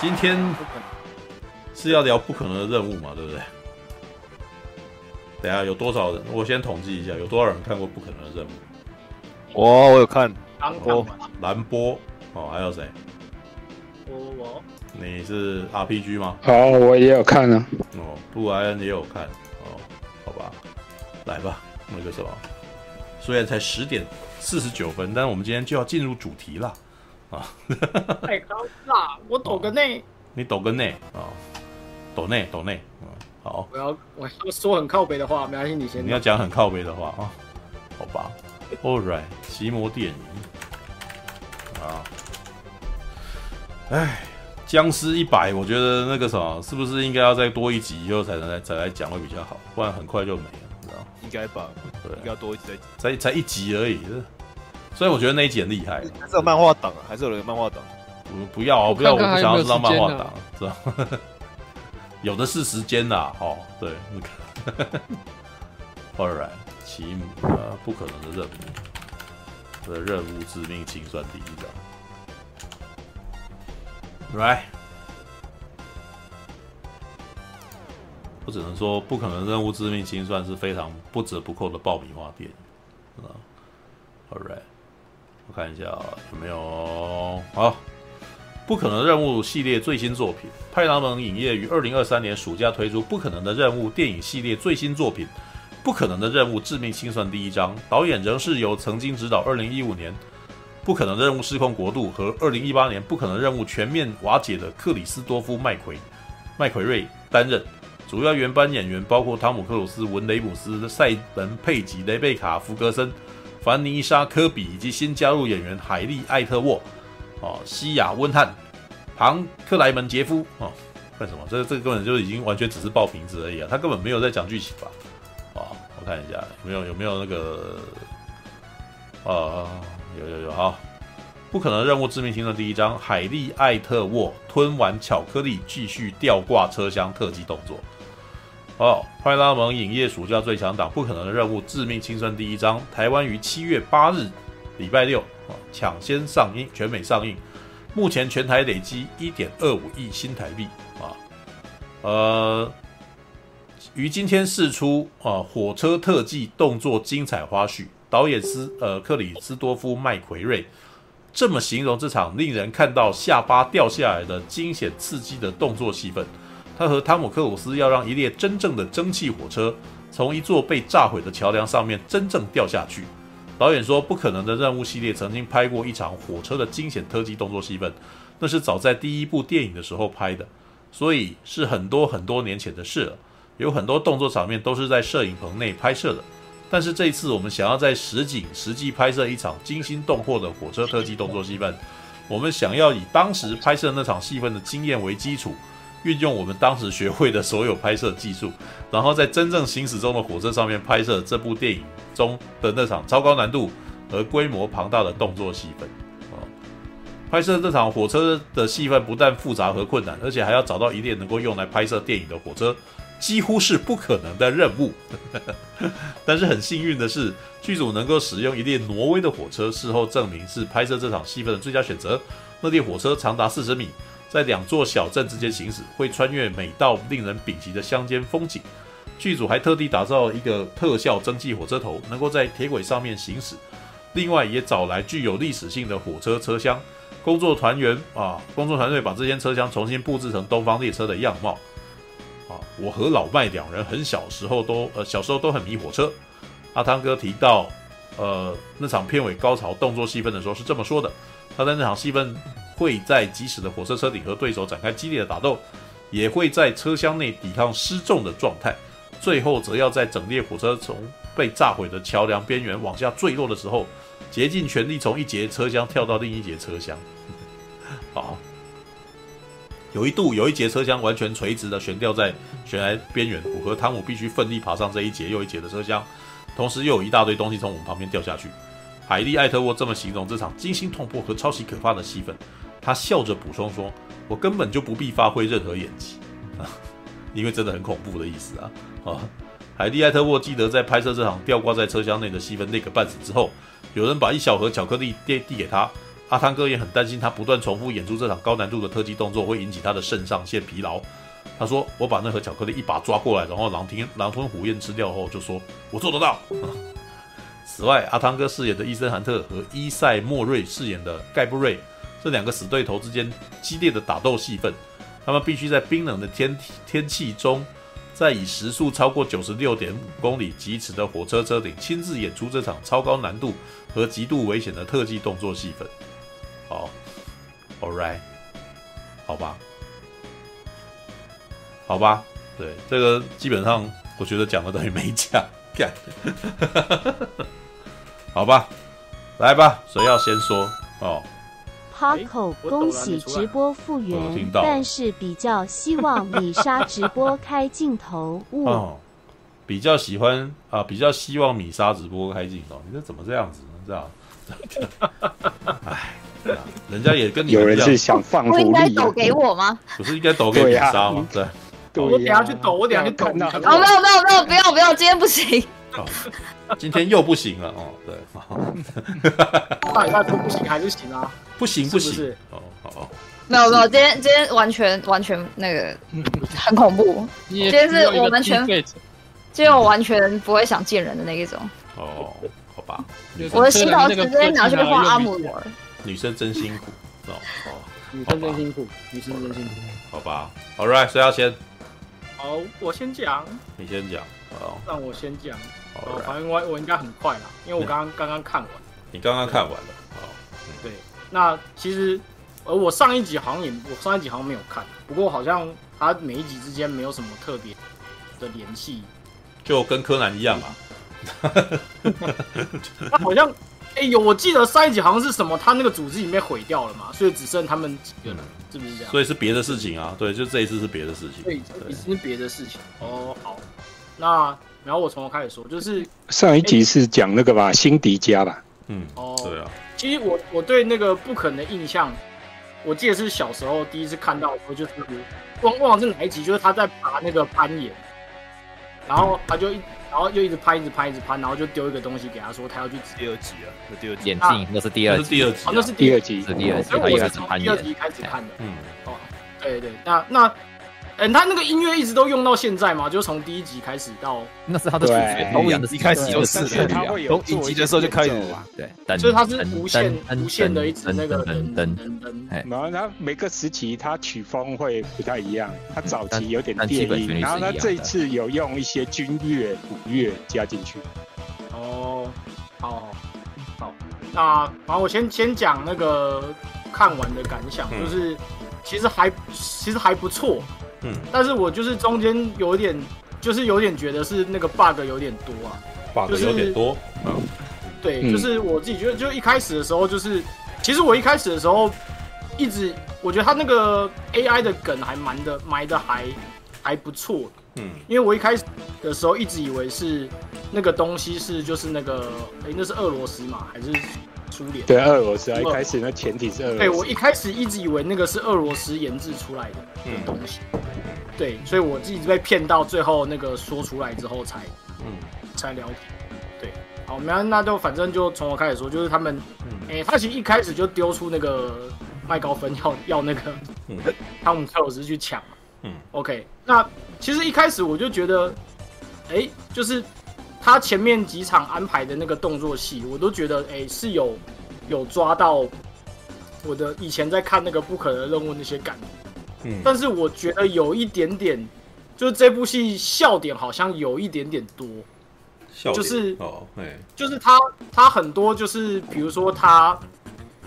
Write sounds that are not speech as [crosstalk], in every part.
今天是要聊不可能的任务嘛，对不对？等下有多少人？我先统计一下，有多少人看过不可能的任务？我我有看，波蓝波哦，还有谁？我我你是 RPG 吗？好，我也有看啊。哦，布莱恩也有看哦，好吧，来吧，那个什么，虽然才十点四十九分，但是我们今天就要进入主题了。啊！太高了，我抖个内，你抖个内啊，抖内抖内，嗯，好。我要我要说很靠北的话，没关系，你先。你要讲很靠北的话啊？好吧，All right，奇摩电影啊，哎，僵尸一百，我觉得那个什么，是不是应该要再多一集以后才能来再来讲会比较好？不然很快就没了，知道应该吧？对，应该要多一集再，才才一集而已。所以我觉得那一集很厉害，还是有漫画党啊，还是有人漫画党。不不要啊，不要，我不想要知道漫画党，知道？[laughs] 有的是时间呐，哦，对，[laughs] All right，奇姆啊，不可能的任务的任务，致命清算第一章，Right，我只能说，不可能任务，致命清算是非常不折不扣的爆米花店，啊，？All right。我看一下有没有好，不可能任务系列最新作品，派拉蒙影业于二零二三年暑假推出《不可能的任务》电影系列最新作品《不可能的任务：致命清算》第一章，导演仍是由曾经执导二零一五年《不可能的任务：失控国度》和二零一八年《不可能任务：全面瓦解》的克里斯多夫麦奎麦奎瑞担任，主要原班演员包括汤姆克鲁斯、文雷姆斯、赛门佩吉、雷贝卡福格森。凡妮莎·科比以及新加入演员海莉·艾特沃，哦，西亚·温汉、庞克莱门杰夫，哦，干什么？这这根本就已经完全只是报名字而已啊！他根本没有在讲剧情吧？哦，我看一下有没有有没有那个，啊，有有有，好，不可能任务致命清算第一章，海莉·艾特沃吞完巧克力，继续吊挂车厢特技动作。哦，派拉蒙影业暑假最强档《不可能的任务：致命清算》第一章，台湾于七月八日，礼拜六啊抢先上映，全美上映。目前全台累积一点二五亿新台币啊，呃，于今天释出啊火车特技动作精彩花絮。导演斯呃克里斯多夫麦奎瑞这么形容这场令人看到下巴掉下来的惊险刺激的动作戏份。他和汤姆克鲁斯要让一列真正的蒸汽火车从一座被炸毁的桥梁上面真正掉下去。导演说，不可能的任务系列曾经拍过一场火车的惊险特技动作戏份，那是早在第一部电影的时候拍的，所以是很多很多年前的事了。有很多动作场面都是在摄影棚内拍摄的，但是这一次我们想要在实景实际拍摄一场惊心动魄的火车特技动作戏份，我们想要以当时拍摄那场戏份的经验为基础。运用我们当时学会的所有拍摄技术，然后在真正行驶中的火车上面拍摄这部电影中的那场超高难度和规模庞大的动作戏份。啊，拍摄这场火车的戏份不但复杂和困难，而且还要找到一列能够用来拍摄电影的火车，几乎是不可能的任务。[laughs] 但是很幸运的是，剧组能够使用一列挪威的火车，事后证明是拍摄这场戏份的最佳选择。那列火车长达四十米，在两座小镇之间行驶，会穿越美到令人屏息的乡间风景。剧组还特地打造了一个特效蒸汽火车头，能够在铁轨上面行驶。另外，也找来具有历史性的火车车厢。工作团员啊，工作团队把这间车厢重新布置成东方列车的样貌。啊，我和老麦两人很小时候都呃小时候都很迷火车。阿汤哥提到，呃，那场片尾高潮动作戏份的时候是这么说的：他在那场戏份会在疾驶的火车车顶和对手展开激烈的打斗，也会在车厢内抵抗失重的状态。最后则要在整列火车从被炸毁的桥梁边缘往下坠落的时候，竭尽全力从一节车厢跳到另一节车厢。好，有一度有一节车厢完全垂直的悬吊在悬崖边缘，我和汤姆必须奋力爬上这一节又一节的车厢，同时又有一大堆东西从我们旁边掉下去。海莉·艾特沃这么形容这场惊心动魄和超级可怕的戏份，他笑着补充说：“我根本就不必发挥任何演技啊。”因为真的很恐怖的意思啊！啊，海蒂·艾特沃记得在拍摄这场吊挂在车厢内的戏份累个半死之后，有人把一小盒巧克力递递给他。阿汤哥也很担心他不断重复演出这场高难度的特技动作会引起他的肾上腺疲劳。他说：“我把那盒巧克力一把抓过来，然后狼吞狼吞虎咽吃掉后，就说我做得到。”此外，阿汤哥饰演的伊森·韩特和伊塞·莫瑞饰演的盖布瑞这两个死对头之间激烈的打斗戏份。他们必须在冰冷的天天气中，在以时速超过九十六点五公里疾驰的火车车顶亲自演出这场超高难度和极度危险的特技动作戏份。好，All right，好吧，好吧，对，这个基本上我觉得讲的等于没讲，干，好吧，来吧，谁要先说？哦。Paco，恭喜直播复原，但是比较希望米莎直播开镜头。哦，比较喜欢啊，比较希望米莎直播开镜头。你这怎么这样子呢？这样，[laughs] 哎，人家也跟你有人是想放福利，不应该抖给我吗？不是应该抖给米莎吗？对，我等下去抖，我等下去抖。哦，没有没有没有，不要不要，今天不行。[laughs] 今天又不行了哦，对，大礼拜都不行还是行啊？不行不行哦，好，没有没有，今天今天完全完全那个很恐怖，今天是我完全，今天我完全不会想见人的那一种。哦，好吧，我的洗头时间拿去画阿姆罗。女生真辛苦哦，女生真辛苦，女生真辛苦。好吧，All right，谁要先？好，我先讲。你先讲，好，让我先讲。哦，反正我我应该很快啦，因为我刚刚刚刚看完。你刚刚看完了，好，对。那其实，呃，我上一集好像也，我上一集好像没有看，不过好像他每一集之间没有什么特别的联系，就跟柯南一样嘛。他好像，哎、欸、有，我记得上一集好像是什么，他那个组织里面毁掉了嘛，所以只剩他们几个人，是不是这样？所以是别的事情啊，对，就这一次是别的事情，对，已经是别的事情。哦，好，那。然后我从头开始说，就是上一集是讲那个吧，辛迪加吧。嗯，哦，对啊。其实我我对那个不可能的印象，我记得是小时候第一次看到的时候，就是忘忘了是哪一集，就是他在爬那个攀岩，然后他就一，然后又一直拍，一直拍，一直拍，然后就丢一个东西给他说，他要去第二集了，那第二集眼镜，那是第二集，第二集，那是第二集，是第二集，我是从第二集开始看的。嗯，哦，对对，那那。嗯，他那个音乐一直都用到现在嘛，就从第一集开始到，那是他的主角，从一开始就是，从影集的时候就开始嘛，对，就是他是无限无限的一直那个噔噔噔噔，然后他每个时期他曲风会不太一样，他早期有点电音，然后他这一次有用一些军乐、鼓乐加进去。哦，好，好，那好我先先讲那个看完的感想，就是其实还其实还不错。嗯，但是我就是中间有一点，就是有点觉得是那个 bug 有点多啊，bug 有点多，嗯，对，就是我自己觉得，就一开始的时候，就是其实我一开始的时候，一直我觉得他那个 AI 的梗还蛮的埋的还还不错，嗯，因为我一开始的时候一直以为是那个东西是就是那个，哎，那是俄罗斯嘛，还是？苏联对俄罗斯啊，一开始那前提是俄罗斯。对，我一开始一直以为那个是俄罗斯研制出来的东西，对，所以我自己被骗到最后那个说出来之后才嗯。才了解。对，好，那那就反正就从我开始说，就是他们，哎、欸，他其实一开始就丢出那个麦高芬要 [laughs] 要那个汤姆克鲁斯去抢嘛。嗯，OK，那其实一开始我就觉得，哎、欸，就是他前面几场安排的那个动作戏，我都觉得，哎、欸，是有有抓到我的以前在看那个不可能任务那些感觉。嗯，但是我觉得有一点点，就是这部戏笑点好像有一点点多，就是哦，哎，就是他他很多就是比如说他，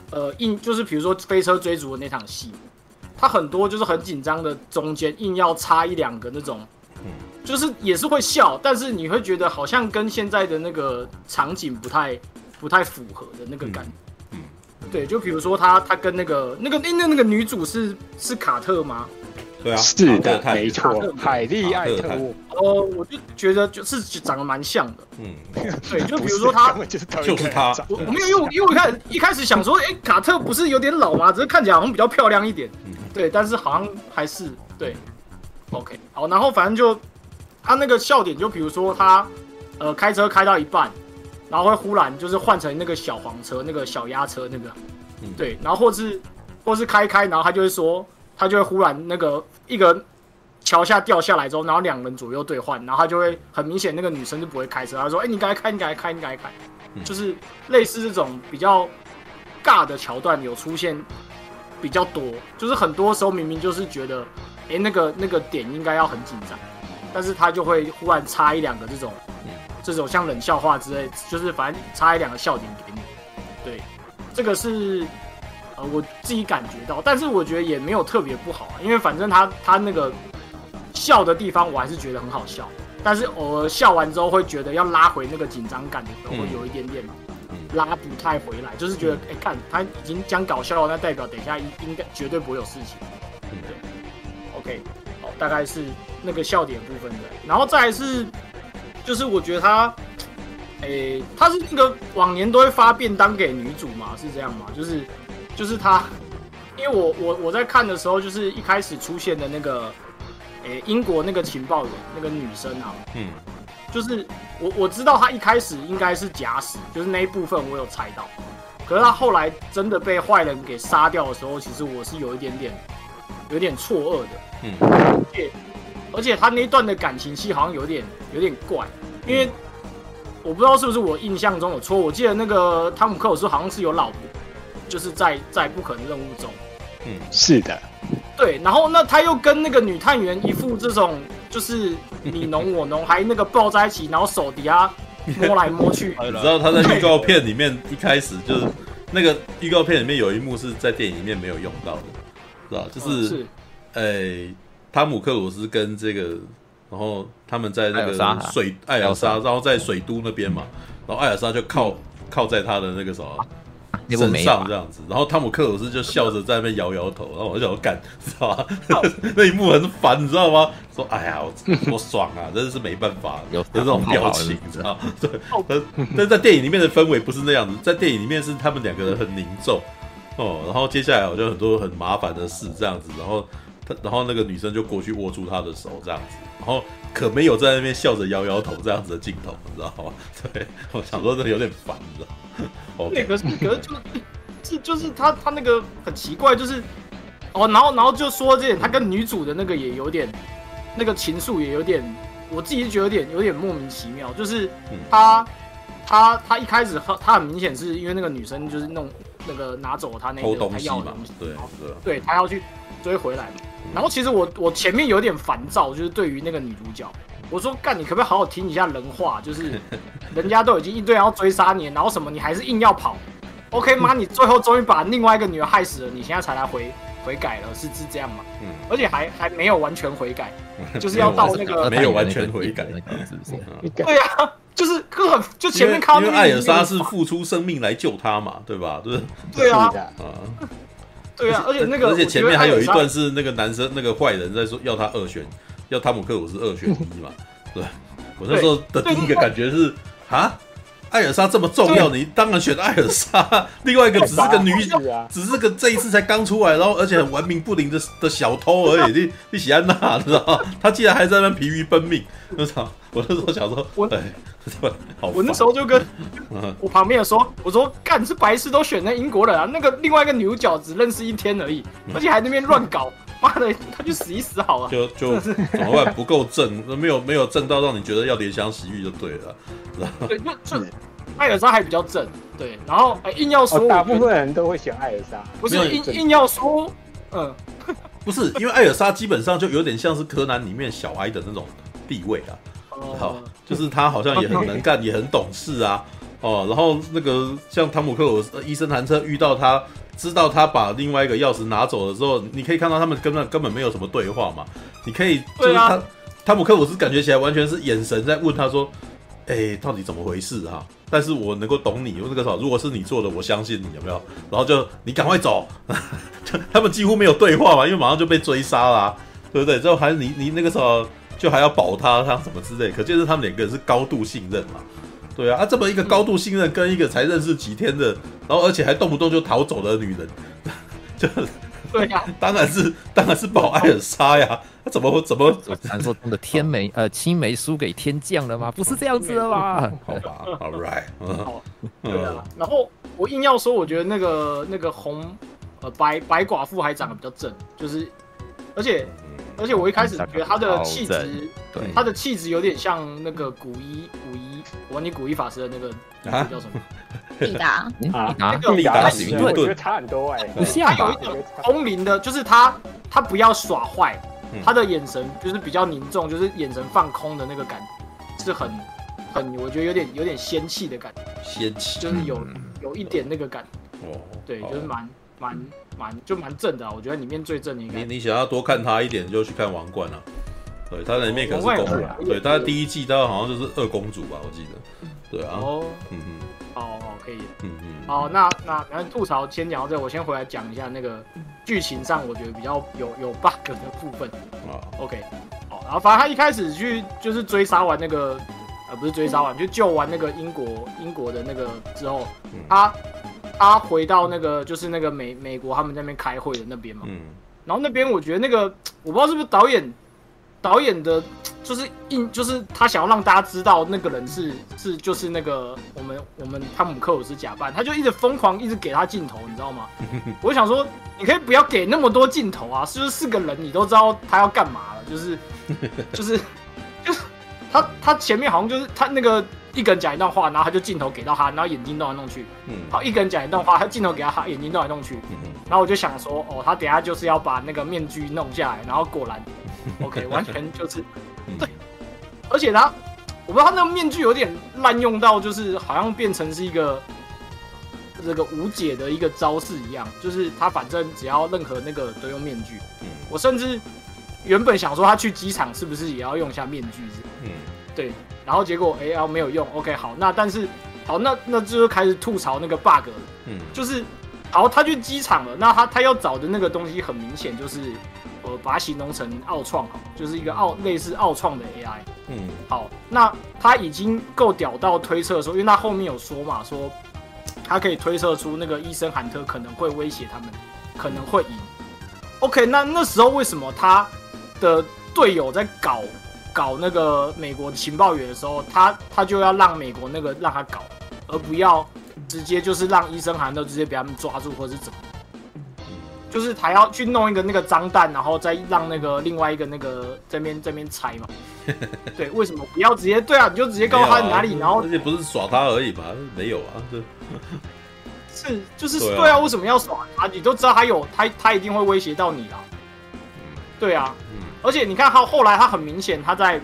呃，硬就是比如说飞车追逐的那场戏。他很多就是很紧张的中间硬要插一两个那种，就是也是会笑，但是你会觉得好像跟现在的那个场景不太不太符合的那个感觉。嗯，对，就比如说他他跟那个那个那那那个女主是是卡特吗？对啊，是的，没错，海莉艾特沃。哦，我就觉得就是长得蛮像的。嗯，对，就比如说他就是他，我我没有，因为因为我看一开始想说，哎，卡特不是有点老吗？只是看起来好像比较漂亮一点。对，但是好像还是对，OK，好，然后反正就他那个笑点，就比如说他呃开车开到一半，然后会忽然就是换成那个小黄车，那个小鸭车那个，对，然后或是或是开开，然后他就会说，他就会忽然那个一个桥下掉下来之后，然后两人左右对换，然后他就会很明显那个女生就不会开车，他说，哎，你该开，你该开，你该开，就是类似这种比较尬的桥段有出现。比较多，就是很多时候明明就是觉得，哎、欸，那个那个点应该要很紧张，但是他就会忽然插一两个这种，这种像冷笑话之类，就是反正插一两个笑点给你。对，这个是呃我自己感觉到，但是我觉得也没有特别不好啊，因为反正他他那个笑的地方我还是觉得很好笑，但是偶尔笑完之后会觉得要拉回那个紧张感的时候会有一点点。拉不太回来，就是觉得，哎、欸，看他已经讲搞笑了，那代表等一下应应该绝对不会有事情。对，OK，好，大概是那个笑点部分的，然后再来是，就是我觉得他，诶、欸，他是那个往年都会发便当给女主嘛，是这样吗？就是，就是他，因为我我我在看的时候，就是一开始出现的那个，诶、欸，英国那个情报员那个女生啊，嗯。就是我我知道他一开始应该是假死，就是那一部分我有猜到，可是他后来真的被坏人给杀掉的时候，其实我是有一点点有点错愕的，嗯，而且而且他那一段的感情戏好像有点有点怪，因为我不知道是不是我印象中有错，我记得那个汤姆克鲁斯好像是有老婆，就是在在不可能任务中，嗯，是的，对，然后那他又跟那个女探员一副这种。就是你侬我侬，还那个抱在一起，然后手底下 [laughs] 摸来摸去。你知道他在预告片里面一开始就是那个预告片里面有一幕是在电影里面没有用到的，知道？就是，诶，汤姆克鲁斯跟这个，然后他们在那个水艾尔莎，然后在水都那边嘛，然后艾尔莎就靠靠在他的那个什么。身上这样子，然后汤姆克鲁斯就笑着在那边摇摇头，然后我就想干，知道吧？[laughs] 那一幕很烦，你知道吗？说哎呀，我我爽啊，真的是没办法，有这种表情，你知道？对，[laughs] 但但在电影里面的氛围不是那样子，在电影里面是他们两个人很凝重哦，然后接下来我就很多很麻烦的事这样子，然后他然后那个女生就过去握住他的手这样子，然后可没有在那边笑着摇摇头这样子的镜头，你知道吗？[laughs] 对，我想说这有点烦，你知道。[laughs] 那个是，可是就是，就是他他那个很奇怪，就是哦，然后然后就说这点，他跟女主的那个也有点，那个情愫也有点，我自己是觉得有点有点莫名其妙，就是他他他一开始他他很明显是因为那个女生就是弄那个拿走了他那个他要的东西，对对，他要去追回来，然后其实我我前面有点烦躁，就是对于那个女主角。我说干，你可不可以好好听一下人话？就是 [laughs] 人家都已经一堆人要追杀你，然后什么你还是硬要跑？OK 妈？你最后终于把另外一个女儿害死了，你现在才来回悔改了，是是这样吗？嗯，而且还还没有完全悔改，就是要到那个 [laughs] 没有完全悔改，是不是？[laughs] 对啊，就是很就前面看到因为艾尔莎是付出生命来救他嘛，对吧？就是 [laughs] 对啊，啊，对啊，而且那个而且前面还有一段是那个男生那个坏人在说要他二选。要汤姆克鲁斯二选一嘛？对，我那时候的第一个感觉是啊，艾尔莎这么重要，你当然选艾尔莎。另外一个只是个女，只是个这一次才刚出来，然后而且很玩命不灵的的小偷而已。你你喜安娜，知道吗？他竟然还在那边疲于奔命，我操！我那时候想说，我对，好，我那时候就跟我旁边的说，我说干是白痴都选那英国人啊，那个另外一个女主角只认识一天而已，而且还那边乱搞。妈的，他去死一死好了。就就怎么办？不够正，[laughs] 没有没有正到让你觉得要怜香惜玉就对了。对，就就艾尔莎还比较正，对。然后硬要说，大部分人都会选艾尔莎。不是硬硬要说，嗯，[laughs] 不是，因为艾尔莎基本上就有点像是柯南里面小哀的那种地位啊。好，就是他好像也很能干，[laughs] 也很懂事啊。哦，然后那个像汤姆克鲁斯医生谈车遇到他。知道他把另外一个钥匙拿走了之后，你可以看到他们根本根本没有什么对话嘛。你可以就是他汤姆克鲁斯感觉起来完全是眼神在问他说：“哎，到底怎么回事啊？”但是我能够懂你，那个时候如果是你做的，我相信你有没有？然后就你赶快走，[laughs] 他们几乎没有对话嘛，因为马上就被追杀啦，对不对？之后还是你你那个时候就还要保他，他什么之类，可见是他们两个人是高度信任嘛。对啊，啊，这么一个高度信任跟一个才认识几天的，然后而且还动不动就逃走的女人，[laughs] 就对 [laughs] 呀，当然是当然是保艾尔莎呀，他怎么怎么传说中的天媒 [laughs] 呃青梅输给天降了吗？不是这样子的吧？好吧，All right，好，对啊，然后我硬要说，我觉得那个那个红呃白白寡妇还长得比较正，就是而且。而且我一开始觉得他的气质，对，他的气质有点像那个古一古一，我问你古一法师的那个叫什么？[laughs] 李达。啊，那个李达是我觉得差很多哎，不像吧？有一种聪明的，就是他他不要耍坏，他的眼神就是比较凝重，就是眼神放空的那个感觉，是很很，我觉得有点有点仙气的感觉，仙气。就是有有一点那个感。觉，哦，对，就是蛮蛮。蛮就蛮正的，啊，我觉得里面最正的应该。你你想要多看他一点，就去看《王冠》啊。对，他里面可是公主，啊，对，他第一季他好像就是二公主吧，我记得。对啊。哦。嗯嗯。哦哦，可以。嗯嗯。好，那那然后吐槽先讲到这，我先回来讲一下那个剧情上我觉得比较有有 bug 的部分。啊。OK。好，然后反正他一开始去就是追杀完那个，呃，不是追杀完，就救完那个英国英国的那个之后，他。他回到那个就是那个美美国他们那边开会的那边嘛，嗯，然后那边我觉得那个我不知道是不是导演导演的，就是印就是他想要让大家知道那个人是是就是那个我们我们汤姆克鲁斯假扮，他就一直疯狂一直给他镜头，你知道吗？[laughs] 我想说你可以不要给那么多镜头啊，是不是是个人你都知道他要干嘛了，就是 [laughs] 就是就是他他前面好像就是他那个。一个人讲一段话，然后他就镜头给到他，然后眼睛弄来弄去。嗯，好，一个人讲一段话，他镜头给他，他眼睛弄来弄去。嗯，然后我就想说，哦，他等下就是要把那个面具弄下来，然后果然，[laughs] OK，完全就是对。而且他，我不知道他那个面具有点滥用到，就是好像变成是一个这个无解的一个招式一样，就是他反正只要任何那个都用面具。嗯，我甚至原本想说他去机场是不是也要用一下面具？嗯，对。然后结果 A L 没有用，OK 好，那但是好，那那就开始吐槽那个 bug，嗯，就是好，他去机场了，那他他要找的那个东西很明显就是，呃，把它形容成奥创，就是一个奥类似奥创的 AI，嗯，好，那他已经够屌到推测说，因为他后面有说嘛，说他可以推测出那个医生韩特可能会威胁他们，可能会赢，OK，那那时候为什么他的队友在搞？搞那个美国情报员的时候，他他就要让美国那个让他搞，而不要直接就是让医生函都直接被他们抓住或者是怎么，就是他要去弄一个那个脏蛋，然后再让那个另外一个那个这边这边猜嘛。[laughs] 对，为什么不要直接？对啊，你就直接告诉他哪里，啊、然后而且不是耍他而已吧？没有啊，[laughs] 是就是对啊，为什么要耍他？你都知道他有他他一定会威胁到你啦。对啊。而且你看他后来，他很明显，他在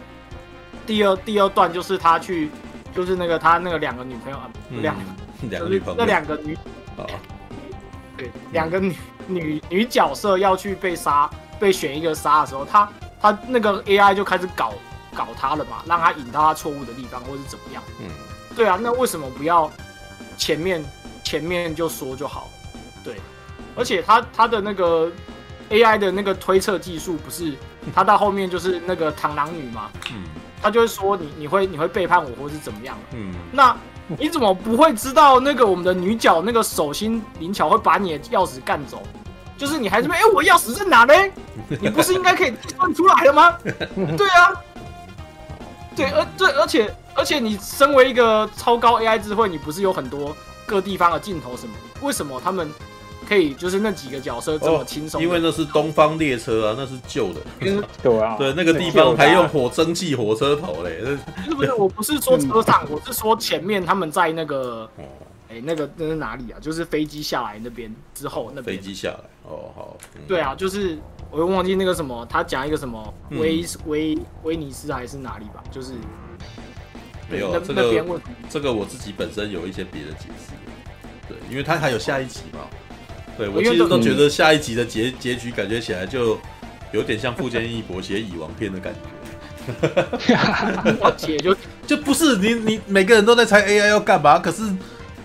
第二第二段就是他去，就是那个他那个两个女朋友啊，两两个女朋友，那两个女啊，对，两个女女女角色要去被杀，被选一个杀的时候，他他那个 AI 就开始搞搞他了嘛，让他引到他错误的地方，或是怎么样？嗯，对啊，那为什么不要前面前面就说就好？对，而且他他的那个 AI 的那个推测技术不是。他到后面就是那个螳螂女嘛，嗯，他就会说你你会你会背叛我或是怎么样，嗯，那你怎么不会知道那个我们的女角那个手心灵巧会把你的钥匙干走？就是你还是没哎，我钥匙在哪呢？你不是应该可以算出来了吗？对啊，对，而对，而且而且你身为一个超高 AI 智慧，你不是有很多各地方的镜头什么？为什么他们？可以，就是那几个角色这么轻松，因为那是东方列车啊，那是旧的。[laughs] 对啊，对，那个地方还用火蒸汽火车头嘞。是不是？我不是说车上，我是说前面他们在那个，哎，那个那是哪里啊？就是飞机下来那边之后，那飞机下来。哦，好。对啊，就是我又忘记那个什么，他讲一个什么威威威尼斯还是哪里吧？就是没有这个这个我自己本身有一些别的解释。对，因为他还有下一集嘛。对，我其实都觉得下一集的结结局感觉起来就有点像富坚义博写蚁王篇的感觉。[laughs] 我解就就不是你你每个人都在猜 AI 要干嘛，可是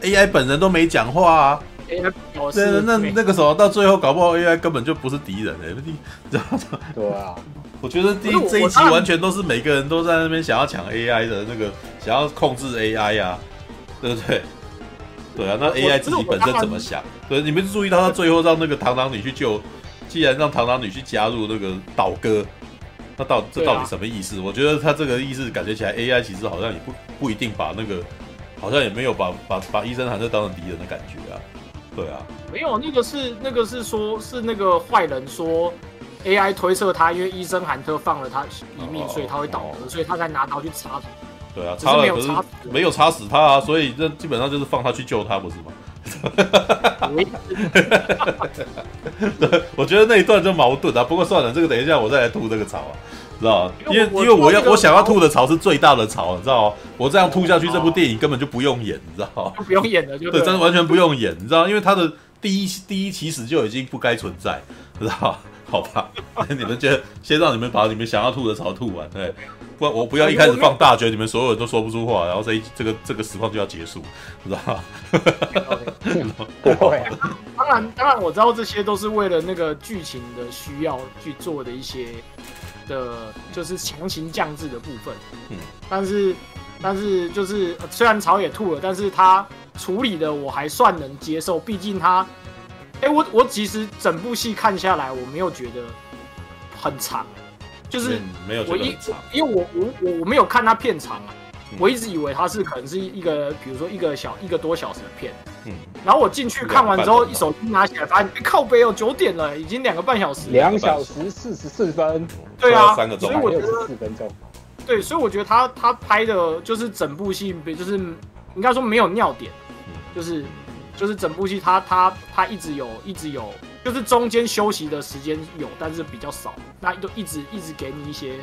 AI 本人都没讲话啊。AI 对，那那个时候到最后搞不好 AI 根本就不是敌人哎，[laughs] 对啊，我觉得第这一集完全都是每个人都在那边想要抢 AI 的那个，想要控制 AI 啊，对不对？对啊，那 AI 自己本身怎么想？对，你们注意到他最后让那个堂堂女去救，既然让堂堂女去加入那个倒戈，那到这到底什么意思？我觉得他这个意思感觉起来，AI 其实好像也不不一定把那个，好像也没有把把把伊森汉特当成敌人的感觉啊。对啊，没有，那个是那个是说，是那个坏人说 AI 推测他，因为医生韩特放了他一命，所以他会倒戈，所以他才拿刀去插他。对啊，插了可是没有插死他啊，所以这基本上就是放他去救他，不是吗？[laughs] 对，我觉得那一段就矛盾啊。不过算了，这个等一下我再来吐这个槽啊，知道吗？因为因为我要我想要吐的槽是最大的槽，你知道吗？我这样吐下去，这部电影根本就不用演，你知道吗？不用演了，就对，真的完全不用演，你知道？因为他的第一第一起始就已经不该存在，知道吗？[laughs] 好吧，[laughs] 你们觉得先让你们把你们想要吐的槽吐完，对，不然我不要一开始放大绝，你们所有人都说不出话，然后这一这个这个实况就要结束，知道吗？[laughs] 当然当然我知道这些都是为了那个剧情的需要去做的一些的，就是强行降智的部分。嗯，但是但是就是虽然草也吐了，但是他处理的我还算能接受，毕竟他。哎、欸，我我其实整部戏看下来，我没有觉得很长，就是没有我一，因为我我我我没有看它片长啊，嗯、我一直以为它是可能是一个，比如说一个小一个多小时的片，嗯，然后我进去看完之后，一手机拿起来发现，靠背哦，九点了，已经两个半小时，两小时四十四分，对啊，三个钟，所以我觉得四分钟，对，所以我觉得他他拍的就是整部戏，就是应该说没有尿点，嗯、就是。就是整部戏，他他他一直有，一直有，就是中间休息的时间有，但是比较少。那都一直一直给你一些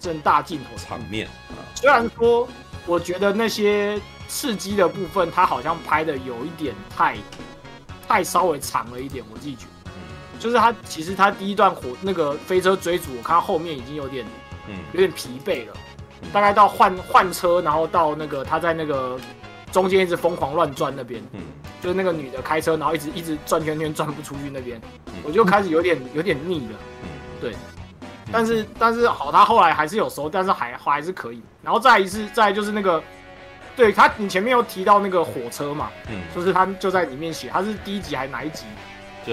正大镜头场面。虽然说，我觉得那些刺激的部分，他好像拍的有一点太太稍微长了一点。我自己觉得，就是他其实他第一段火那个飞车追逐，我看到后面已经有点，嗯，有点疲惫了。大概到换换车，然后到那个他在那个中间一直疯狂乱转那边，嗯。就是那个女的开车，然后一直一直转圈圈转不出去那边，我就开始有点有点腻了。对，但是但是好，他后来还是有收，但是还还是可以。然后再一次再就是那个，对他，你前面有提到那个火车嘛，嗯，就是他就在里面写，他是第一集还是哪一集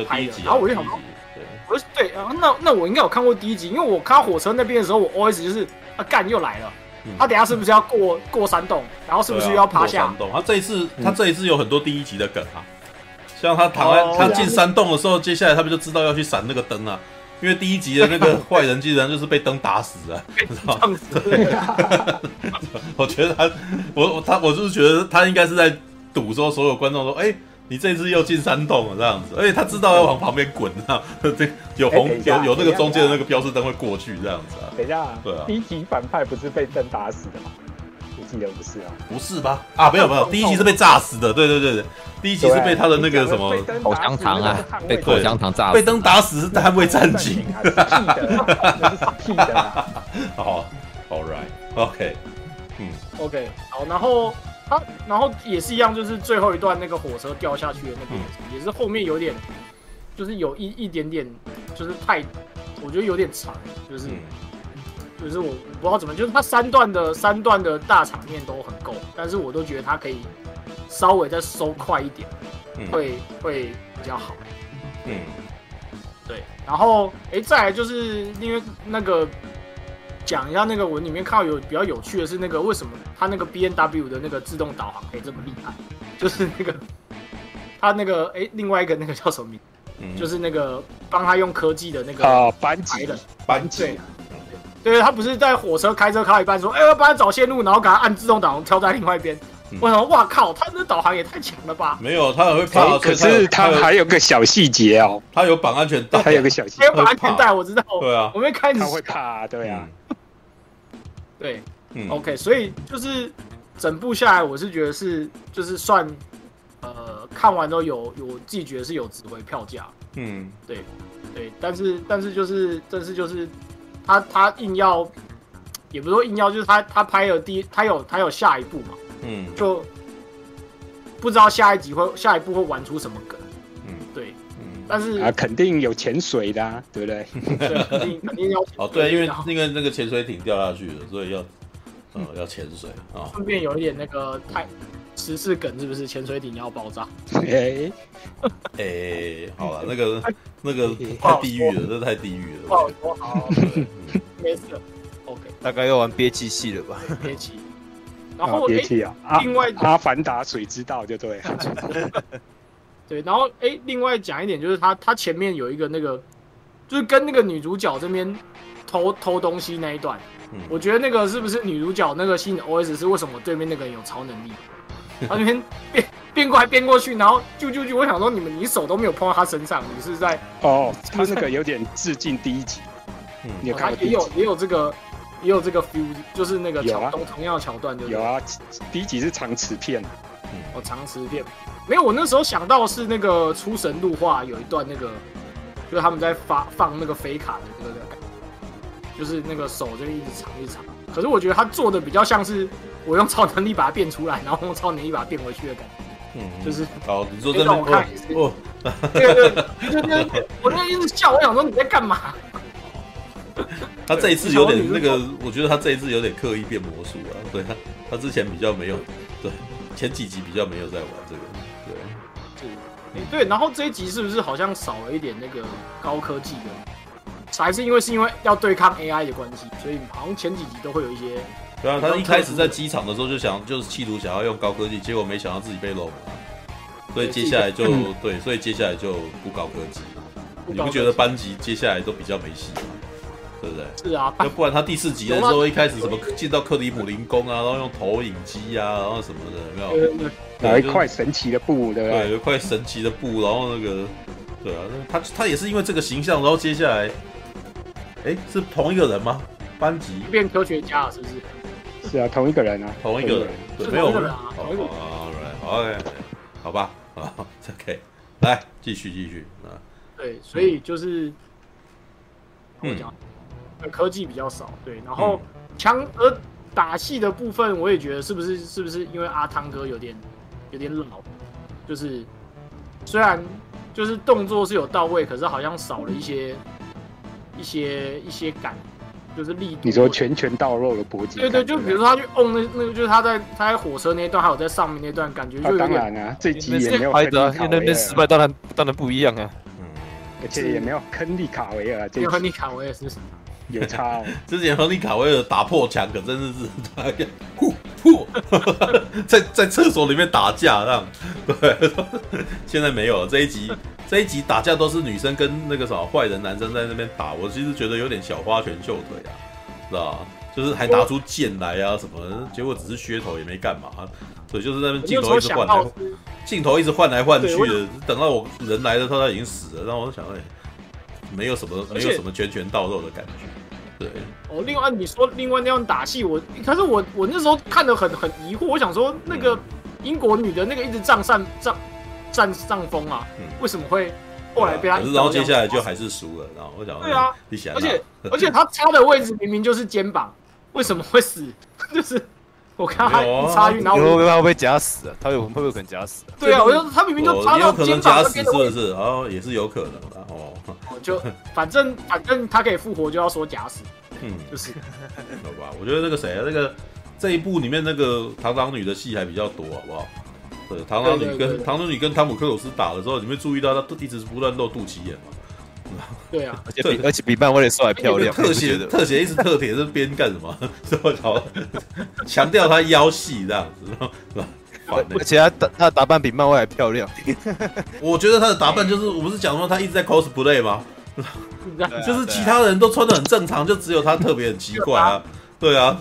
拍的？然后我就想对，我说对啊，那那我应该有看过第一集，因为我看到火车那边的时候，我 OS 就是啊干又来了。他等下是不是要过过山洞？然后是不是又要爬下？山洞。他这一次，他这一次有很多第一集的梗啊，像他躺在他进山洞的时候，接下来他们就知道要去闪那个灯啊，因为第一集的那个坏人竟然就是被灯打死啊，[laughs] 知道吗？[laughs] 我觉得他，我他我就是觉得他应该是在赌说所有观众说，哎。你这次又进山洞了，这样子，而且他知道要往旁边滚，这样，这有红有有那个中间的那个标志灯会过去，这样子啊。等一下，对啊，第一集反派不是被灯打死的吗？我记得不是啊，不是吧？啊，没有没有，[laughs] 第一集是被炸死的，对对对对，第一集是被他的那个什么口香糖啊，被口香糖炸，被灯打死是捍卫战警。是屁的，好，All right，OK，嗯，OK，好，然后。啊，然后也是一样，就是最后一段那个火车掉下去的那个，嗯、也是后面有点，就是有一一点点，就是太，我觉得有点长，就是，嗯、就是我我不知道怎么，就是它三段的三段的大场面都很够，但是我都觉得它可以稍微再收快一点，会会比较好。嗯，对。然后，哎、欸，再来就是因为那个讲一下那个文里面看到有比较有趣的是那个为什么它那个 B N W 的那个自动导航可以这么厉害，就是那个 [laughs] 它那个哎、欸、另外一个那个叫什么名？嗯、就是那个帮他用科技的那个啊班级的班级。对对，他不是在火车开车开到一半说：“哎、欸，我帮他找线路，然后给他按自动导航跳在另外一边。嗯”我想，哇靠，他这导航也太强了吧！没有，他很会怕。可是他还有个小细节哦，他有绑安全带，还有个小细节，绑安全带，我知道。对啊，我没开你。他会怕，对啊。对，嗯，OK，所以就是整部下来，我是觉得是就是算呃看完都有有自己觉得是有值回票价。嗯，对对，但是但是就是但是就是他他硬要。也不是说硬要，就是他他拍了第他有他有下一部嘛，嗯，就不知道下一集会下一部会玩出什么梗，但是啊，肯定有潜水的，啊，对不对？对，肯定肯定要哦，对，因为那个那个潜水艇掉下去了，所以要呃要潜水啊。顺便有一点那个太时事梗，是不是潜水艇要爆炸？[laughs] 哎哎，好了，那个 [laughs] 那个太地狱了，这太地狱了。不好说，好，没事。OK，大概要玩憋气戏了吧？憋气，然后憋气啊！另外，阿凡达水之道就对了。对，然后哎，另外讲一点就是他他前面有一个那个，就是跟那个女主角这边偷偷东西那一段，我觉得那个是不是女主角那个新的 OS 是为什么对面那个人有超能力？[laughs] 他那边变变过来变过去，然后就就就我想说你们你手都没有碰到他身上，你是在哦？他那个有点致敬第一集，[laughs] 嗯，他也有也有这个。也有这个 feel，就是那个桥同同样的桥段，就有啊。第一集是长磁片，哦，长磁片，没有。我那时候想到是那个出神入化有一段那个，就是他们在发放那个飞卡的那个感觉，就是那个手就一直长一直长。可是我觉得他做的比较像是我用超能力把它变出来，然后用超能力把它变回去的感觉。嗯，就是哦，你说这种我看也是哦，对对对，就我那一直笑，我想说你在干嘛？他这一次有点那个，我觉得他这一次有点刻意变魔术啊。对他，他之前比较没有，对前几集比较没有在玩这个。对，对，对。然后这一集是不是好像少了一点那个高科技的？还是因为是因为要对抗 AI 的关系，所以好像前几集都会有一些。对啊，他一开始在机场的时候就想，就是企图想要用高科技，结果没想到自己被漏了，所以接下来就对，所以接下来就不高科技。你不觉得班级接下来都比较没戏吗？对不对？是啊，要不然他第四集的时候一开始什么 [laughs] 进到克里姆林宫啊，然后用投影机啊，然后什么的，有没有？拿一块神奇的布，对不对？对，有一块神奇的布，然后那个，对啊，他他也是因为这个形象，然后接下来，哎，是同一个人吗？班级变科学家了，是不是？是啊，同一个人啊，同一个人，对，没有啊，同一个人。OK，好吧，好，[laughs] OK，来继续继续啊。对，所以就是我讲。科技比较少，对，然后枪而打戏的部分，我也觉得是不是是不是因为阿汤哥有点有点老，就是虽然就是动作是有到位，可是好像少了一些一些一些感，就是力度。你说拳拳到肉的搏击？对对，就比如说他去哦那那个，就是他在他在火车那段，还有在上面那段，感觉就有点。当然啊，这集也没有拍的，因为那边失败，当然当然不一样啊。嗯，而且也没有坑利卡维尔，这个坑利卡维尔是什么？有差哦，[laughs] 之前亨利卡维尔打破墙，可真的是他呼呼，[laughs] 在在厕所里面打架这样，对，[laughs] 现在没有了。这一集这一集打架都是女生跟那个什么坏人男生在那边打，我其实觉得有点小花拳绣腿啊，知道吧？就是还拿出剑来啊什么，结果只是噱头也没干嘛，所以就是在那边镜头一直换来，镜头一直换来换去的，等到我人来的时候他已经死了，然后我就想到，没有什么没有什么拳拳到肉的感觉。对哦，另外你说另外那样打戏，我可是我我那时候看的很很疑惑，我想说那个英国女的那个一直占上占占上风啊，嗯、为什么会后来被他？可是然后接下来就还是输了，然后我想对啊，而且 [laughs] 而且他插的位置明明就是肩膀，为什么会死？[laughs] 就是我看他一插运，然后会不会夹死啊？他有会不会可能夹死？对啊，我就他明明就插到肩膀夹死，是不是？哦，也是有可能的哦。就反正反正他可以复活，就要说假死，嗯，就是，好吧？我觉得那个谁啊，那个这一部里面那个螳螂女的戏还比较多，好不好？对，螳螂女跟螳螂女跟汤姆克鲁斯打的时候，你会注意到她一直不断露肚脐眼嘛？对啊，[laughs] 而且而且比漫威的帅还漂亮。特写特写一直特写这边干什么？[laughs] 说好强调他腰细这样子，是吧？而且他打他的打扮比漫威还漂亮。[laughs] 我觉得他的打扮就是，我不是讲说他一直在 cosplay 吗？就是其他人都穿的很正常，就只有他特别很奇怪啊。对啊，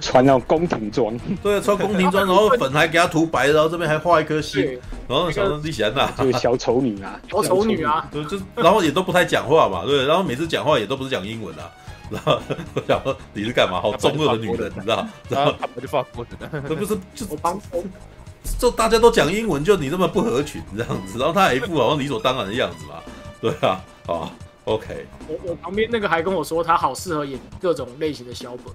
穿那种宫廷装。对啊，穿宫廷装，然后粉还给她涂白，然后这边还画一颗心，然后想说你喜欢哪？就是小丑女啊，[laughs] 小丑女啊，对，就然后也都不太讲话嘛，对，然后每次讲话也都不是讲英文啊，然后我想说你是干嘛？好中二的女人，你知道？然后我就发疯了，[laughs] 这不是就就大家都讲英文，就你这么不合群这样子，然后他还一副好像理所当然的样子嘛，对啊，啊，OK，我我旁边那个还跟我说他好适合演各种类型的小本。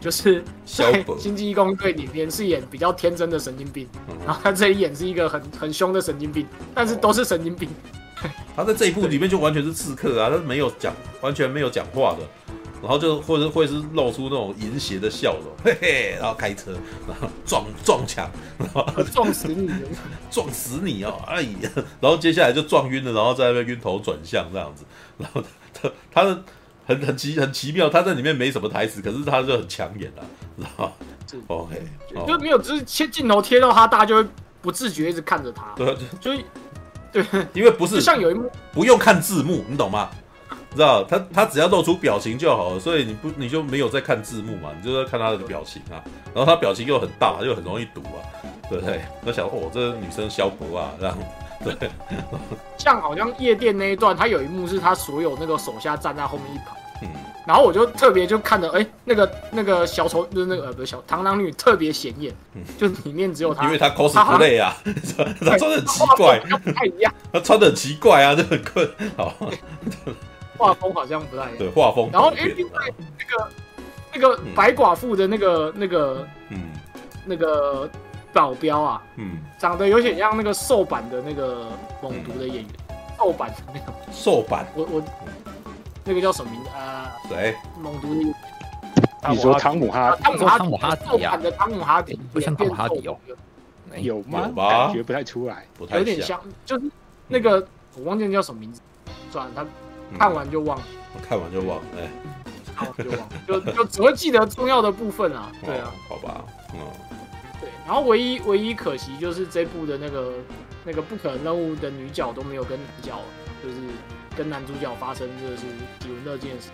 就是在《星际异攻队》里面是演比较天真的神经病，然后他这里演是一个很很凶的神经病，但是都是神经病。他在这一部里面就完全是刺客啊，他是没有讲，完全没有讲话的，然后就或者会是露出那种淫邪的笑容，嘿嘿，然后开车，然 [laughs] 后撞撞墙，然 [laughs] 后撞死你，[laughs] 撞死你哦，哎呀，然后接下来就撞晕了，然后在那边晕头转向这样子，然后他他的。很很奇很奇妙，他在里面没什么台词，可是他就很抢眼啊，知道吗？是 OK，就没有，就是切镜头贴到他，大家就会不自觉一直看着他。对，就对，因为不是像有一幕不用看字幕，你懂吗？知道他他只要露出表情就好了，所以你不你就没有在看字幕嘛，你就在看他的表情啊。然后他表情又很大，又很容易读啊，对不对？那想哦，这女生小博啊，这样。对，像好像夜店那一段，他有一幕是他所有那个手下站在后面一排，嗯，然后我就特别就看着，哎、欸，那个那个小丑就是那个呃不是小螳螂女特别显眼，嗯，就里面只有他，因为他 cosplay 啊，他，[laughs] 穿的很奇怪，不太一样，他穿的很奇怪啊，就很困，好，画风好像不太一样，对，画风，然后哎、欸，另外那个那个白寡妇的那个那个嗯那个。保镖啊，嗯，长得有点像那个瘦版的那个猛毒的演员，瘦版的那个瘦版，我我那个叫什么名字啊？谁？猛毒？你说汤姆哈？汤姆哈？汤姆哈迪啊？瘦版的汤姆哈迪，不像汤姆哈迪哦？有吗？感觉不太出来，有点像，就是那个我忘记叫什么名字，算了，他看完就忘了，看完就忘了，哎，看完就忘了，就就只会记得重要的部分啊，[laughs] 对啊，好吧，嗯。对，然后唯一唯一可惜就是这部的那个那个不可能任务的女角都没有跟男角，就是跟男主角发生就是体温这件事。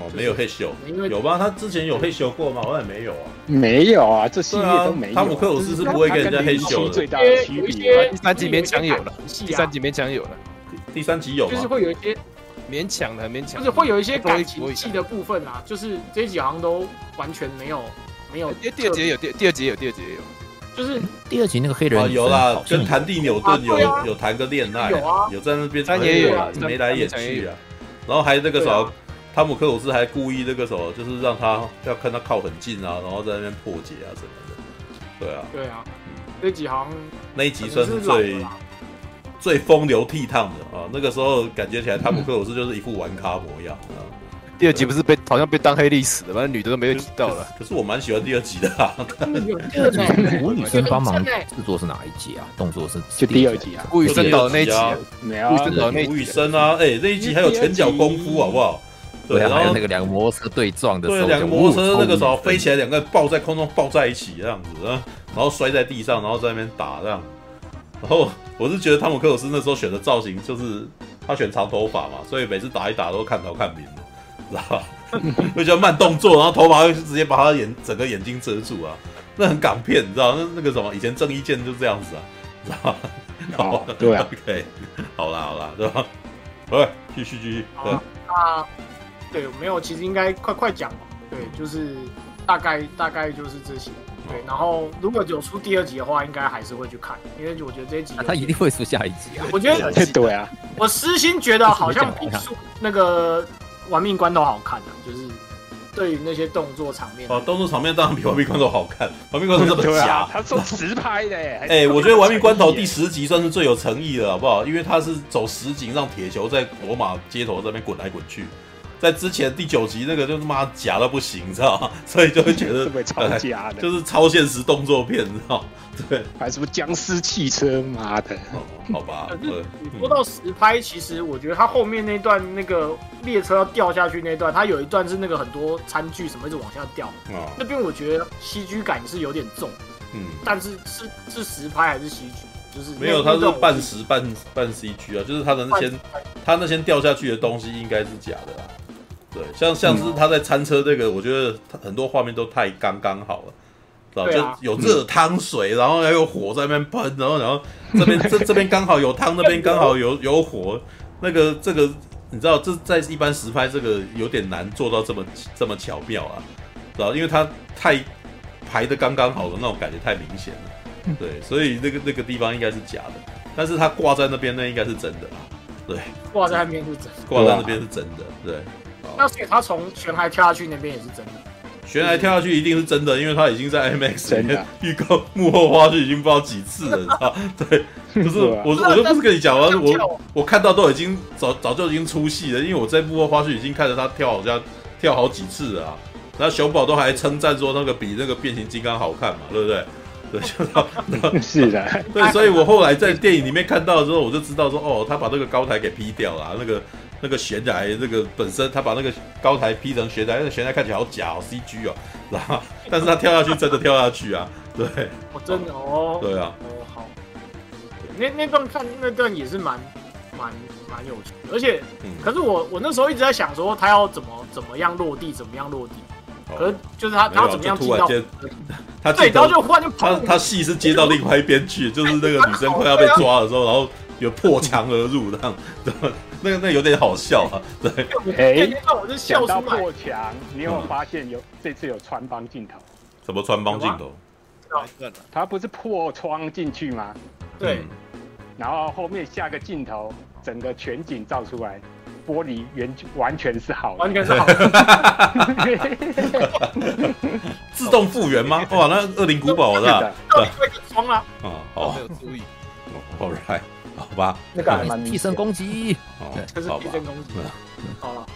哦，没有嘿咻，因为有吧？他之前有嘿咻过吗？好像也没有啊。没有啊，这系列都没有。汤姆克鲁斯是不会跟人家嘿咻的。最大的区别，第三集勉强有了，第三集勉强有了，第三集有，就是会有一些勉强的，勉强，就是会有一些感情戏的部分啊，就是这一集好像都完全没有没有。第二集有，第第二集有，第二集也有。就是第二集那个黑人、啊、有啦，跟谭蒂纽顿有有谈个恋爱，有啊，有在那边他也有眉来眼去啊，然后还那个什么，汤姆克鲁斯还故意那个什么，就是让他要看他靠很近啊，然后在那边破解啊什么的，对啊，对啊，那集好像那一集算是最最风流倜傥的啊，那个时候感觉起来汤姆克鲁斯就是一副玩咖模样啊。第二集不是被好像被当黑历史的，反正女的都没有提到了。可是我蛮喜欢第二集的啊。第二集吴宇森帮忙制作是哪一集啊？动作是就第二集啊。吴宇森导的那一集啊。没有。吴宇森啊，哎，那一集还有拳脚功夫，好不好？对，然后那个两个摩托车对撞的时候，对，两个摩托车那个时候飞起来，两个人抱在空中抱在一起这样子，然后摔在地上，然后在那边打这样。然后我是觉得汤姆克鲁斯那时候选的造型就是他选长头发嘛，所以每次打一打都看头看明了。知道吧？[laughs] 会叫慢动作，然后头发会直接把他眼整个眼睛遮住啊，那很港片，你知道？那那个什么，以前郑伊健就这样子啊，知道吧？好，对啊，[laughs] OK，好啦好啦，对吧？喂，继续继续，对啊，对，没有，其实应该快快讲嘛，对，就是大概大概就是这些，对，然后如果有出第二集的话，应该还是会去看，因为我觉得这一集他一定会出下一集啊，我觉得 [laughs] 对啊，我私心觉得好像比出那个。玩命关头好看啊，就是对于那些动作场面哦，动作场面当然比玩命关头好看。玩命关头 [laughs] 这么假，他做实拍的 [laughs] 哎、欸，我觉得玩命关头第十集算是最有诚意的，好不好？因为他是走实景，让铁球在罗马街头这边滚来滚去，在之前第九集那个就他妈假到不行，你知道吗？[laughs] 所以就会觉得 [laughs] 超假的，就是超现实动作片，你知道吗？对，还什么僵尸汽车，妈的，好吧。你说到实拍，其实我觉得他后面那段那个列车要掉下去那段，他有一段是那个很多餐具什么一直往下掉，哦、那边我觉得 CG 感是有点重，嗯，但是是是实拍还是 CG？就是没有，他是半实半半 CG 啊，就是他的那些他那些掉下去的东西应该是假的啦。对，像像是他在餐车这个，我觉得很多画面都太刚刚好了。就有热汤水，然后还有火在那边喷，然后然后这边这这边刚好有汤，那边刚好 [laughs] 有有火，那个这个你知道，这在一般实拍这个有点难做到这么这么巧妙啊，知道？因为它太排的刚刚好的那种感觉太明显了，对，所以那个那个地方应该是假的，但是它挂在那边那应该是真的，对，挂在那边是真，挂在那边是真的，对。那所以他从悬崖跳下去那边也是真的。悬崖跳下去一定是真的，因为他已经在 IMAX 里面预告幕后花絮已经不知道几次了，你知道？[laughs] 对，不是我，我就不是跟你讲了，我我看到都已经早早就已经出戏了，因为我在幕后花絮已经看着他跳，好像跳好几次了啊。然后熊宝都还称赞说那个比那个变形金刚好看嘛，对不对？对，就 [laughs] 是的，对，所以我后来在电影里面看到的时候，我就知道说，哦，他把这个高台给劈掉了，那个。那个悬崖，那个本身他把那个高台劈成悬崖，那个悬崖看起来好假哦，CG 哦，然后但是他跳下去真的跳下去啊，[laughs] 对，哦，真的哦，对啊，哦好，那那段看那段也是蛮蛮蛮有趣的，而且，嗯、可是我我那时候一直在想说他要怎么怎么样落地，怎么样落地，哦、可是就是他他要怎么样接到，[laughs] 他对，然后就忽然就他他戏是接到另外一边去，就是那个女生快要被抓的时候，然后有破墙而入这样，[laughs] 那个那有点好笑啊，对。哎，那我就笑到破墙，你有发现有这次有穿帮镜头？什么穿帮镜头？他不是破窗进去吗？对。然后后面下个镜头，整个全景照出来，玻璃原完全是好，完全是好。自动复原吗？[laughs] 哇，那恶灵古堡是吧？对，窗啊。啊，好，没有注意。All right。好吧，那个还蛮替身攻击，哦，这是替身攻击。好。了，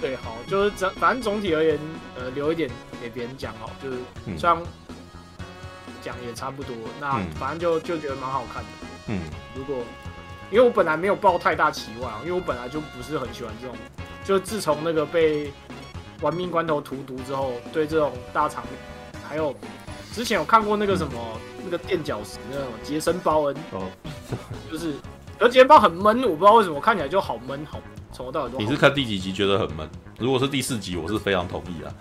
对，好，就是总反正总体而言，呃，留一点给别人讲哦，就是这样讲也差不多。那反正就就觉得蛮好看的。嗯，如果因为我本来没有抱太大期望，因为我本来就不是很喜欢这种，就自从那个被玩命关头荼毒之后，对这种大场面，还有之前有看过那个什么。那个垫脚石那种杰森鲍恩。哦，就是，而杰森鲍很闷，我不知道为什么看起来就好闷，好从头到尾都。你是看第几集觉得很闷？如果是第四集，我是非常同意啊。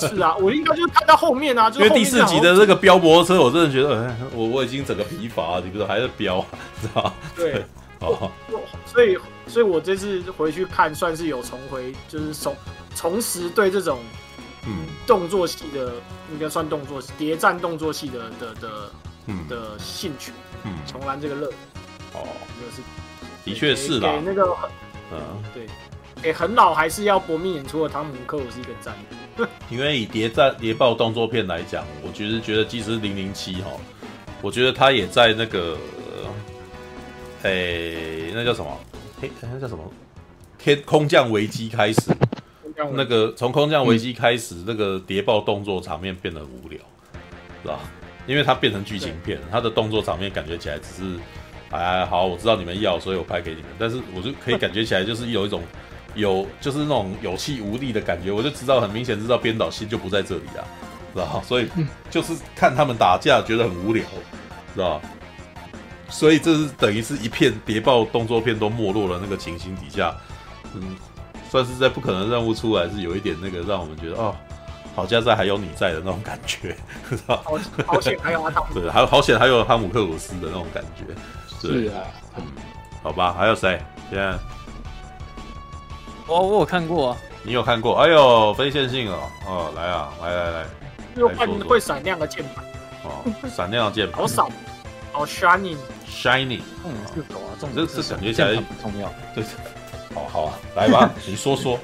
是啊，我应该就是看到后面啊，[laughs] 就是、因为第四集的这个飙摩托车，我真的觉得，哎，我我已经整个疲乏了，你不是还在飙，知道对，[laughs] 哦，所以所以我这次回去看，算是有重回，就是重重拾对这种。嗯，动作戏的应该算动作戏，谍战动作戏的的的嗯的兴趣，嗯，重燃这个热哦，就是的确是啦，给那个嗯对，给很老还是要搏命演出的汤姆克鲁斯一个赞，[laughs] 因为以谍战谍报动作片来讲，我觉得觉得即使零零七哈，我觉得他也在那个，哎、欸，那叫什么？嘿，那叫什么？天空降危机开始。那个从空降危机开始，嗯、那个谍报动作场面变得很无聊，是吧？因为它变成剧情片，它的动作场面感觉起来只是，哎，好，我知道你们要，所以我拍给你们。但是我就可以感觉起来，就是有一种有，就是那种有气无力的感觉。我就知道，很明显知道编导心就不在这里啊，知道？[laughs] 所以就是看他们打架觉得很无聊，知道？所以这是等于是一片谍报动作片都没落了那个情形底下，嗯。算是在不可能任务出来是有一点那个让我们觉得哦，好家在还有你在的那种感觉，知道？好好险还有阿汤，对，还有好险还有哈姆克鲁斯的那种感觉，[laughs] 是啊，嗯，好吧，还有谁？现在我我有看过啊，你有看过？哎呦，非线性哦，哦，来啊，来来来，又换会闪亮的键盘。哦，闪亮的键盘，好闪，好 shiny，shiny，嗯，是狗啊，这这感觉起来很重要，对。好好啊，来吧，[laughs] 你说说，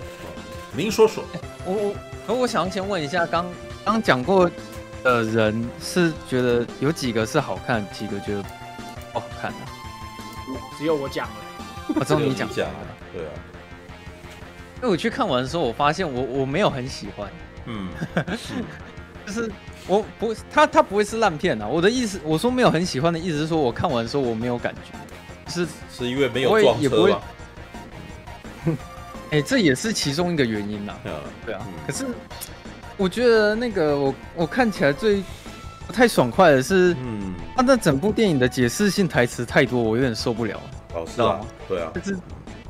您说说。我我，可我想先问一下，刚刚讲过的人是觉得有几个是好看，几个觉得不好看的？只有我讲了，我只有你讲了，对啊。因为我去看完的时候，我发现我我没有很喜欢，嗯，[laughs] 就是我不他他不会是烂片啊。我的意思，我说没有很喜欢的意思是说，我看完的时候我没有感觉，是是因为没有撞车吗？[laughs] 哎、欸，这也是其中一个原因呐。对啊，可是我觉得那个我我看起来最不太爽快了是，嗯，他那整部电影的解释性台词太多，我有点受不了。哦，是啊，对啊，就是。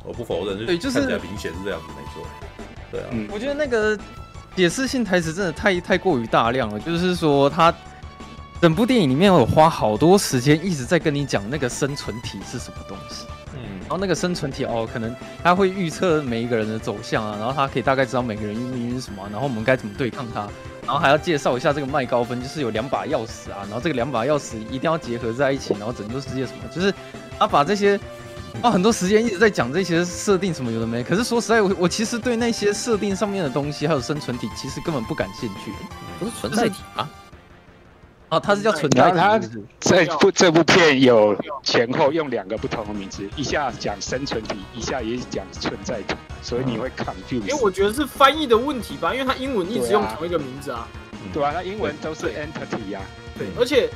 我不否认，对，就是看起来明显是这样子，没错。对啊，嗯，我觉得那个解释性台词真的太太过于大量了。就是说，他整部电影里面有花好多时间一直在跟你讲那个生存体是什么东西。嗯，然后那个生存体哦，可能他会预测每一个人的走向啊，然后他可以大概知道每个人命运是什么，然后我们该怎么对抗他，然后还要介绍一下这个麦高芬，就是有两把钥匙啊，然后这个两把钥匙一定要结合在一起，然后拯救世界什么，就是他把这些。[laughs] 啊，很多时间一直在讲这些设定什么有的没，可是说实在，我我其实对那些设定上面的东西，还有生存体，其实根本不感兴趣。不是存在体啊？哦，它是叫存在体。它这部这部片有前后用两个不同的名字，一下讲生存体，一下也讲存在体，所以你会 confuse。因为我觉得是翻译的问题吧，因为它英文一直用同一个名字啊。对啊，那英文都是 entity 啊。对，而且。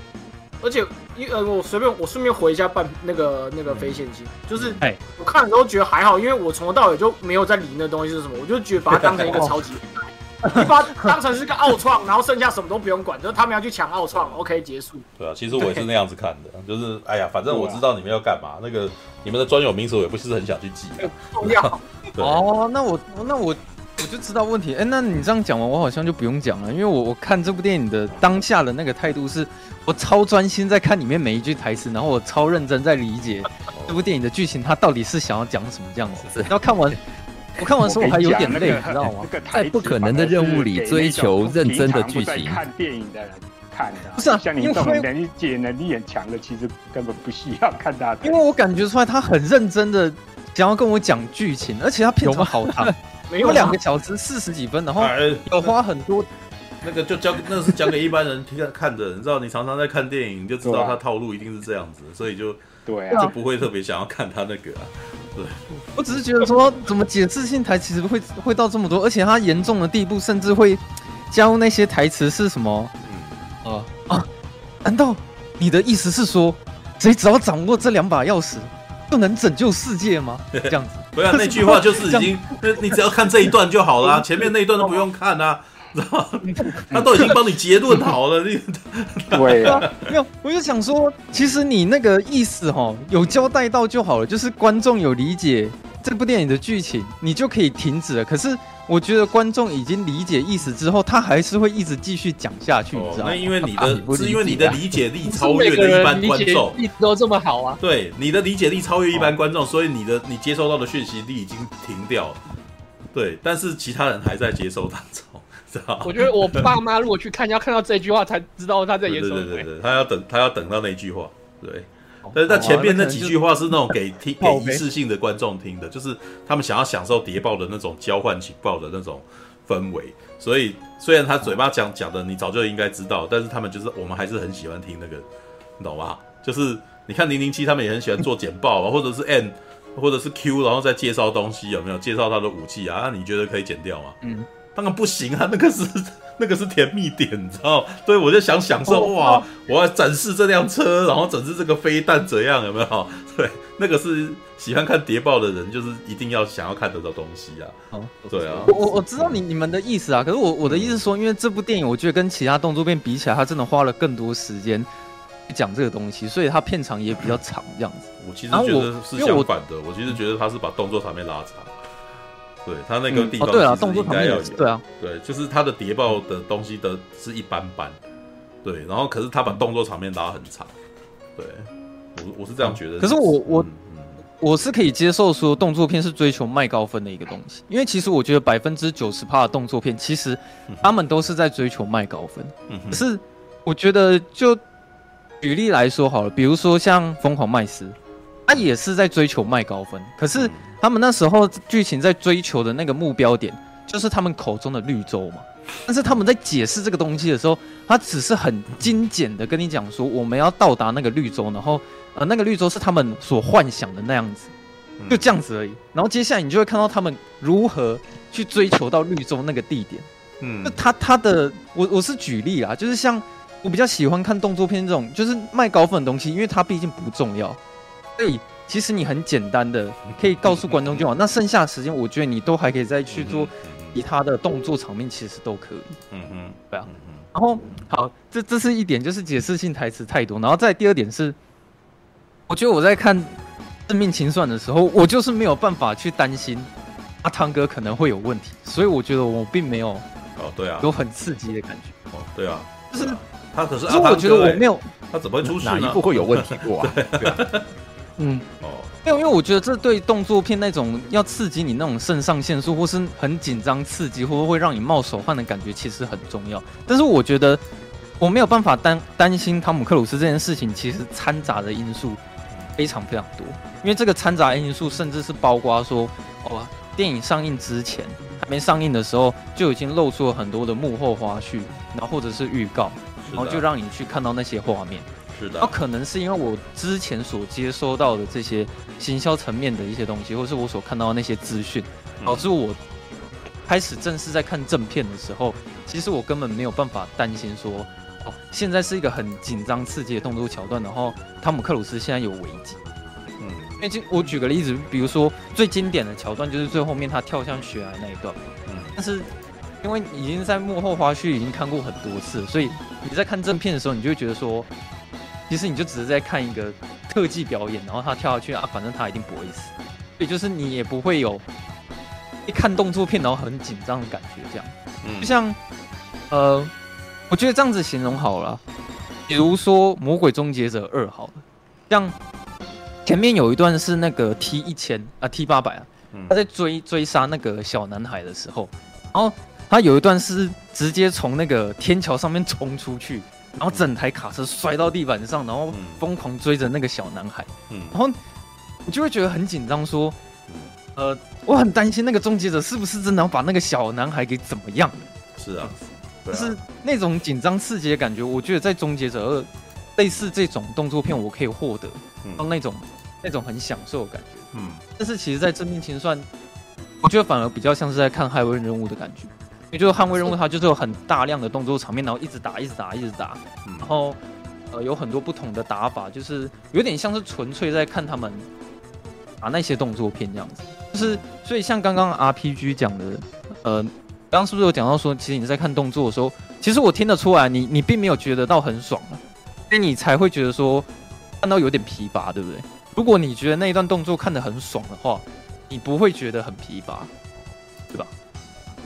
而且一呃，我随便我顺便回一下半那个那个非线性，就是我看的时候觉得还好，因为我从头到尾就没有在理那东西是什么，我就觉得把它当成一个超级，[laughs] [laughs] 你把它当成是个奥创，然后剩下什么都不用管，就是他们要去抢奥创，OK 结束。对啊，其实我也是那样子看的，就是哎呀，反正我知道你们要干嘛，那个你们的专有名词我也不是很想去记。[laughs] 重要。[laughs] 哦，那我那我。我就知道问题，哎、欸，那你这样讲完，我好像就不用讲了，因为我我看这部电影的当下的那个态度是，我超专心在看里面每一句台词，然后我超认真在理解这部电影的剧情，它到底是想要讲什么这样子。然后看完，[laughs] 我看完时候我还有点累，你知道吗？在不可能的任务里追求认真的剧情。看电影的人看的，不是啊，像你这种理解能力很强的，其实根本不需要看他。因为我感觉出来他很认真的想要跟我讲剧情，而且他片长好长。[laughs] 有两个小时四十几分，然后有花很多，那个就讲，那是讲给一般人听看的。你知道，你常常在看电影，你就知道他套路一定是这样子，所以就对，就不会特别想要看他那个啊。对，我只是觉得说，怎么解释性台词会会到这么多，而且他严重的地步，甚至会加入那些台词是什么？嗯啊啊！难道你的意思是说，谁只要掌握这两把钥匙？就能拯救世界吗？[laughs] 这样子，不要那句话就是已经，[laughs] 你只要看这一段就好了，[laughs] 啊，前面那一段都不用看啊，知道吗？他都已经帮你结论好了，你 [laughs] 对啊，没有，我就想说，其实你那个意思哈，有交代到就好了，就是观众有理解这部电影的剧情，你就可以停止了。可是。我觉得观众已经理解意思之后，他还是会一直继续讲下去，你知道吗？那因为你的是因为你的理解力超越了一般观众，一直都这么好啊。对，你的理解力超越一般观众，所以你的你接收到的讯息力已经停掉了。对，但是其他人还在接收当中，知道我觉得我爸妈如果去看，要看到这句话才知道他在演什么。对对对，他要等他要等到那句话，对。但是，但前面那几句话是那种给 [laughs] 听给一次性的观众听的，就是他们想要享受谍报的那种交换情报的那种氛围。所以，虽然他嘴巴讲讲的你早就应该知道，但是他们就是我们还是很喜欢听那个，你懂吗？就是你看零零七，他们也很喜欢做简报啊，[laughs] 或者是 N，或者是 Q，然后再介绍东西，有没有介绍他的武器啊？那你觉得可以剪掉吗？嗯，当然不行啊，那个是。[laughs] 那个是甜蜜点，你知道？所以我就想享受哇！我要展示这辆车，然后展示这个飞弹怎样？有没有？[laughs] 对，那个是喜欢看谍报的人，就是一定要想要看得到东西啊。哦，对啊。我我我知道你你们的意思啊，可是我我的意思是说，因为这部电影，我觉得跟其他动作片比起来，它真的花了更多时间讲这个东西，所以它片长也比较长，这样子。我其实觉得是相反的，我，我其实觉得他是把动作场面拉长。对他那个地方，对啊，动作应该要有，对啊，对，就是他的谍报的东西的是一般般，对，然后可是他把动作场面拉很长，对，我我是这样觉得。可是我我我是可以接受说动作片是追求卖高分的一个东西，因为其实我觉得百分之九十趴的动作片其实他们都是在追求卖高分，可是我觉得就举例来说好了，比如说像疯狂麦斯，他也是在追求卖高分，可是。他们那时候剧情在追求的那个目标点，就是他们口中的绿洲嘛。但是他们在解释这个东西的时候，他只是很精简的跟你讲说，我们要到达那个绿洲，然后呃，那个绿洲是他们所幻想的那样子。就这样子而已。然后接下来你就会看到他们如何去追求到绿洲那个地点。嗯，那他他的，我我是举例啦，就是像我比较喜欢看动作片这种，就是卖高分的东西，因为它毕竟不重要。所以其实你很简单的可以告诉观众就好。[laughs] 那剩下的时间，我觉得你都还可以再去做其他的动作场面，其实都可以。嗯嗯，对啊。然后好，这这是一点，就是解释性台词太多。然后再第二点是，我觉得我在看。致命清算的时候，我就是没有办法去担心阿汤哥可能会有问题，所以我觉得我并没有哦，对啊，有很刺激的感觉哦，对啊，就是他可是，可是我觉得我没有，他怎么会出事？哪一部会有问题过啊？[laughs] 对啊，嗯，哦，没有，因为我觉得这对动作片那种要刺激你那种肾上腺素，或是很紧张刺激，或者会让你冒手汗的感觉，其实很重要。但是我觉得我没有办法担担心汤姆克鲁斯这件事情，其实掺杂的因素非常非常多。因为这个掺杂因素，甚至是包括说，哦，电影上映之前还没上映的时候，就已经露出了很多的幕后花絮，然后或者是预告，然后就让你去看到那些画面。是的。那可能是因为我之前所接收到的这些行销层面的一些东西，或是我所看到的那些资讯，导致我开始正式在看正片的时候，其实我根本没有办法担心说，哦，现在是一个很紧张刺激的动作桥段，然后汤姆克鲁斯现在有危机。嗯因为我举个例子，比如说最经典的桥段就是最后面他跳向悬崖那一段。嗯，但是因为已经在幕后花絮已经看过很多次，所以你在看正片的时候，你就会觉得说，其实你就只是在看一个特技表演，然后他跳下去啊，反正他一定不会死。所以就是你也不会有一看动作片然后很紧张的感觉，这样。嗯，就像呃，我觉得这样子形容好了，比如说《魔鬼终结者二》好了，像。前面有一段是那个 T 一千啊 T 八百啊，他在追追杀那个小男孩的时候，然后他有一段是直接从那个天桥上面冲出去，然后整台卡车摔到地板上，然后疯狂追着那个小男孩，然后你就会觉得很紧张，说，呃，我很担心那个终结者是不是真的要把那个小男孩给怎么样？是啊，就是那种紧张刺激的感觉，我觉得在终结者二类似这种动作片，我可以获得到那种。那种很享受的感觉，嗯，但是其实，在致命清算，我觉得反而比较像是在看捍卫任务的感觉，因为就是捍卫任务，它就是有很大量的动作场面，然后一直打，一直打，一直打，然后呃有很多不同的打法，就是有点像是纯粹在看他们打那些动作片这样子，就是所以像刚刚 RPG 讲的，呃，刚刚是不是有讲到说，其实你在看动作的时候，其实我听得出来你，你你并没有觉得到很爽啊，所以你才会觉得说看到有点疲乏，对不对？如果你觉得那一段动作看得很爽的话，你不会觉得很疲乏？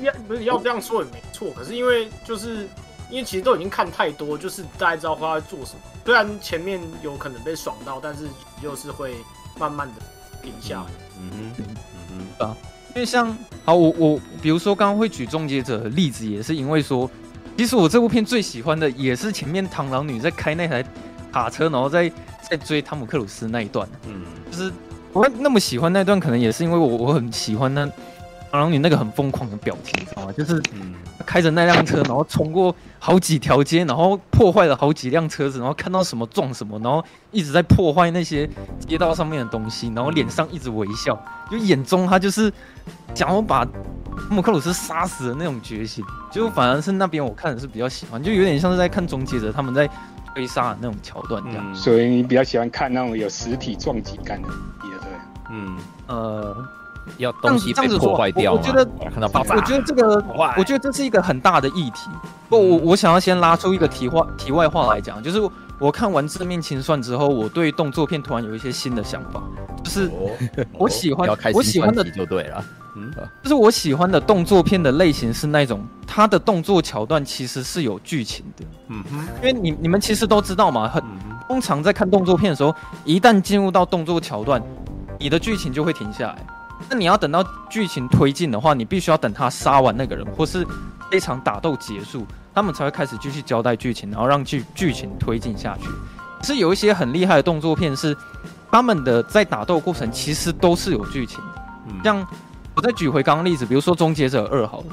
要不是要这样说也没错，可是因为就是因为其实都已经看太多，就是大家知道他在做什么。虽然前面有可能被爽到，但是又是会慢慢的停下来。嗯哼，嗯哼，啊，因为像好，我我比如说刚刚会举终结者的例子，也是因为说，其实我这部片最喜欢的也是前面螳螂女在开那台卡车，然后在。在追汤姆克鲁斯那一段，嗯，就是我那么喜欢那段，可能也是因为我我很喜欢那螳螂女那个很疯狂的表情，知道吗？就是开着那辆车，然后冲过好几条街，然后破坏了好几辆车子，然后看到什么撞什么，然后一直在破坏那些街道上面的东西，然后脸上一直微笑，就眼中他就是想要把汤姆克鲁斯杀死的那种决心。就反而是那边我看的是比较喜欢，就有点像是在看终结者他们在。追杀的那种桥段，这样、嗯，所以你比较喜欢看那种有实体撞击感的，对不对？嗯，呃，要东西被破坏掉我，我觉得看到爆炸，我觉得这个，我觉得这是一个很大的议题。不、嗯，我我想要先拉出一个题话题外话来讲，就是我看完《致命清算》之后，我对动作片突然有一些新的想法，就是 [laughs] 我喜欢，我喜欢的就对了。嗯，就是我喜欢的动作片的类型是那种，它的动作桥段其实是有剧情的。嗯哼，因为你你们其实都知道嘛，很通常在看动作片的时候，一旦进入到动作桥段，你的剧情就会停下来。那你要等到剧情推进的话，你必须要等他杀完那个人，或是这场打斗结束，他们才会开始继续交代剧情，然后让剧剧情推进下去。是有一些很厉害的动作片，是他们的在打斗过程其实都是有剧情的，像。我再举回刚刚例子，比如说《终结者二》好了，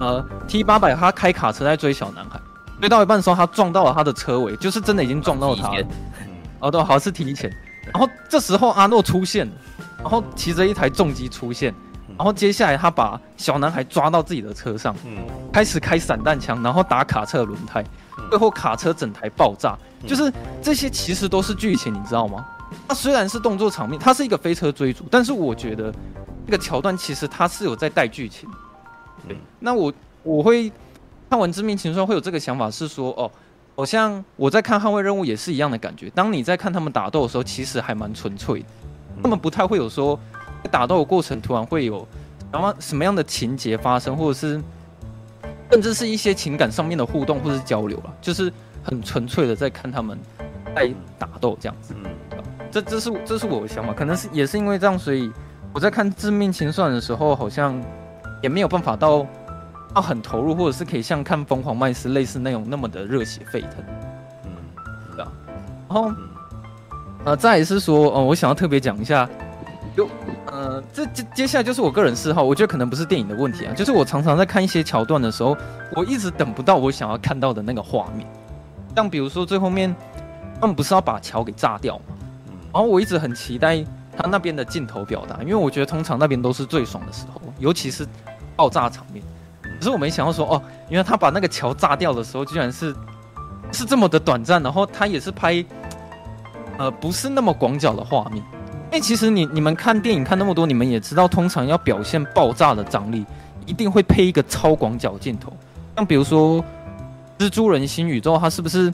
呃，T 八百他开卡车在追小男孩，追到一半的时候，他撞到了他的车尾，就是真的已经撞到他了。哦，对，好像是提前。然后这时候阿诺出现，然后骑着一台重机出现，然后接下来他把小男孩抓到自己的车上，嗯，开始开散弹枪，然后打卡车轮胎，最后卡车整台爆炸，就是这些其实都是剧情，你知道吗？它虽然是动作场面，它是一个飞车追逐，但是我觉得这个桥段其实它是有在带剧情。对，那我我会看完《致命情书》会有这个想法，是说哦，好像我在看《捍卫任务》也是一样的感觉。当你在看他们打斗的时候，其实还蛮纯粹的，他们不太会有说在打斗的过程突然会有然后什么样的情节发生，或者是甚至是一些情感上面的互动或者是交流了，就是很纯粹的在看他们在打斗这样子。这这是这是我的想法，可能是也是因为这样，所以我在看《致命清算》的时候，好像也没有办法到到很投入，或者是可以像看《疯狂麦斯》类似那种那么的热血沸腾。嗯，是啊。然后，呃，再是说，呃，我想要特别讲一下，就呃，这接接下来就是我个人嗜好，我觉得可能不是电影的问题啊，就是我常常在看一些桥段的时候，我一直等不到我想要看到的那个画面，像比如说最后面，他们不是要把桥给炸掉吗？然后我一直很期待他那边的镜头表达，因为我觉得通常那边都是最爽的时候，尤其是爆炸场面。可是我没想到说，哦，因为他把那个桥炸掉的时候，居然是是这么的短暂，然后他也是拍，呃，不是那么广角的画面。因为其实你你们看电影看那么多，你们也知道，通常要表现爆炸的张力，一定会配一个超广角镜头。像比如说蜘蛛人新宇宙，它是不是？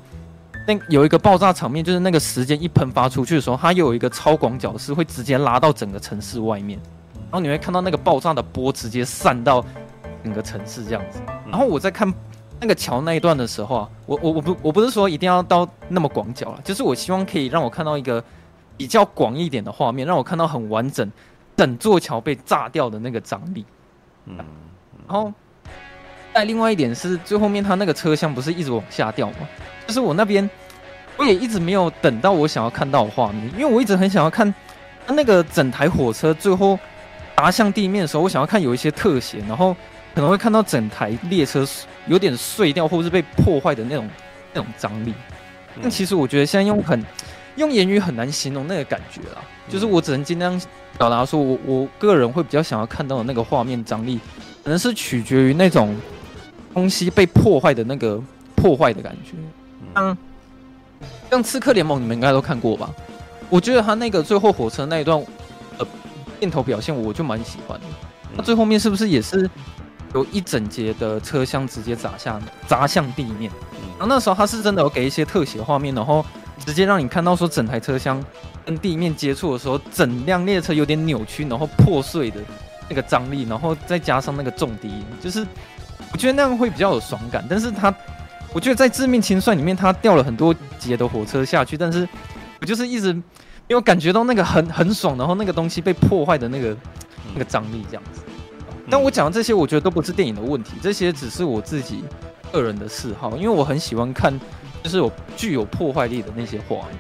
那有一个爆炸场面，就是那个时间一喷发出去的时候，它又有一个超广角是会直接拉到整个城市外面，然后你会看到那个爆炸的波直接散到整个城市这样子。然后我在看那个桥那一段的时候啊，我我我不我不是说一定要到那么广角了，就是我希望可以让我看到一个比较广一点的画面，让我看到很完整整座桥被炸掉的那个张力。嗯，然后再另外一点是最后面它那个车厢不是一直往下掉吗？就是我那边，我也一直没有等到我想要看到的画面，因为我一直很想要看那个整台火车最后砸向地面的时候，我想要看有一些特写，然后可能会看到整台列车有点碎掉或者是被破坏的那种那种张力。但其实我觉得现在用很用言语很难形容那个感觉啦，就是我只能尽量表达说我我个人会比较想要看到的那个画面张力，可能是取决于那种东西被破坏的那个破坏的感觉。像像刺客联盟，你们应该都看过吧？我觉得他那个最后火车那一段，呃，镜头表现我就蛮喜欢的。他最后面是不是也是有一整节的车厢直接砸下砸向地面？然后那时候他是真的有给一些特写画面，然后直接让你看到说整台车厢跟地面接触的时候，整辆列车有点扭曲，然后破碎的那个张力，然后再加上那个重低音，就是我觉得那样会比较有爽感。但是他。我觉得在《致命清算》里面，他掉了很多节的火车下去，但是我就是一直没有感觉到那个很很爽，然后那个东西被破坏的那个那个张力这样子。但我讲的这些，我觉得都不是电影的问题，这些只是我自己个人的嗜好，因为我很喜欢看就是有具有破坏力的那些画面。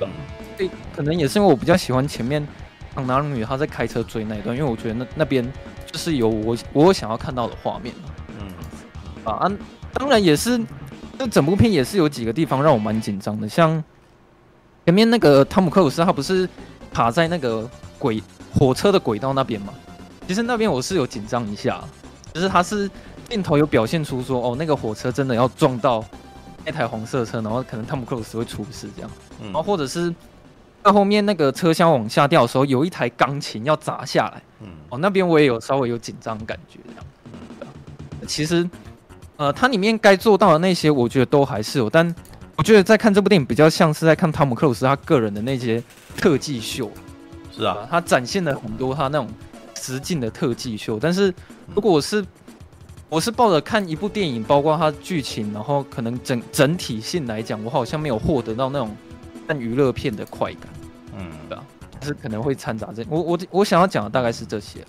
嗯，对，可能也是因为我比较喜欢前面两男女他在开车追那一段，因为我觉得那那边就是有我我想要看到的画面。嗯，啊，当然也是。这整部片也是有几个地方让我蛮紧张的，像前面那个汤姆克鲁斯，他不是卡在那个轨火车的轨道那边吗？其实那边我是有紧张一下，就是他是镜头有表现出说，哦，那个火车真的要撞到那台黄色车，然后可能汤姆克鲁斯会出事这样，然后或者是到后面那个车厢往下掉的时候，有一台钢琴要砸下来，嗯哦，那边我也有稍微有紧张感觉这样，其实。呃，它里面该做到的那些，我觉得都还是有。但我觉得在看这部电影，比较像是在看汤姆克鲁斯他个人的那些特技秀。是啊，他展现了很多他那种实境的特技秀。但是如果我是我是抱着看一部电影，包括它剧情，然后可能整整体性来讲，我好像没有获得到那种看娱乐片的快感。嗯，对啊，就是可能会掺杂这。我我我想要讲的大概是这些了。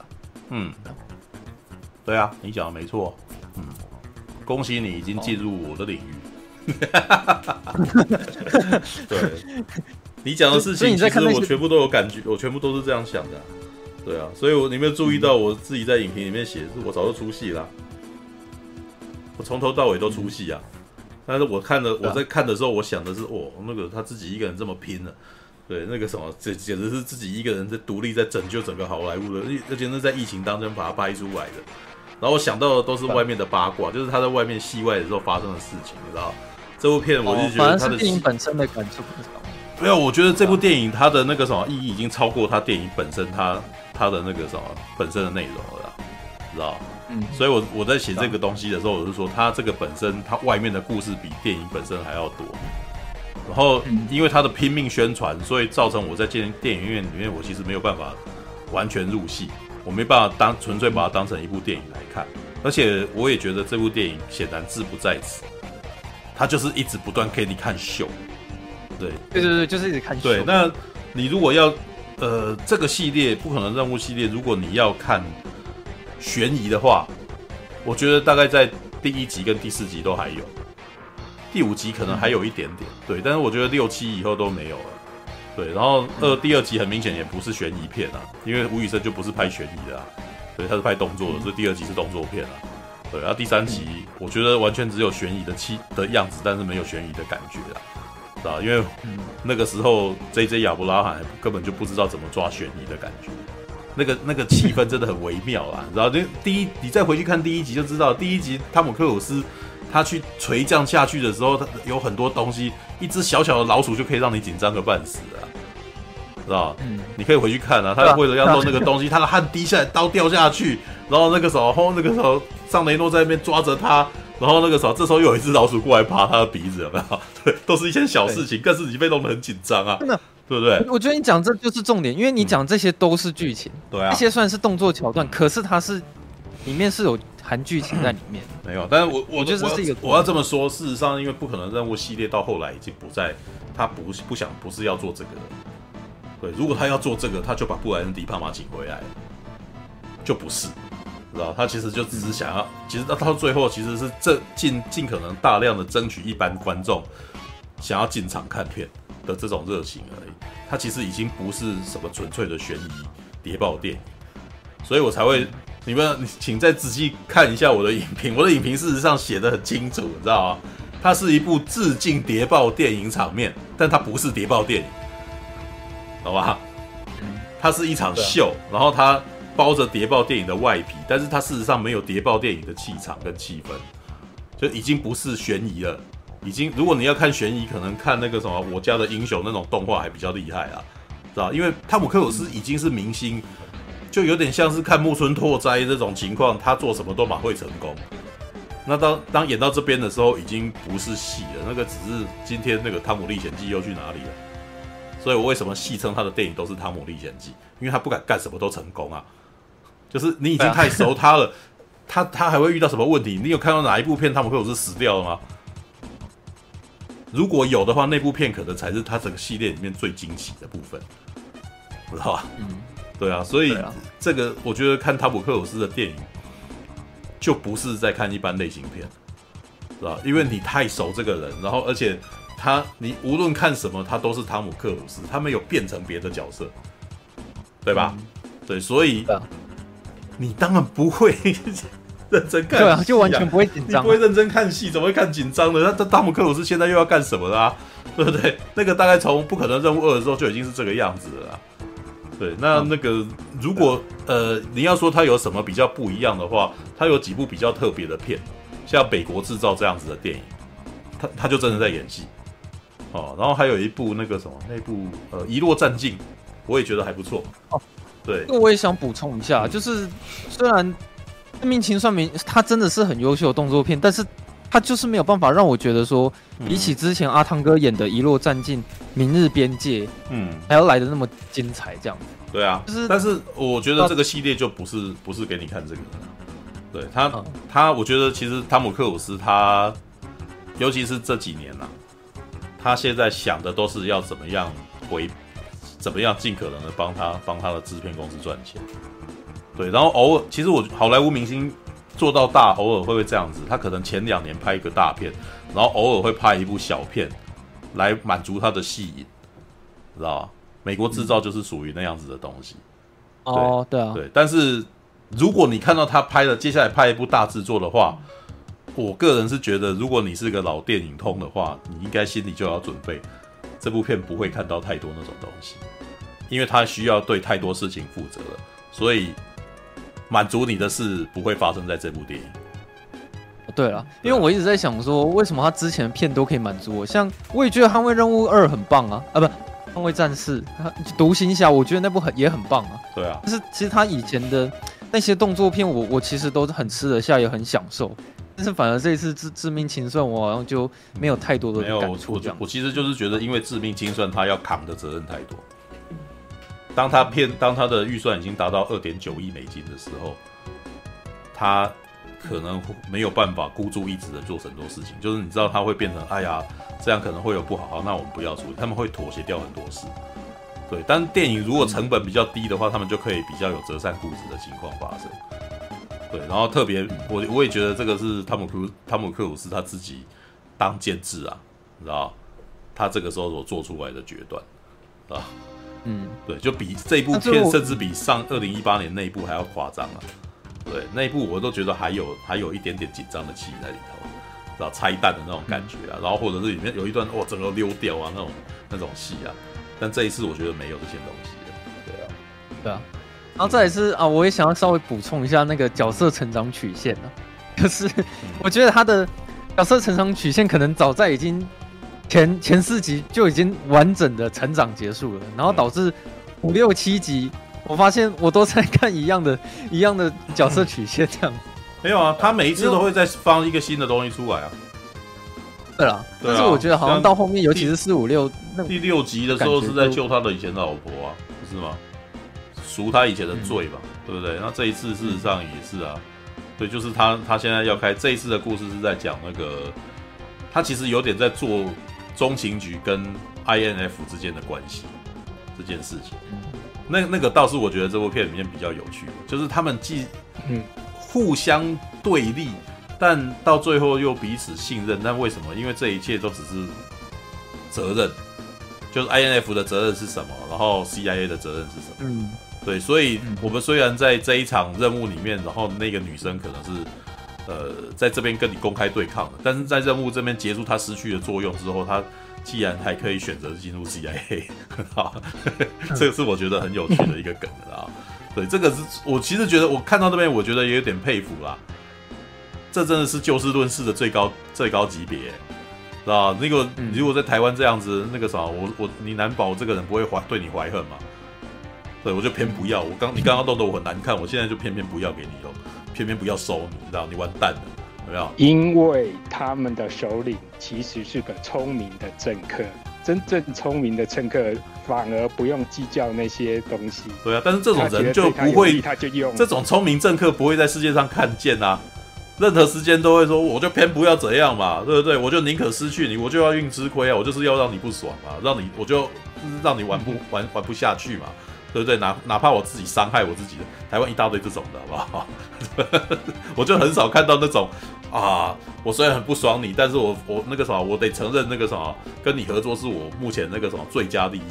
嗯，对啊，你讲的没错。嗯。恭喜你已经进入我的领域。[laughs] 对，你讲的事情，其实我全部都有感觉，我全部都是这样想的。对啊，所以我你没有注意到我自己在影评里面写，是我早就出戏了，我从头到尾都出戏啊。但是我看的，我在看的时候，我想的是，哦，那个他自己一个人这么拼了，对，那个什么，这简直是自己一个人在独立在拯救整个好莱坞的，而且是在疫情当中把它拍出来的。然后我想到的都是外面的八卦，就是他在外面戏外的时候发生的事情，你知道？这部片我就觉得他的电影本身的感触。没有，我觉得这部电影它的那个什么意义已经超过它电影本身它它的那个什么本身的内容了，知道？嗯，所以我我在写这个东西的时候，我是说它这个本身它外面的故事比电影本身还要多。然后因为它的拼命宣传，所以造成我在进电影院里面，我其实没有办法完全入戏，我没办法当纯粹把它当成一部电影来看。而且我也觉得这部电影显然志不在此，它就是一直不断给你看秀。对对对对，就是一直看秀。对，那你如果要呃这个系列不可能任务系列，如果你要看悬疑的话，我觉得大概在第一集跟第四集都还有。第五集可能还有一点点，对，但是我觉得六七以后都没有了，对。然后二第二集很明显也不是悬疑片啊，因为吴宇森就不是拍悬疑的啊，对，他是拍动作的，所以第二集是动作片啊，对。然后第三集我觉得完全只有悬疑的气的样子，但是没有悬疑的感觉啊，知道？因为那个时候 J.J. 亚伯拉罕根本就不知道怎么抓悬疑的感觉，那个那个气氛真的很微妙啊，[laughs] 然后就第一你再回去看第一集就知道，第一集汤姆克鲁斯。他去垂降下去的时候，他有很多东西，一只小小的老鼠就可以让你紧张个半死啊，知道？嗯，你可以回去看啊。他为了要弄那个东西，他的汗滴下来，刀掉下去，然后那个时候，那个时候，尚雷诺在那边抓着他，然后那个时候，这时候又有一只老鼠过来爬他的鼻子，有没有？[laughs] 对，都是一些小事情，但是你被弄得很紧张啊，真的，对不对？我觉得你讲这就是重点，因为你讲这些都是剧情，对啊，这些算是动作桥段，可是它是里面是有。含剧情在里面。没有，但是我我就是一个，我要这么说，事实上，因为不可能任务系列到后来已经不在，他不不想不是要做这个的，对，如果他要做这个，他就把布莱恩迪帕马请回来，就不是，知道？他其实就只是想要，其实到到最后，其实是这尽尽可能大量的争取一般观众想要进场看片的这种热情而已，他其实已经不是什么纯粹的悬疑谍报电影，所以我才会。你们，请再仔细看一下我的影评。我的影评事实上写的很清楚，你知道吗？它是一部致敬谍报电影场面，但它不是谍报电影，好吧？它是一场秀，然后它包着谍报电影的外皮，但是它事实上没有谍报电影的气场跟气氛，就已经不是悬疑了。已经，如果你要看悬疑，可能看那个什么《我家的英雄》那种动画还比较厉害啊，知道？因为汤姆克鲁斯已经是明星。就有点像是看木村拓哉这种情况，他做什么都蛮会成功。那当当演到这边的时候，已经不是戏了，那个只是今天那个《汤姆历险记》又去哪里了？所以我为什么戏称他的电影都是《汤姆历险记》？因为他不敢干什么都成功啊。就是你已经太熟他了，他他还会遇到什么问题？你有看到哪一部片汤姆克鲁斯死掉了吗？如果有的话，那部片可能才是他整个系列里面最惊奇的部分，知道吧？嗯。对啊，所以这个我觉得看汤姆克鲁斯的电影，就不是在看一般类型片，是吧？因为你太熟这个人，然后而且他你无论看什么，他都是汤姆克鲁斯，他没有变成别的角色，对吧？嗯、对，所以你当然不会认真看戏、啊，对啊，就完全不会紧张，你不会认真看戏，怎么会看紧张的？那这汤姆克鲁斯现在又要干什么啦、啊？[laughs] 对不对？那个大概从不可能任务二的时候就已经是这个样子了。对，那那个如果呃，你要说他有什么比较不一样的话，他有几部比较特别的片，像《北国制造》这样子的电影，他他就真的在演戏哦。然后还有一部那个什么，那部呃《遗落战境》，我也觉得还不错哦。对，那我也想补充一下，就是虽然《真命情算明》它真的是很优秀的动作片，但是。它就是没有办法让我觉得说，比起之前阿汤哥演的《一落战境》《明日边界》，嗯，还要来的那么精彩，这样子。对啊，就是，但是我觉得这个系列就不是不是给你看这个的。对他，嗯、他，我觉得其实汤姆克鲁斯他，尤其是这几年呐、啊，他现在想的都是要怎么样回，怎么样尽可能的帮他帮他的制片公司赚钱。对，然后偶尔，其实我好莱坞明星。做到大，偶尔会不会这样子？他可能前两年拍一个大片，然后偶尔会拍一部小片，来满足他的戏瘾，知道吧？美国制造就是属于那样子的东西。哦，对啊，对。但是如果你看到他拍了接下来拍一部大制作的话，我个人是觉得，如果你是个老电影通的话，你应该心里就要准备，这部片不会看到太多那种东西，因为他需要对太多事情负责了，所以满足你的事不会发生在这部电影。对了，因为我一直在想说，为什么他之前的片都可以满足我？像我也觉得《捍卫任务二》很棒啊，啊不，《捍卫战士》、《独行侠》，我觉得那部很也很棒啊。对啊，但是其实他以前的那些动作片我，我我其实都很吃得下，也很享受。但是反而这一次致致命清算，我好像就没有太多的感触。我我其实就是觉得，因为致命清算他要扛的责任太多。当他片当他的预算已经达到二点九亿美金的时候，他。可能没有办法孤注一掷的做很多事情，就是你知道他会变成，哎呀，这样可能会有不好，好，那我们不要处理，他们会妥协掉很多事。对，但电影如果成本比较低的话，他们就可以比较有折善固执的情况发生。对，然后特别，我我也觉得这个是汤姆克汤姆克鲁斯他自己当监制啊，你知道，他这个时候所做出来的决断啊，嗯，对，就比这部片甚至比上二零一八年那一部还要夸张啊。对，那一部我都觉得还有还有一点点紧张的气在里头，然后拆弹的那种感觉啊，嗯、然后或者是里面有一段哦整个溜掉啊那种那种戏啊，但这一次我觉得没有这些东西。对啊，对啊，然后再一次啊，我也想要稍微补充一下那个角色成长曲线啊，[laughs] 就是我觉得他的角色成长曲线可能早在已经前前四集就已经完整的成长结束了，然后导致五六七集。我发现我都在看一样的、[laughs] 一样的角色曲线，这样 [laughs] 没有啊？他每一次都会再放一个新的东西出来啊。对了，但是我觉得好像到后面，尤其是四五六第六集的时候，是在救他的以前的老婆啊，不是吗？赎他以前的罪吧，对不对？那这一次事实上也是啊，对，就是他他现在要开这一次的故事是在讲那个，他其实有点在做中情局跟 INF 之间的关系这件事情。那那个倒是我觉得这部片里面比较有趣的，就是他们既嗯互相对立，但到最后又彼此信任。但为什么？因为这一切都只是责任，就是 INF 的责任是什么，然后 CIA 的责任是什么？嗯，对。所以我们虽然在这一场任务里面，然后那个女生可能是呃在这边跟你公开对抗的，但是在任务这边结束，他失去了作用之后，他。既然还可以选择进入 CIA，很 [laughs] 好，这个是我觉得很有趣的一个梗啊。对，这个是我其实觉得我看到这边，我觉得也有点佩服啦。这真的是就事论事的最高最高级别，知道那个如果在台湾这样子，那个啥，我我你难保这个人不会怀对你怀恨嘛？对，我就偏不要。我刚你刚刚弄得我很难看，我现在就偏偏不要给你用，偏偏不要收你，知道你完蛋了。有没有？因为他们的首领其实是个聪明的政客，真正聪明的政客反而不用计较那些东西。对啊，但是这种人就不会，他就用这种聪明政客不会在世界上看见啊。任何时间都会说，我就偏不要怎样嘛，对不对？我就宁可失去你，我就要运吃亏啊，我就是要让你不爽嘛，让你我就让你玩不玩玩不下去嘛。对不对？哪哪怕我自己伤害我自己的，台湾一大堆这种的，好不好？[laughs] 我就很少看到那种啊，我虽然很不爽你，但是我我那个什么，我得承认那个什么，跟你合作是我目前那个什么最佳利益，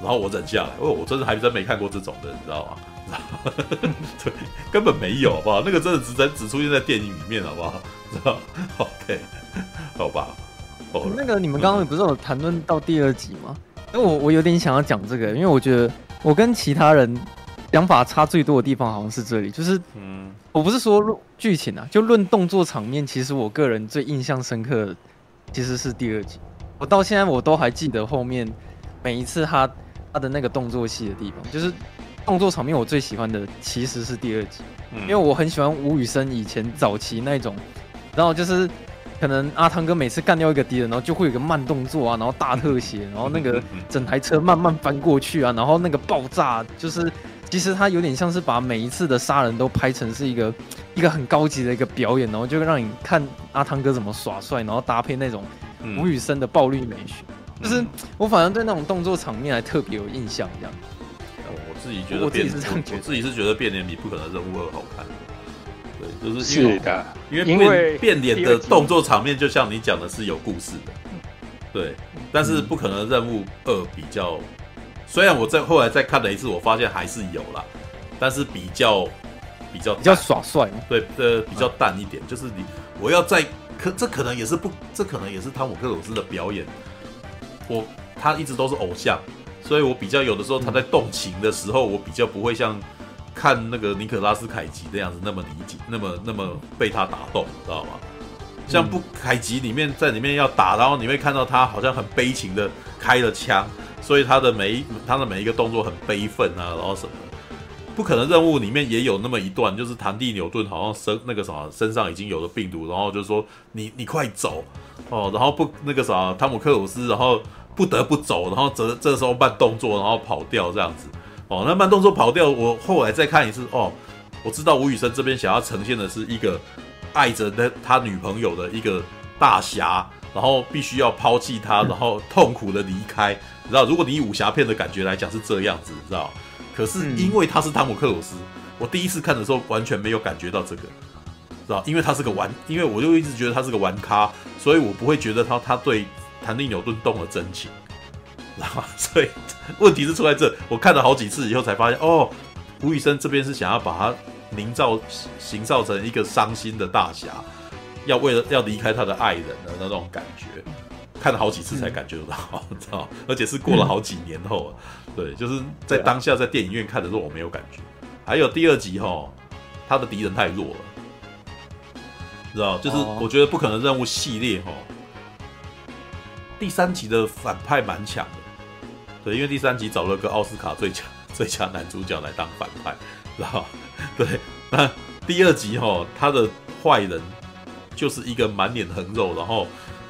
然后我忍下来。哦，我真的还真没看过这种的，你知道吗？对，[laughs] 根本没有，好不好？那个真的只在只出现在电影里面，好不好？[laughs] 知道？OK，好吧。哦，那个你们刚刚不是有谈论到第二集吗？为我我有点想要讲这个，因为我觉得我跟其他人想法差最多的地方好像是这里，就是，嗯，我不是说论剧情啊，就论动作场面，其实我个人最印象深刻的其实是第二集，我到现在我都还记得后面每一次他他的那个动作戏的地方，就是动作场面我最喜欢的其实是第二集，因为我很喜欢吴宇森以前早期那种，然后就是。可能阿汤哥每次干掉一个敌人，然后就会有一个慢动作啊，然后大特写，然后那个整台车慢慢翻过去啊，然后那个爆炸，就是其实他有点像是把每一次的杀人都拍成是一个一个很高级的一个表演，然后就让你看阿汤哥怎么耍帅，然后搭配那种吴宇森的暴力美学，就是我反而对那种动作场面还特别有印象。这样，我自己觉得，我自己是这样觉得，我自己是觉得变脸比不可能任务二好看。对，就是是的，因为变脸的动作场面，就像你讲的是有故事的，对。但是不可能任务二比较，虽然我在后来再看了一次，我发现还是有啦，但是比较比较比较耍帅，对，呃，比较淡一点。就是你我要再可，这可能也是不，这可能也是汤姆克鲁斯的表演我他一直都是偶像，所以我比较有的时候他在动情的时候，我比较不会像看那个尼可拉斯凯奇的样子那么理解，那么那么被他打动，知道吗？像不凯奇里面在里面要打，然后你会看到他好像很悲情的开了枪，所以他的每一他的每一个动作很悲愤啊，然后什么的。不可能任务里面也有那么一段，就是唐蒂牛顿好像身那个啥身上已经有了病毒，然后就说你你快走哦，然后不那个啥汤姆克鲁斯，然后不得不走，然后这这时候慢动作，然后跑掉这样子哦，那慢动作跑掉，我后来再看一次哦，我知道吴宇森这边想要呈现的是一个爱着他他女朋友的一个大侠，然后必须要抛弃他，然后痛苦的离开，你知道，如果你以武侠片的感觉来讲是这样子，你知道。可是因为他是汤姆克鲁斯，我第一次看的时候完全没有感觉到这个，知道？因为他是个玩，因为我就一直觉得他是个玩咖，所以我不会觉得他他对唐蒂纽顿动了真情，知道？[laughs] 所以问题是出在这，我看了好几次以后才发现，哦，吴宇森这边是想要把他凝造、形造成一个伤心的大侠，要为了要离开他的爱人的那种感觉。看了好几次才感觉得到，[laughs] 知道？而且是过了好几年后，对，就是在当下在电影院看的时候我没有感觉。还有第二集哈，他的敌人太弱了，知道？就是我觉得不可能任务系列哈，第三集的反派蛮强的，对，因为第三集找了个奥斯卡最佳最佳男主角来当反派，知道？对，那第二集哈，他的坏人就是一个满脸横肉，然后。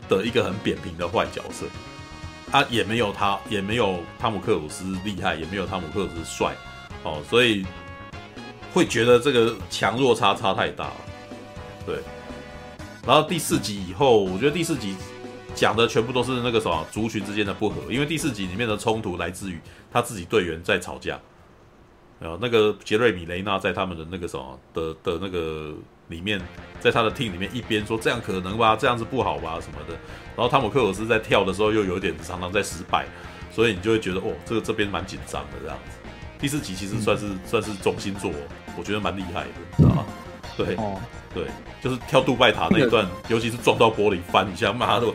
的一个很扁平的坏角色，啊，也没有他，也没有汤姆克鲁斯厉害，也没有汤姆克鲁斯帅，哦，所以会觉得这个强弱差差太大了，对。然后第四集以后，我觉得第四集讲的全部都是那个什么族群之间的不和，因为第四集里面的冲突来自于他自己队员在吵架，然后那个杰瑞米雷纳在他们的那个什么的的那个。里面，在他的 team 里面，一边说这样可能吧，这样子不好吧什么的。然后汤姆克鲁斯在跳的时候又有点常常在失败，所以你就会觉得哦，这个这边蛮紧张的这样子。第四集其实算是、嗯、算是中心作，我觉得蛮厉害的，知道吗？对、哦、对，就是跳杜拜塔那一段，[laughs] 尤其是撞到玻璃翻一下，妈的，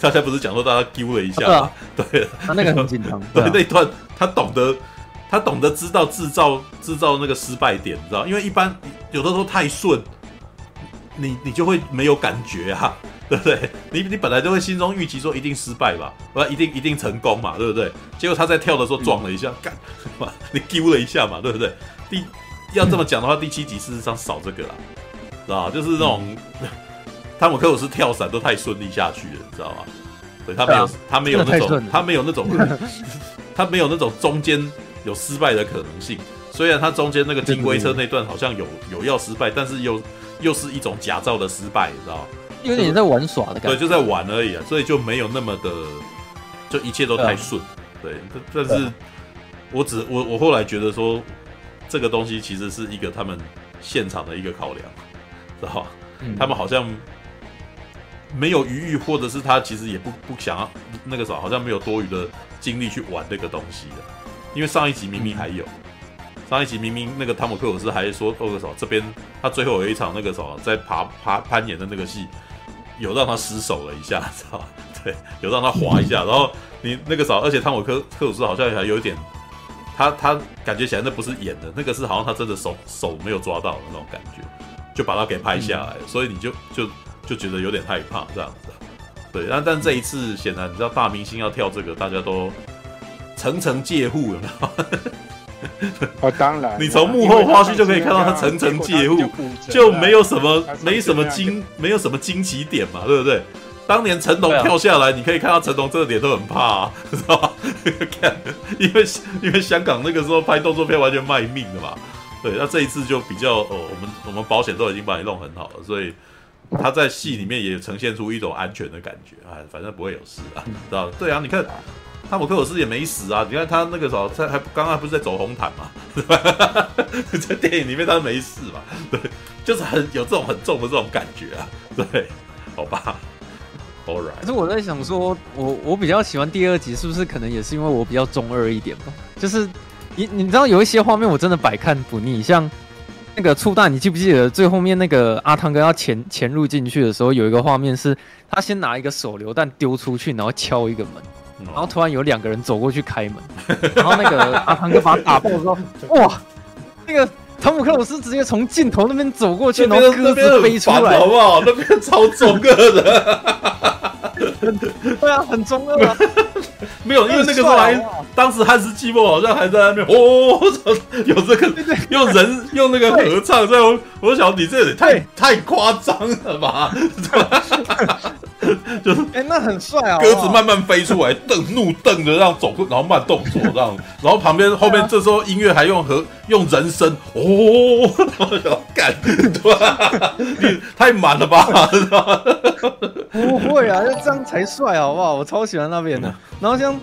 大家 [laughs] 不是讲说大家丢了一下吗？对，他那个很紧张。[laughs] 对，那一段他懂得。他懂得知道制造制造那个失败点，你知道？因为一般有的时候太顺，你你就会没有感觉啊，对不对？你你本来就会心中预期说一定失败吧，不一定一定成功嘛，对不对？结果他在跳的时候撞了一下，干、嗯，你丢了一下嘛，对不对？第要这么讲的话，第七集事实上少这个啦，知道？就是那种 [laughs] 汤姆克鲁斯跳伞都太顺利下去了，你知道吗？对他没有他没有那种他没有那种他没有那种中间。有失败的可能性，虽然他中间那个金龟车那段好像有有要失败，但是又又是一种假造的失败，你知道吗？有点在玩耍的感觉，对，就在玩而已啊，所以就没有那么的，就一切都太顺，对。但是，我只我我后来觉得说，这个东西其实是一个他们现场的一个考量，知道吧？他们好像没有余裕，或者是他其实也不不想要那个啥，好像没有多余的精力去玩这个东西的。因为上一集明明还有，上一集明明那个汤姆克鲁斯还说，哦个什么这边他最后有一场那个什么在爬爬攀岩的那个戏，有让他失手了一下，[laughs] 知道对，有让他滑一下，然后你那个啥，而且汤姆克克鲁斯好像还有一点，他他感觉起来那不是演的，那个是好像他真的手手没有抓到的那种感觉，就把它给拍下来，所以你就就就觉得有点害怕这样子，对，但但这一次显然你知道大明星要跳这个，大家都。层层戒护，有没有？哦，当然，[laughs] 你从幕后花絮就可以看到他层层戒护，就没有什么没什么惊没有什么惊奇点嘛，对不对？当年成龙跳下来，你可以看到成龙这个脸都很怕，啊，[laughs] 知道吧？[laughs] 看，因为因为香港那个时候拍动作片完全卖命的嘛，对，那这一次就比较哦，我们我们保险都已经把你弄很好了，所以他在戏里面也呈现出一种安全的感觉，哎，反正不会有事啊，知道？对啊，你看。汤姆克鲁斯也没死啊！你看他那个时候在还刚刚不是在走红毯嘛？对 [laughs] 吧在电影里面他没事嘛？对，就是很有这种很重的这种感觉啊！对，好吧，All right。可是我在想说，我我比较喜欢第二集，是不是可能也是因为我比较中二一点吧？就是你你知道有一些画面我真的百看不腻，像那个初代，你记不记得最后面那个阿汤哥要潜潜入进去的时候，有一个画面是他先拿一个手榴弹丢出去，然后敲一个门。然后突然有两个人走过去开门，[laughs] 然后那个阿汤哥把他打爆之后，[laughs] 哇，那个汤姆克鲁斯直接从镜头那边走过去，然后鸽子飞出来，好不好？那边超中二的。对啊，很中二啊！[laughs] 没有，因为那个时候还，当时汉斯季默好像还在那边哦，[laughs] 有这个用人用那个合唱，这样我想你这也太太夸张了吧？[laughs] 就是哎，那很帅啊！鸽子慢慢飞出来，瞪怒瞪的这样走，然后慢动作这样，然后旁边后面这时候音乐还用和用人声哦，我想干，对你太满了吧？不会啊，就这样才帅好不好？我超喜欢那边的。然后像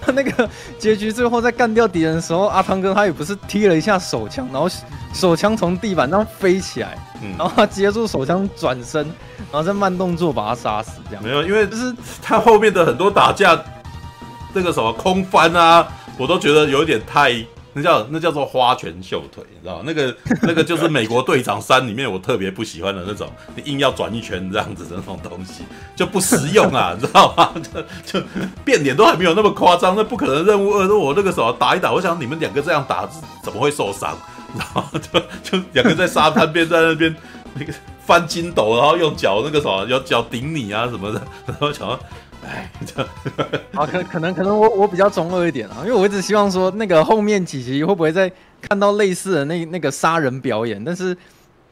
他那个结局最后在干掉敌人的时候，阿汤哥他也不是踢了一下手枪，然后手枪从地板上飞起来，然后他接住手枪转身，然后再慢动作把他杀死，这样。没有，因为就是他后面的很多打架，那个什么空翻啊，我都觉得有点太。那叫那叫做花拳绣腿，你知道那个 [laughs] 那个就是美国队长三里面我特别不喜欢的那种，你硬要转一圈这样子的那种东西就不实用啊，[laughs] 你知道吗？就就变脸都还没有那么夸张，那不可能任务二，我那个时候打一打，我想你们两个这样打怎么会受伤？[laughs] 然后就就两个在沙滩边在那边那个翻筋斗，然后用脚那个什么，用脚顶你啊什么的，然后想要。哎，这 [laughs] 啊，可可能可能我我比较中二一点啊，因为我一直希望说那个后面几集会不会再看到类似的那那个杀人表演，但是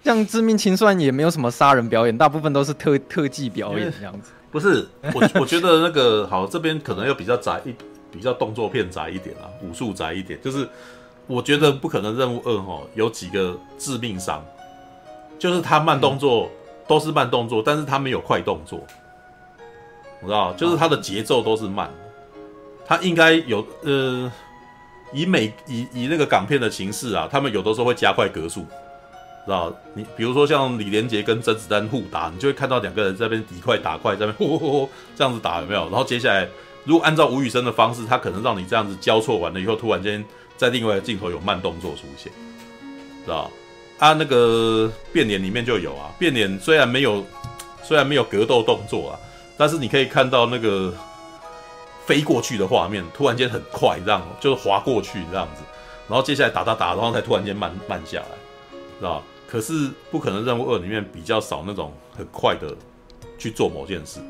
像《致命清算》也没有什么杀人表演，大部分都是特 [laughs] 特技表演这样子。不是，我我觉得那个好，这边可能又比较宅一，比较动作片宅一点啊，武术宅一点，就是我觉得不可能任务二哦有几个致命伤，就是他慢动作、嗯、都是慢动作，但是他没有快动作。知道，就是它的节奏都是慢的，它应该有呃，以美以以那个港片的形式啊，他们有的时候会加快格数，知道？你比如说像李连杰跟甄子丹互打，你就会看到两个人在那边底快打快，在那边呼呼呼这样子打，有没有？然后接下来，如果按照吴宇森的方式，他可能让你这样子交错完了以后，突然间在另外一个镜头有慢动作出现，知道？啊，那个变脸里面就有啊，变脸虽然没有虽然没有格斗动作啊。但是你可以看到那个飞过去的画面，突然间很快，这样就是滑过去这样子，然后接下来打打打，然后才突然间慢慢下来，知道吧？可是不可能任务二里面比较少那种很快的去做某件事，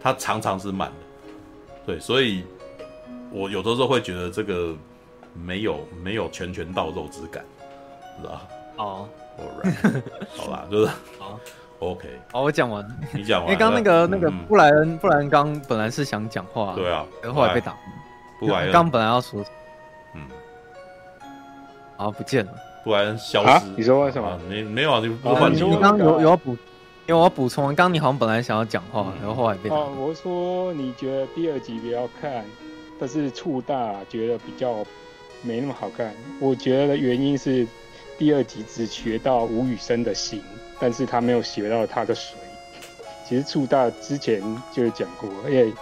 它常常是慢的，对，所以我有的时候会觉得这个没有没有拳拳到肉之感，知道吧？哦好吧，就是好。OK，好，我讲完。你讲完。因为刚那个那个布莱恩，布莱恩刚本来是想讲话，对啊，然后来被打。布莱恩刚本来要说，嗯，啊，不见了。布莱恩消失。你说为什么？没没有啊？你不换你。你刚有有要补，因为我要补充。刚你好像本来想要讲话，然后后来被打。哦，我说你觉得第二集比较看，但是触大觉得比较没那么好看。我觉得原因是第二集只学到吴宇森的型。但是他没有学到他的水。其实触大之前就有讲过，因为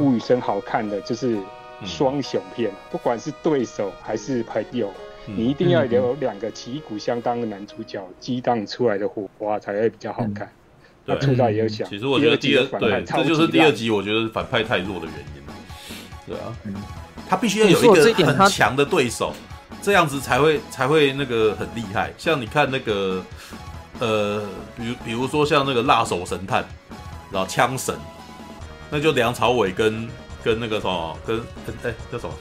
吴宇森好看的就是双雄片，嗯、不管是对手还是朋友，嗯、你一定要有两个旗鼓相当的男主角激荡出来的火花才会比较好看。嗯、那触大也有想，其实我觉得第二对，这就是第二集我觉得反派太弱的原因。对啊，嗯、他必须要有一个很强的对手，这样子才会才会那个很厉害。像你看那个。呃，比如比如说像那个辣手神探，然后枪神，那就梁朝伟跟跟那个什么，跟跟哎、叫什么，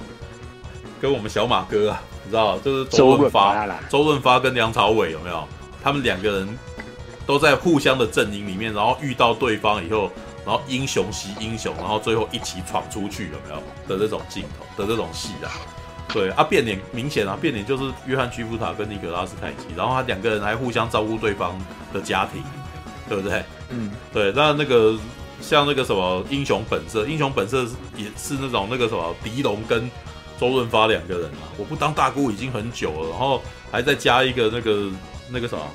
跟我们小马哥啊，你知道，就是周润发，周润发跟梁朝伟有没有？他们两个人都在互相的阵营里面，然后遇到对方以后，然后英雄惜英雄，然后最后一起闯出去，有没有的这种镜头的这种戏啊？对啊，变脸明显啊，变脸就是约翰·屈服塔跟尼可拉斯凯奇，然后他两个人还互相照顾对方的家庭，对不对？嗯，对。那那个像那个什么《英雄本色》，《英雄本色》也是那种那个什么狄龙跟周润发两个人啊，我不当大姑已经很久了，然后还再加一个那个那个什么，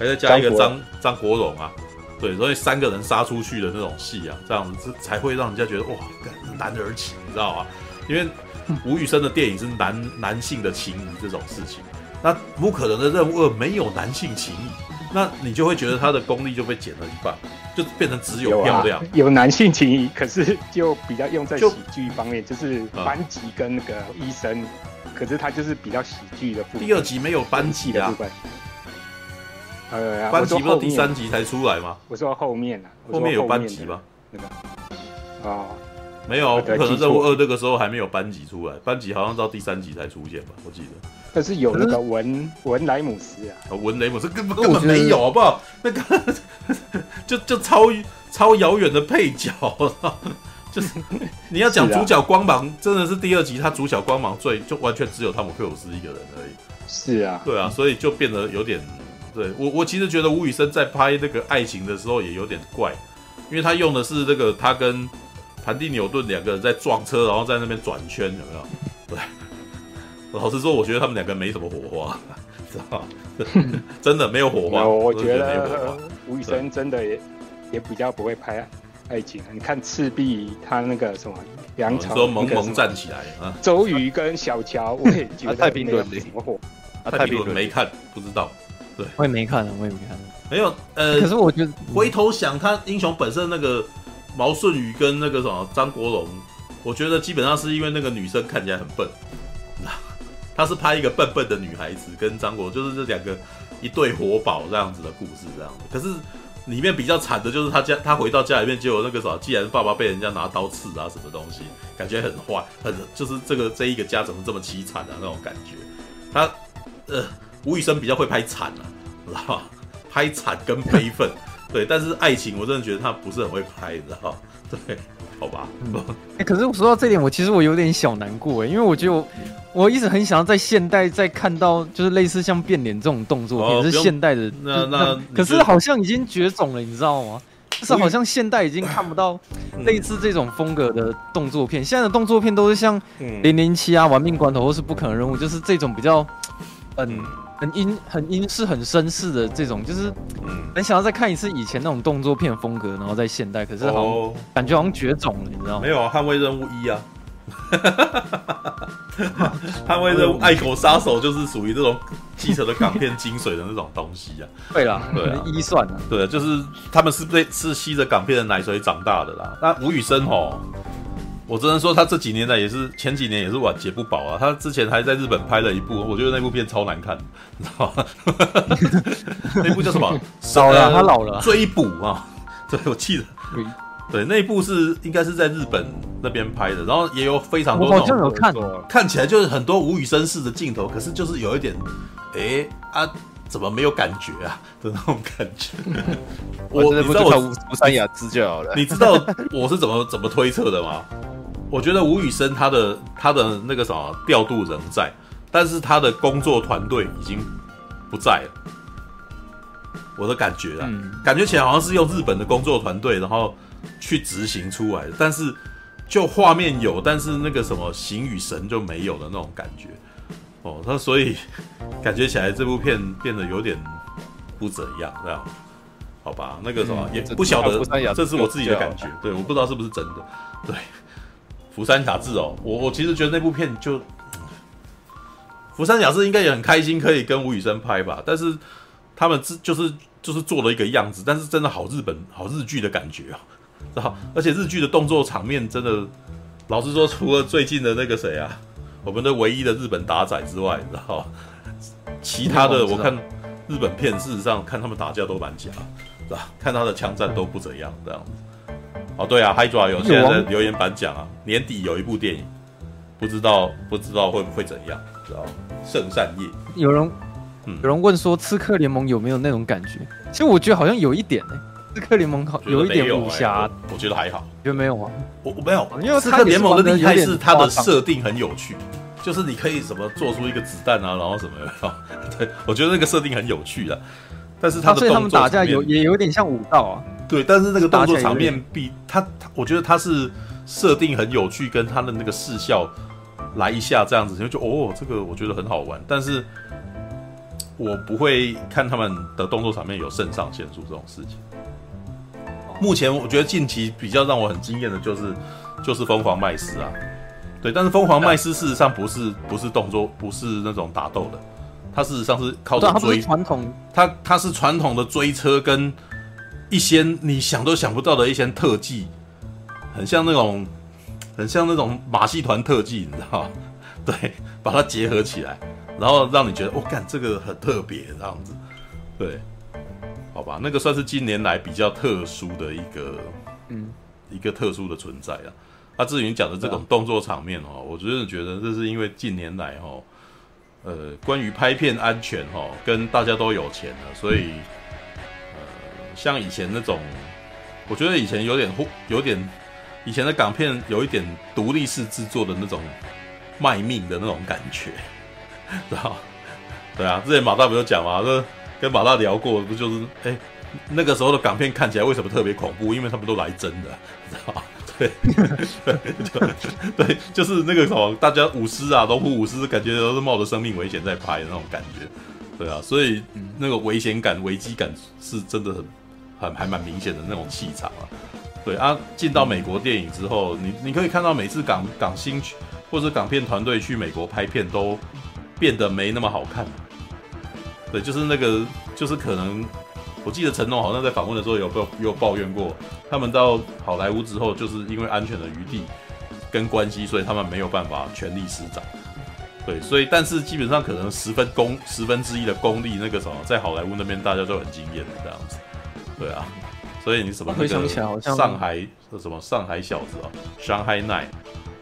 还再加一个张张国荣啊，对，所以三个人杀出去的那种戏啊，这样子才会让人家觉得哇，男儿情，你知道吗？因为。吴宇森的电影是男男性的情谊这种事情，那不可能的任务二没有男性情谊，那你就会觉得他的功力就被减了一半，就变成只有漂亮。有，啊、有男性情谊，可是就比较用在喜剧方面，就，就是班级跟那个医生，嗯、可是他就是比较喜剧的部分。第二集没有班级的部分。呃，班级不是第三集才出来吗？我说后面啊，后面有班级吗？那个啊，没有，不可能任务二那个时候还没有班级出来，班级好像到第三集才出现吧？我记得。但是有那个文文莱姆斯啊，文雷姆斯根本根本没有，好不好？那个 [laughs] 就就超超遥远的配角，[laughs] 就是 [laughs] 你要讲主角光芒，真的是第二集他主角光芒最就完全只有汤姆克鲁斯一个人而已。是啊，对啊，所以就变得有点。对我，我其实觉得吴宇森在拍那个爱情的时候也有点怪，因为他用的是这个他跟盘蒂纽顿两个人在撞车，然后在那边转圈，有没有？对，[laughs] 老实说，我觉得他们两个没什么火花，知道吗？[laughs] 真的没有火花。我觉得吴宇森真的也也比较不会拍爱情。你看赤壁，他那个什么梁朝，说萌萌站起来啊，周瑜跟小乔，我也觉得太平轮什么火？太平轮没看，不知道。对，我也没看，我也没看。没有，呃，可是我觉得回头想，他英雄本身那个毛舜宇跟那个什么张国荣，我觉得基本上是因为那个女生看起来很笨，[laughs] 他是拍一个笨笨的女孩子跟张国，就是这两个一对活宝这样子的故事这样子。可是里面比较惨的就是他家，他回到家里面结果那个什么，既然爸爸被人家拿刀刺啊什么东西，感觉很坏，很就是这个这一个家怎么这么凄惨啊那种感觉。他呃。吴宇森比较会拍惨啊，知道吧？[laughs] 拍惨跟悲愤，对，但是爱情我真的觉得他不是很会拍，知道？[laughs] 对，好吧。[laughs] 哎、嗯欸，可是我说到这点，我其实我有点小难过哎，因为我觉得我我一直很想要在现代再看到，就是类似像变脸这种动作片，哦、是现代的。那那可是好像已经绝种了，你知道吗？就是好像现代已经看不到类似这种风格的动作片，现在的动作片都是像零零七啊、玩命关头或是不可能任务，就是这种比较嗯。很英很英式很绅士的这种，就是很想要再看一次以前那种动作片风格，然后在现代，可是好像感觉好像绝种了，你知道吗？没有啊，捍卫任务一啊，[laughs] 捍卫任务爱狗杀手就是属于这种继承的港片精髓的那种东西啊。[laughs] 对啦，对一算啊，对，就是他们是被是吸着港片的奶水长大的啦。那吴宇森哦。我只能说，他这几年来也是前几年也是晚节不保啊。他之前还在日本拍了一部，我觉得那部片超难看，你知道吗？[laughs] 那部叫什么？[laughs] 老了，他老了。追捕啊！[laughs] 对，我记得。对，那部是应该是在日本那边拍的，然后也有非常多。我好像有看，看起来就是很多吴宇森式的镜头，可是就是有一点，哎、欸、啊，怎么没有感觉啊的那种感觉？我你知道我福山雅治就好了。你知道我是怎么怎么推测的吗？我觉得吴宇森他的他的那个什么调度仍在，但是他的工作团队已经不在了。我的感觉啊，嗯、感觉起来好像是用日本的工作团队，然后去执行出来的。但是就画面有，但是那个什么形与神就没有的那种感觉。哦，那所以 [laughs] 感觉起来这部片变得有点不怎样，这样好吧？那个什么、嗯、也不晓得，这是我自己的感觉。对，我不知道是不是真的。对。福山雅治哦，我我其实觉得那部片就，福山雅治应该也很开心可以跟吴宇森拍吧，但是他们就是就是做了一个样子，但是真的好日本好日剧的感觉啊，知道？而且日剧的动作场面真的，老实说，除了最近的那个谁啊，我们的唯一的日本打仔之外，知道？其他的我看日本片，事实上看他们打架都蛮假，是吧？看他的枪战都不怎样，这样子。哦，对啊，Hydra 有现在在留言板讲啊，年底有一部电影，不知道不知道会不会怎样，知道圣善夜。有人，嗯，有人问说，刺客联盟有没有那种感觉？其实我觉得好像有一点呢、欸。刺客联盟好有一点武侠、欸，我觉得还好。觉得没有啊？我我没有，因为刺客联盟的厉害是它的设定很有趣，就是你可以什么做出一个子弹啊，然后什么，[laughs] 对，我觉得那个设定很有趣的。但是他的所以他们打架有也有点像武道啊。对，但是那个动作场面比他，他，我觉得他是设定很有趣，跟他的那个视效来一下这样子，就就哦，这个我觉得很好玩。但是我不会看他们的动作场面有肾上腺素这种事情。目前我觉得近期比较让我很惊艳的就是就是疯狂麦斯啊，对，但是疯狂麦斯事实上不是不是动作，不是那种打斗的。它事实上是靠着追传统，它它是传统的追车跟一些你想都想不到的一些特技，很像那种很像那种马戏团特技，你知道吗？[laughs] 对，把它结合起来，然后让你觉得我，干这个很特别这样子，对，好吧，那个算是近年来比较特殊的一个，嗯，一个特殊的存在啊。他至于你讲的这种动作场面哦，我真的觉得这是因为近年来哦，呃，关于拍片安全哦，跟大家都有钱了，所以呃，像以前那种，我觉得以前有点有点，以前的港片有一点独立式制作的那种卖命的那种感觉，[laughs] 知道？对啊，之前马大不就讲嘛？这跟马大聊过，不就是哎，那个时候的港片看起来为什么特别恐怖？因为他们都来真的，[laughs] 知道？对，对，对，就是那个什么，大家舞狮啊，龙虎舞狮，感觉都是冒着生命危险在拍的那种感觉，对啊，所以那个危险感、危机感是真的很、很还蛮明显的那种气场啊。对啊，进到美国电影之后，你你可以看到每次港港星或者港片团队去美国拍片都变得没那么好看。对，就是那个，就是可能。我记得成龙好像在访问的时候有有有抱怨过，他们到好莱坞之后，就是因为安全的余地跟关系，所以他们没有办法全力施展。对，所以但是基本上可能十分功十分之一的功力，那个什么，在好莱坞那边大家都很惊艳的这样子。对啊，所以你什么那个上海什么上海小子啊，Shanghai Night，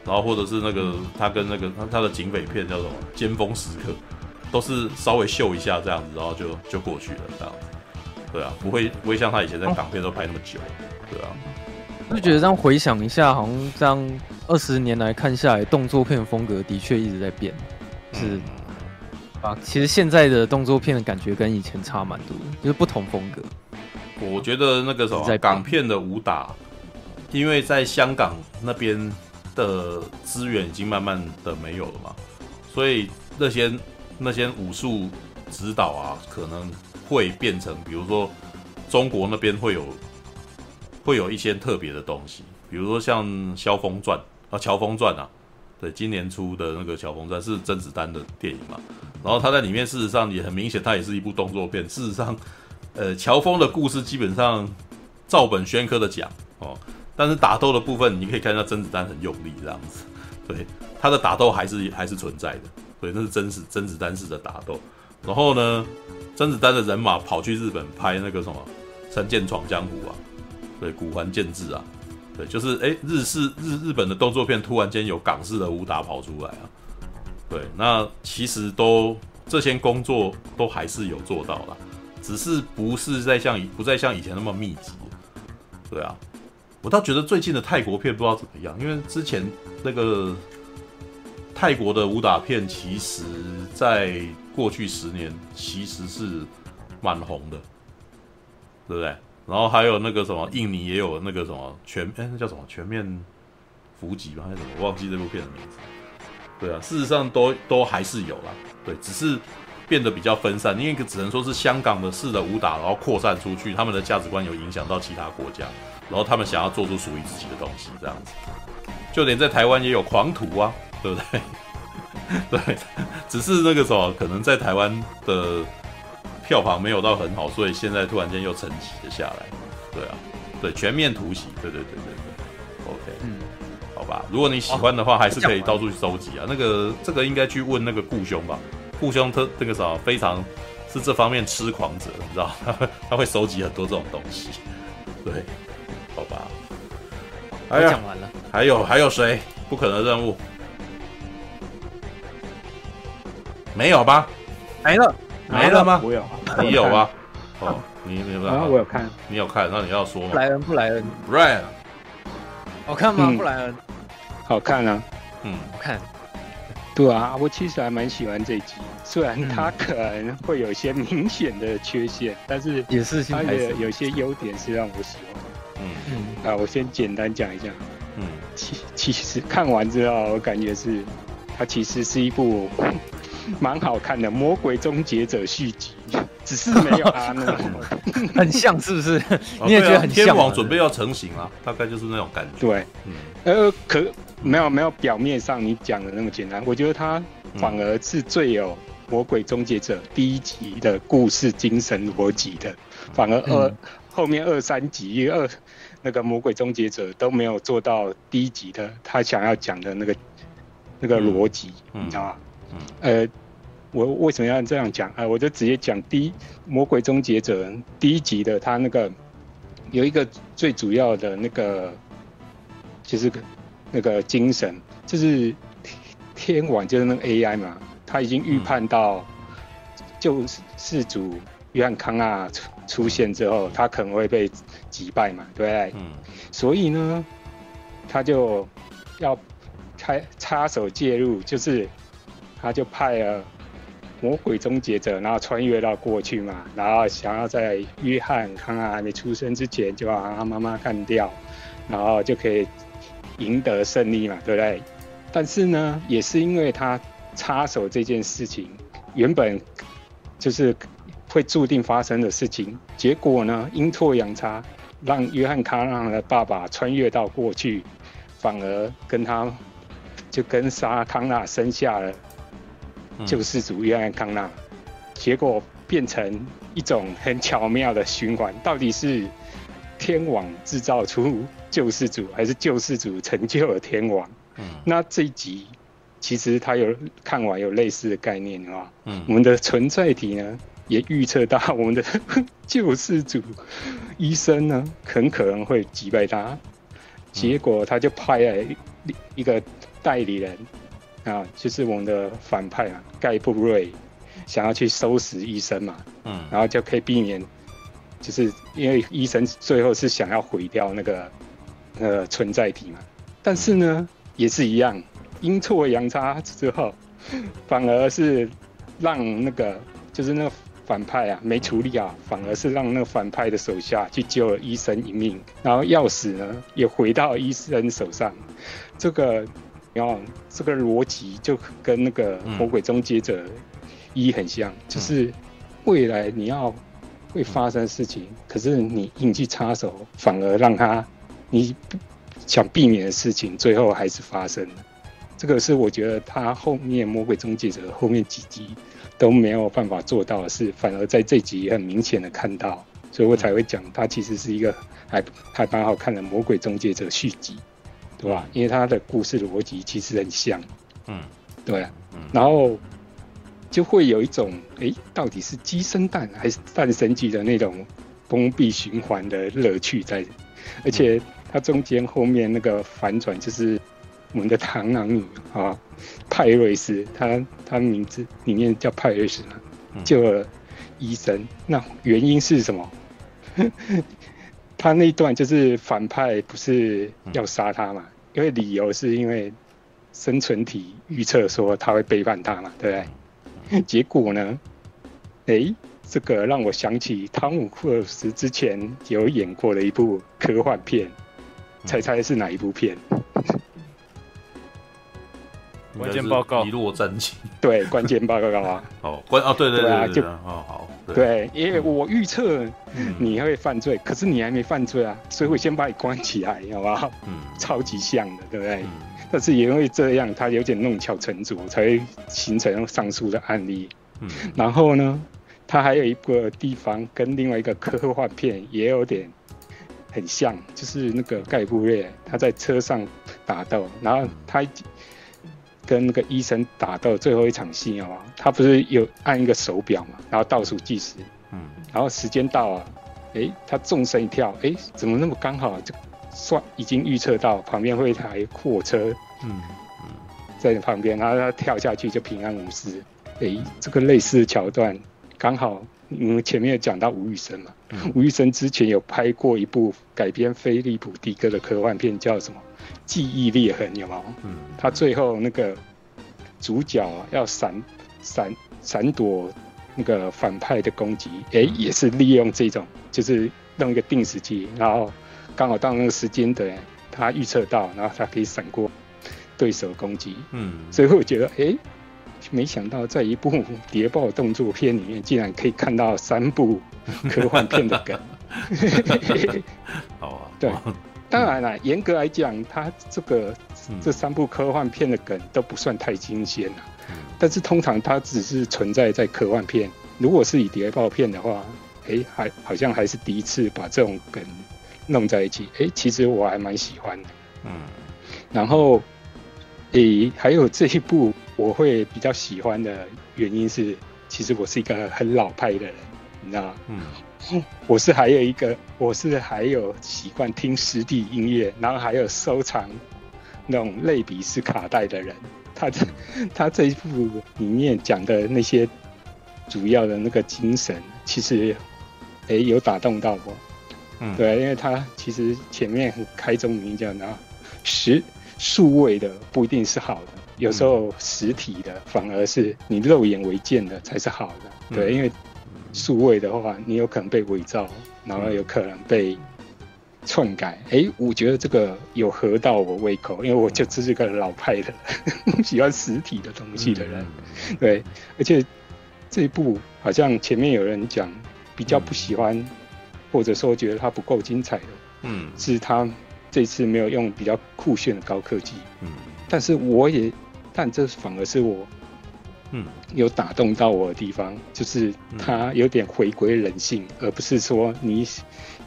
然后或者是那个他跟那个他他的警匪片叫什么尖峰时刻，都是稍微秀一下这样子，然后就就过去了这样子。对啊，不会不会像他以前在港片都拍那么久，对啊。就觉得这样回想一下，好像这样二十年来看下来，动作片风格的确一直在变，是啊。其实现在的动作片的感觉跟以前差蛮多，就是不同风格。我觉得那个什么在港片的武打，因为在香港那边的资源已经慢慢的没有了嘛，所以那些那些武术指导啊，可能。会变成，比如说中国那边会有会有一些特别的东西，比如说像《萧峰传》啊，《乔峰传》啊，对，今年出的那个《乔峰传》是甄子丹的电影嘛，然后他在里面事实上也很明显，他也是一部动作片。事实上，呃，乔峰的故事基本上照本宣科的讲哦，但是打斗的部分你可以看到甄子丹很用力这样子，[laughs] 对，他的打斗还是还是存在的，对，那是真实甄子丹式的打斗。然后呢，甄子丹的人马跑去日本拍那个什么《神剑闯江湖》啊，对，古环剑志啊，对，就是哎，日式日日本的动作片突然间有港式的武打跑出来啊，对，那其实都这些工作都还是有做到了，只是不是在像以不再像以前那么密集，对啊，我倒觉得最近的泰国片不知道怎么样，因为之前那个泰国的武打片其实在。过去十年其实是蛮红的，对不对？然后还有那个什么，印尼也有那个什么全，哎，那叫什么全面伏击吧，还是什么？我忘记这部片的名字。对啊，事实上都都还是有啦，对，只是变得比较分散，因为只能说是香港的式的武打，然后扩散出去，他们的价值观有影响到其他国家，然后他们想要做出属于自己的东西，这样子。就连在台湾也有狂徒啊，对不对？对，只是那个时候可能在台湾的票房没有到很好，所以现在突然间又沉寂了下来。对啊，对，全面突袭，对对对对对，OK，嗯，好吧，如果你喜欢的话，还是可以到处去收集啊。那个这个应该去问那个顾兄吧，顾兄特那个啥非常是这方面痴狂者，你知道，他 [laughs] 会他会收集很多这种东西。对，好吧。哎呀，讲完了，还有还有谁？不可能任务。没有吧？没了，没了吗？我有，你有啊？哦，你你有啊？我有看，你有看？那你要说吗？布莱恩，布莱恩，Brian，好看吗？布莱恩，好看啊，嗯，好看。对啊，我其实还蛮喜欢这集，虽然它可能会有一些明显的缺陷，但是也是它也有些优点是让我喜欢。嗯嗯，啊，我先简单讲一下。嗯，其其实看完之后，我感觉是它其实是一部。[laughs] 蛮好看的《魔鬼终结者》续集，只是没有阿诺 [laughs] [laughs] 很像是不是？你也觉得很像？天网准备要成型啊，大概就是那种感觉。对，嗯，呃，可没有没有表面上你讲的那么简单，我觉得他反而是最有魔鬼终结者第一集的故事精神逻辑的，反而二、嗯、后面二三集二那个魔鬼终结者都没有做到第一集的他想要讲的那个那个逻辑，嗯、你知道吗？嗯、呃，我为什么要这样讲？啊、呃，我就直接讲第一魔鬼终结者第一集的他那个有一个最主要的那个就是那个精神，就是天网就是那个 AI 嘛。他已经预判到救世主约翰康纳出出现之后，他可能会被击败嘛，对不对？嗯。所以呢，他就要开插手介入，就是他就派了魔鬼终结者，然后穿越到过去嘛，然后想要在约翰康纳还没出生之前就把他妈妈干掉，然后就可以赢得胜利嘛，对不对？但是呢，也是因为他。插手这件事情，原本就是会注定发生的事情，结果呢，阴错阳差，让约翰康纳的爸爸穿越到过去，反而跟他就跟莎康纳生下了救世主约翰康纳，结果变成一种很巧妙的循环，到底是天网制造出救世主，还是救世主成就了天王？嗯，那这一集。其实他有看完有类似的概念啊，嗯，我们的存在体呢也预测到我们的 [laughs] 救世主医生呢很可能会击败他，结果他就派了一个代理人啊，就是我们的反派啊盖布瑞，想要去收拾医生嘛，嗯，然后就可以避免，就是因为医生最后是想要毁掉那个呃存在体嘛，但是呢也是一样。阴错阳差之后，反而是让那个就是那个反派啊没处理啊，反而是让那个反派的手下去救了医生一命，然后钥匙呢也回到医生手上。这个，然后这个逻辑就跟那个魔鬼终结者一很像，就是未来你要会发生事情，可是你硬去插手，反而让他你想避免的事情，最后还是发生了。这个是我觉得他后面《魔鬼终结者》后面几集都没有办法做到的事，反而在这集很明显的看到，所以我才会讲他其实是一个还还蛮好看的《魔鬼终结者》续集，对吧？因为他的故事逻辑其实很像，嗯，对啊，然后就会有一种哎，到底是鸡生蛋还是蛋生鸡的那种封闭循环的乐趣在，而且它中间后面那个反转就是。我们的螳螂女啊，派瑞斯，她她名字里面叫派瑞斯嘛，救了医生。那原因是什么？[laughs] 他那一段就是反派不是要杀他嘛？因为理由是因为生存体预测说他会背叛他嘛，对不对？结果呢？哎，这个让我想起汤姆·克鲁斯之前有演过的一部科幻片，猜猜是哪一部片？关键报告，一落战情。[laughs] 对，关键报告啊。[laughs] 哦，关哦，对对对，对，对，对啊，就哦好。对，因为我预测你会犯罪，嗯，可是你还没犯罪啊，所以我先把你关起来，好不好？嗯，超级像的，对不对？嗯，但是也因为这样，他有点弄巧成拙，才会形成上述的案例。嗯，然后呢，他还有一个地方跟另外一个科幻片也有点很像，就是那个盖布瑞他在车上打斗，然后他。跟那个医生打斗最后一场戏哦，他不是有按一个手表嘛，然后倒数计时，嗯，然后时间到了，哎、欸，他纵身一跳，哎、欸，怎么那么刚好就算已经预测到旁边会一台货车，嗯嗯，在旁边，然后他跳下去就平安无事，哎、欸，这个类似的桥段刚好，因为前面有讲到吴宇森嘛，嗯、吴宇森之前有拍过一部改编菲利普迪克的科幻片，叫什么？记忆裂痕有没有？嗯，他最后那个主角要闪闪闪躲那个反派的攻击，哎、欸，也是利用这种，就是弄一个定时器，然后刚好到那个时间点，他预测到，然后他可以闪过对手攻击。嗯，所以我觉得，哎、欸，没想到在一部 [laughs] 谍报动作片里面，竟然可以看到三部科幻片的梗。[laughs] 好啊，[laughs] 对。当然了，严格来讲，它这个、嗯、这三部科幻片的梗都不算太新鲜了。但是通常它只是存在在科幻片。如果是以谍报片的话，哎、欸，还好像还是第一次把这种梗弄在一起。哎、欸，其实我还蛮喜欢的。嗯。然后，诶、欸，还有这一部我会比较喜欢的原因是，其实我是一个很老派的人，你知道吗？嗯。[laughs] 我是还有一个，我是还有习惯听实地音乐，然后还有收藏那种类比式卡带的人。他这 [laughs] 他这一部里面讲的那些主要的那个精神，其实诶、欸、有打动到我，嗯，对，因为他其实前面很开宗明义讲的，实数位的不一定是好的，有时候实体的反而是你肉眼为见的才是好的，对，因为数位的话，你有可能被伪造，然后有可能被。篡改，哎、欸，我觉得这个有合到我胃口，因为我就只是个老派的，[laughs] 喜欢实体的东西的人，嗯、对，而且这一部好像前面有人讲比较不喜欢，嗯、或者说觉得它不够精彩的，嗯，是他这次没有用比较酷炫的高科技，嗯，但是我也，但这反而是我，嗯，有打动到我的地方，就是它有点回归人性，而不是说你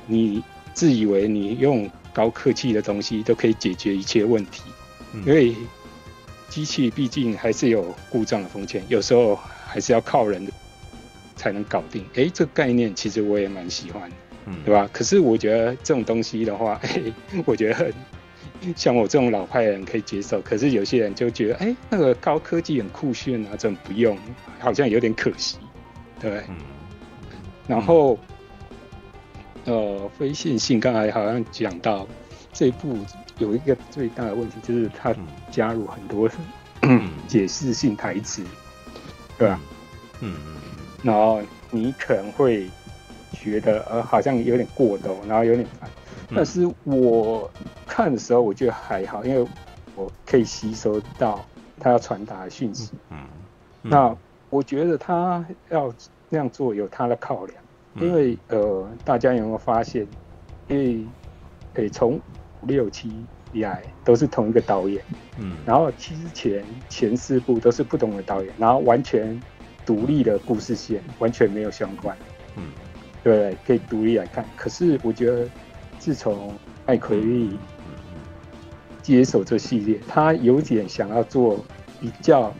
你。自以为你用高科技的东西都可以解决一切问题，嗯、因为机器毕竟还是有故障的风险，有时候还是要靠人才能搞定。哎、欸，这个概念其实我也蛮喜欢，嗯，对吧？可是我觉得这种东西的话，哎、欸，我觉得像我这种老派人可以接受，可是有些人就觉得，哎、欸，那个高科技很酷炫啊，怎么不用？好像有点可惜，对，嗯、然后。呃，非线性刚才好像讲到这一部有一个最大的问题，就是它加入很多、嗯、[clears throat] 解释性台词，对吧？嗯嗯。然后你可能会觉得呃，好像有点过头，然后有点烦。但是我看的时候，我觉得还好，因为我可以吸收到他要传达的讯息。嗯。那我觉得他要那样做有他的考量。因为呃，大家有没有发现？因为诶，从五六七以来都是同一个导演，嗯，然后其实前前四部都是不同的导演，然后完全独立的故事线，完全没有相关，嗯，对，可以独立来看。可是我觉得，自从艾奎利接手这系列，他有点想要做比较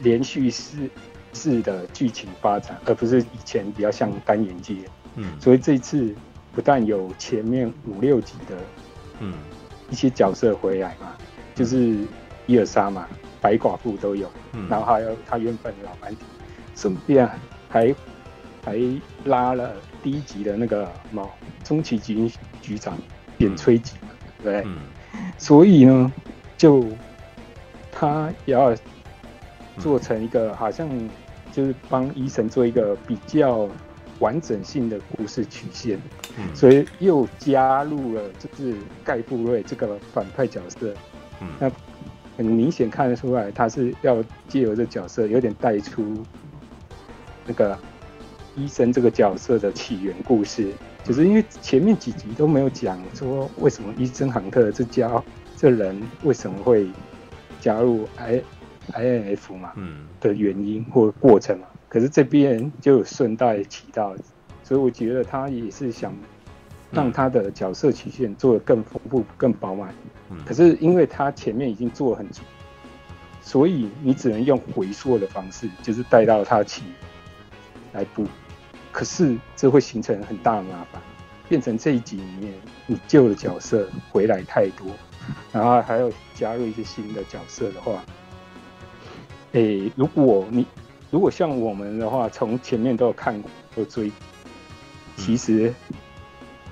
连续式。式的剧情发展，而不是以前比较像单元剧。嗯，所以这次不但有前面五六集的，嗯，一些角色回来嘛，嗯、就是伊尔莎嘛，白寡妇都有，嗯，然后还有他原本的老班底，顺便还还拉了第一集的那个毛中期局局长点吹吉嘛，对不对？嗯，所以呢，就他也要做成一个好像。就是帮医生做一个比较完整性的故事曲线，嗯，所以又加入了就是盖布瑞这个反派角色，嗯，那很明显看得出来，他是要借由这角色有点带出那个医生这个角色的起源故事，就是因为前面几集都没有讲说为什么医生杭特这家这人为什么会加入 I。INF 嘛，嗯，的原因或过程嘛，可是这边就有顺带提到，所以我觉得他也是想让他的角色曲线做得更丰富、更饱满。嗯，可是因为他前面已经做得很足，所以你只能用回溯的方式，就是带到他起来补。可是这会形成很大的麻烦，变成这一集里面你旧的角色回来太多，然后还要加入一些新的角色的话。诶、欸，如果你如果像我们的话，从前面都有看过有追，其实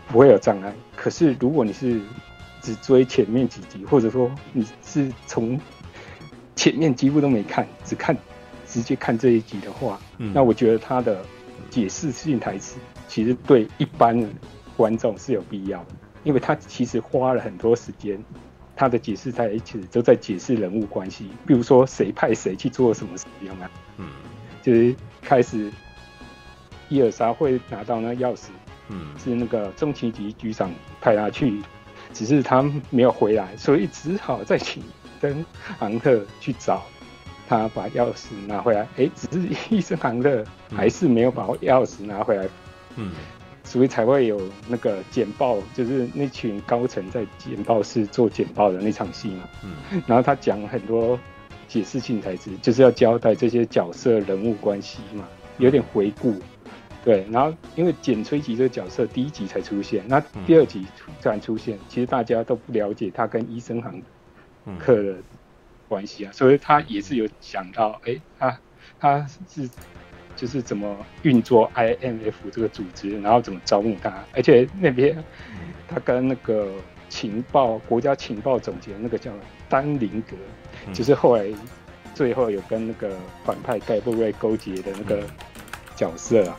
不会有障碍。可是如果你是只追前面几集，或者说你是从前面几乎都没看，只看直接看这一集的话，嗯、那我觉得他的解释性台词其实对一般的观众是有必要的，因为他其实花了很多时间。他的解释在一起都在解释人物关系，比如说谁派谁去做什么事情啊？嗯，就是开始伊尔莎会拿到那钥匙，嗯，是那个中情局局长派他去只是他没有回来，所以只好再请登昂特去找他把钥匙拿回来。哎，只是医生行的还是没有把钥匙拿回来。嗯，所以才会有那个简报，就是那群高层在简报室做简报的那场戏嘛。嗯，然后他讲很多解释性台词，就是要交代这些角色人物关系嘛，有点回顾。对，然后因为简崔吉这个角色第一集才出现，那第二集突然出现，其实大家都不了解他跟伊森杭特的关系啊，所以他也是有想到，哎，他他是就是怎么运作 IMF 这个组织，然后怎么招募他，而且那边他跟那个情报国家情报总监那个叫丹林格，就是后来最后有跟那个反派盖布瑞勾结的那个角色啊。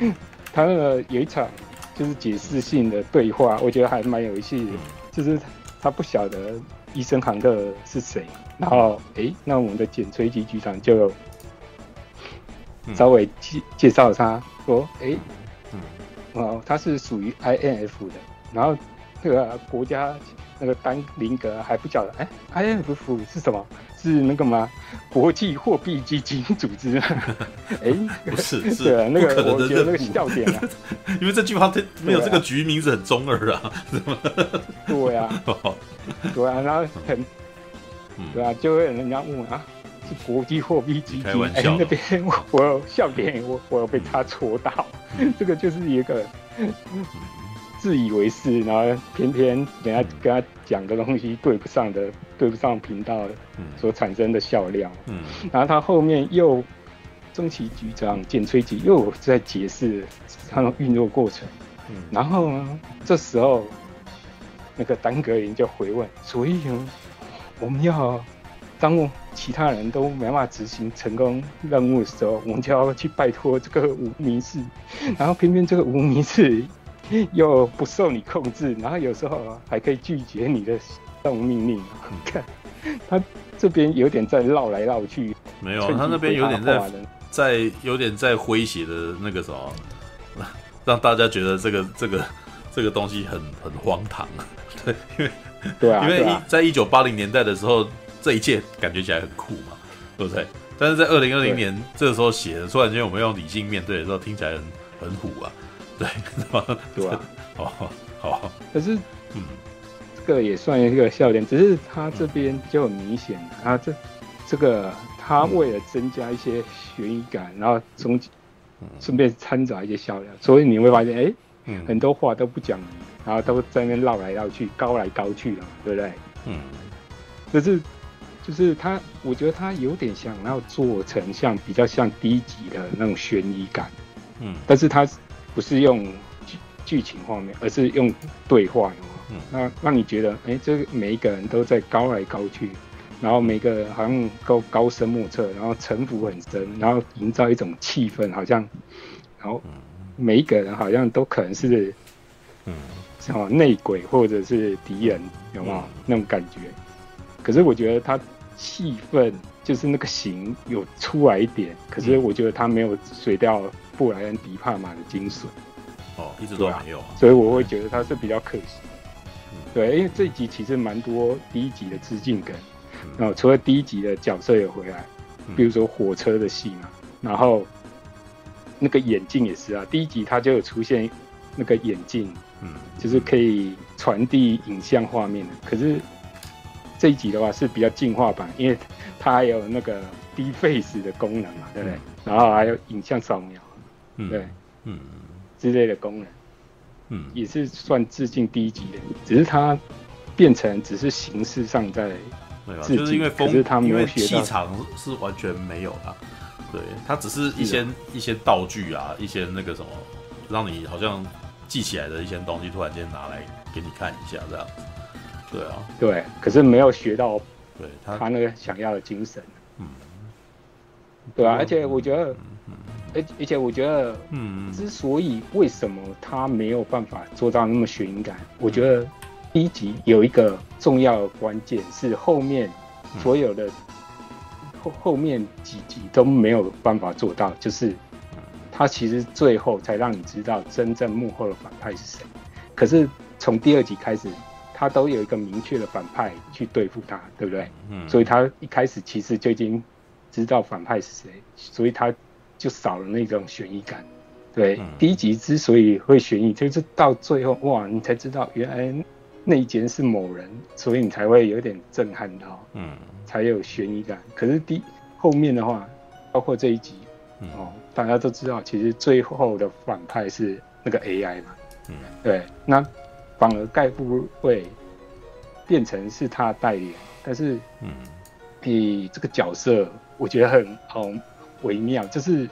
嗯，他那个有一场就是解释性的对话，我觉得还蛮有趣的。就是他不晓得伊森杭特是谁，然后哎、欸，那我们的简崔吉局长就稍微介介绍他说，哎、欸，哦，他是属于 INF 的，然后那个国家那个丹林格还不晓得，哎、欸、，INF 是什么？是那个吗？国际货币基金组织？哎、欸，不是，是对那个我觉得那个笑点啊，[laughs] 因为这句话它没有这个局名字很中二啊，对啊，[laughs] 对啊，然后很，对啊，就会有人家问啊，是国际货币基金？哎、欸，那边我我有笑点，我我有被他戳到，嗯、[laughs] 这个就是一个。自以为是，然后偏偏人家跟他讲的东西对不上的，对不上频道所产生的笑料。嗯，然后他后面又中崎局长简崔吉又在解释他的运作过程。嗯，然后呢，这时候那个丹格林就回问：所以呢，我们要当其他人都没办法执行成功任务的时候，我们就要去拜托这个无名氏。然后偏偏这个无名氏。又不受你控制，然后有时候还可以拒绝你的动命令。你看他这边有点在绕来绕去，没有，他那边有点在在有点在诙谐的那个什么，让大家觉得这个这个这个东西很很荒唐。[laughs] 对，因为 [laughs] 对啊，因为在一九八零年代的时候，这一切感觉起来很酷嘛，对不对？但是在二零二零年这个时候写的，突然间我们用理性面对的时候，听起来很很虎啊。对，[laughs] 对啊，好 [laughs] 好，可是，嗯，这个也算一个笑点，只是他这边就很明显，他这这个他为了增加一些悬疑感，然后中顺便掺杂一些笑料，所以你会发现，哎，很多话都不讲，然后都在那边绕来绕去，高来高去了，对不对？嗯，可是就是他，我觉得他有点想要做成像比较像低级的那种悬疑感，嗯，但是他。不是用剧剧情画面，而是用对话嗯，那让你觉得，哎、欸，这每一个人都在高来高去，然后每个人好像都高深莫测，然后城府很深，然后营造一种气氛，好像，然后每一个人好像都可能是，嗯，什么内鬼或者是敌人，有没有、嗯、那种感觉？可是我觉得他气氛就是那个型有出来一点，可是我觉得他没有水掉。布莱恩·迪帕玛的精髓，哦，一直都没有，所以我会觉得他是比较可惜。嗯、对，因为这一集其实蛮多第一集的致敬梗，然后除了第一集的角色也回来，比如说火车的戏嘛，然后那个眼镜也是啊，第一集他就有出现那个眼镜，嗯，就是可以传递影像画面的。可是这一集的话是比较进化版，因为它还有那个 Deepface 的功能嘛，对不对？然后还有影像扫描。嗯，对，嗯，之类的功能，嗯，也是算致敬第一集的，只是它变成只是形式上在，对啊，就是因为风，是他因为气场是完全没有的，对，它只是一些一些道具啊，一些那个什么，让你好像记起来的一些东西，突然间拿来给你看一下这样子，对啊，对，可是没有学到，对他他那个想要的精神，嗯，对啊，而且我觉得。而而且我觉得，嗯，之所以为什么他没有办法做到那么悬疑感，我觉得第一集有一个重要的关键是后面所有的后后面几集都没有办法做到，就是他其实最后才让你知道真正幕后的反派是谁。可是从第二集开始，他都有一个明确的反派去对付他，对不对？嗯，所以他一开始其实就已经知道反派是谁，所以他就少了那种悬疑感。对，嗯、第一集之所以会悬疑，就是到最后哇，你才知道原来内奸是某人，所以你才会有点震撼到，嗯，才有悬疑感。可是第后面的话，包括这一集，嗯、哦，大家都知道，其实最后的反派是那个 AI 嘛，嗯，对，那反而盖布会变成是他的代理，但是，嗯，以这个角色，我觉得很很微妙，就是。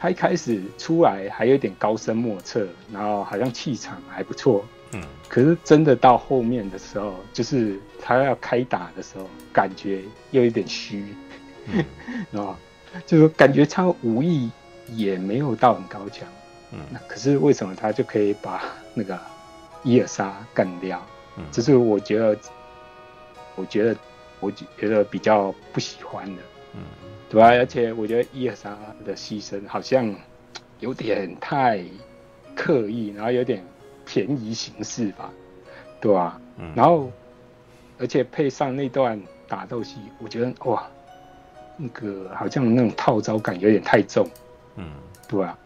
他一开始出来还有点高深莫测，然后好像气场还不错，嗯，可是真的到后面的时候，就是他要开打的时候，感觉又有点虚，嗯，啊，[laughs] 就是感觉他武艺也没有到很高强，嗯，那可是为什么他就可以把那个伊尔莎干掉？嗯，这是我觉得，我觉得，我觉得比较不喜欢的，嗯。对啊，而且我觉得伊尔莎的牺牲好像有点太刻意，然后有点便宜行事吧，对啊，嗯，然后而且配上那段打斗戏，我觉得哇，那个好像那种套招感有点太重，嗯，对啊，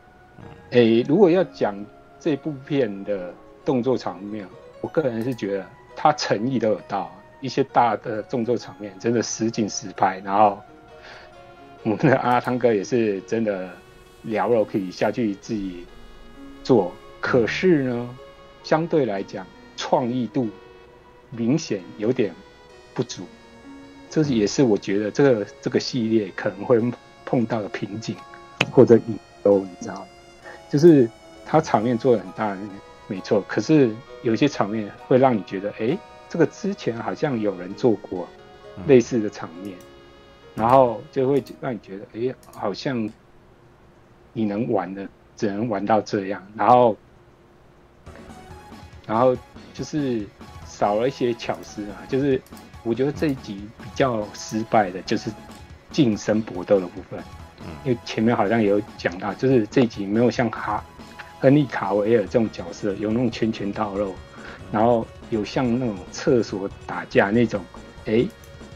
哎，欸，如果要讲这部片的动作场面，我个人是觉得他诚意都有到，一些大的动作场面真的实景实拍，然后。我们的阿汤哥也是真的聊了，可以下去自己做。可是呢，相对来讲，创意度明显有点不足。这也是我觉得这个这个系列可能会碰到的瓶颈或者隐忧，你知道吗？就是他场面做的很大，没错。可是有些场面会让你觉得，哎，这个之前好像有人做过类似的场面。然后就会让你觉得，哎，好像你能玩的只能玩到这样，然后，然后就是少了一些巧思啊。就是我觉得这一集比较失败的就是近身搏斗的部分，因为前面好像有讲到，就是这一集没有像哈亨利卡维尔这种角色有那种拳拳到肉，然后有像那种厕所打架那种，哎。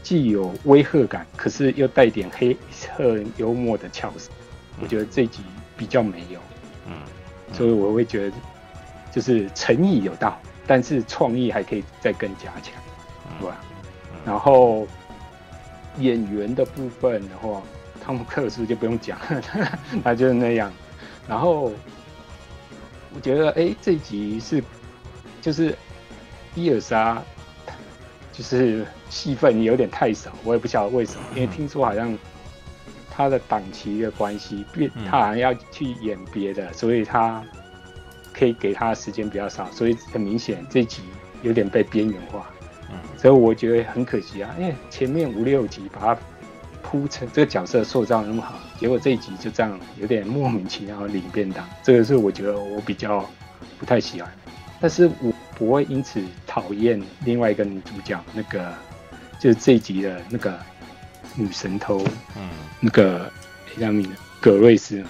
既有威吓感，可是又带点黑色幽默的巧思，我觉得这集比较没有，嗯，所以我会觉得就是诚意有到，但是创意还可以再更加强，对吧？然后演员的部分的话，汤姆克鲁就不用讲，他就是那样。然后我觉得，哎，这集是就是伊尔莎。就是戏份有点太少，我也不晓得为什么，因为听说好像他的档期的关系，变他好像要去演别的，所以他可以给他的时间比较少，所以很明显这集有点被边缘化。嗯，所以我觉得很可惜啊，因为前面五六集把他铺成这个角色塑造那么好，结果这一集就这样有点莫名其妙的领便当，这个是我觉得我比较不太喜欢，但是我。不会因此讨厌另外一个女主角，那个就是这一集的那个女神偷，嗯，那个叫什么葛瑞斯。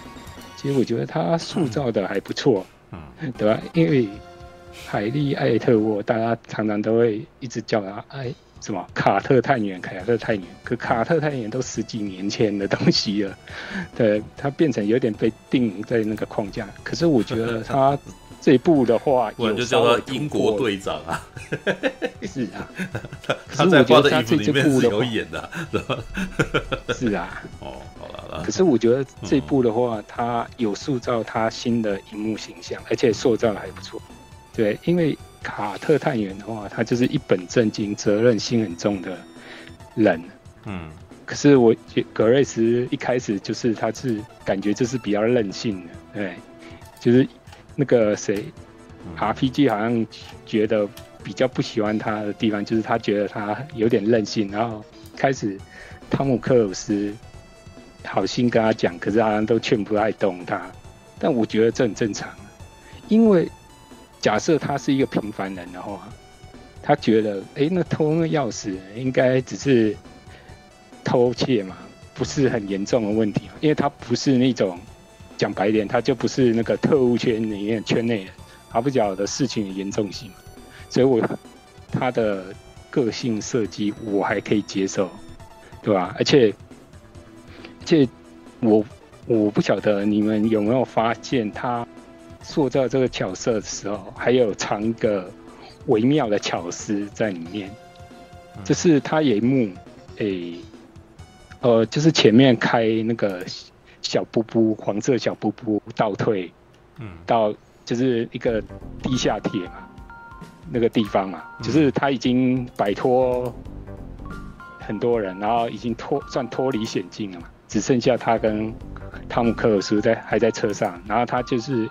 其实我觉得她塑造的还不错，嗯，对吧？因为海莉艾特沃，大家常常都会一直叫她哎什么卡特探员，卡特探员。可卡特探员都十几年前的东西了，[laughs] 对，他变成有点被定在那个框架。可是我觉得他。[laughs] 这一部的话，我就叫做英国队长啊。[laughs] 是啊，他在挂的衣服里面是有演的，是啊。哦，好了好了。可是我觉得这部的话，他有塑造他新的荧幕形象，而且塑造的还不错。对，因为卡特探员的话，他就是一本正经、责任心很重的人。嗯。可是我觉格瑞斯一开始就是他是感觉就是比较任性的，对，就是。那个谁，RPG 好像觉得比较不喜欢他的地方，就是他觉得他有点任性。然后开始，汤姆克鲁斯好心跟他讲，可是好像都劝不太动他。但我觉得这很正常，因为假设他是一个平凡人的话，他觉得，哎，那偷那钥匙应该只是偷窃嘛，不是很严重的问题，因为他不是那种。讲白点，他就不是那个特务圈里面圈内人，他不晓得事情的严重性，所以我他的个性设计我还可以接受，对吧？而且，而且我我不晓得你们有没有发现，他塑造这个角色的时候，还有藏一个微妙的巧思在里面，就是他有一幕，诶、欸，呃，就是前面开那个小布布黄色小布布倒退，嗯，到就是一个地下铁嘛。那个地方嘛，就是他已经摆脱很多人，然后已经脱算脱离险境了嘛，只剩下他跟汤姆克鲁斯在还在车上，然后他就是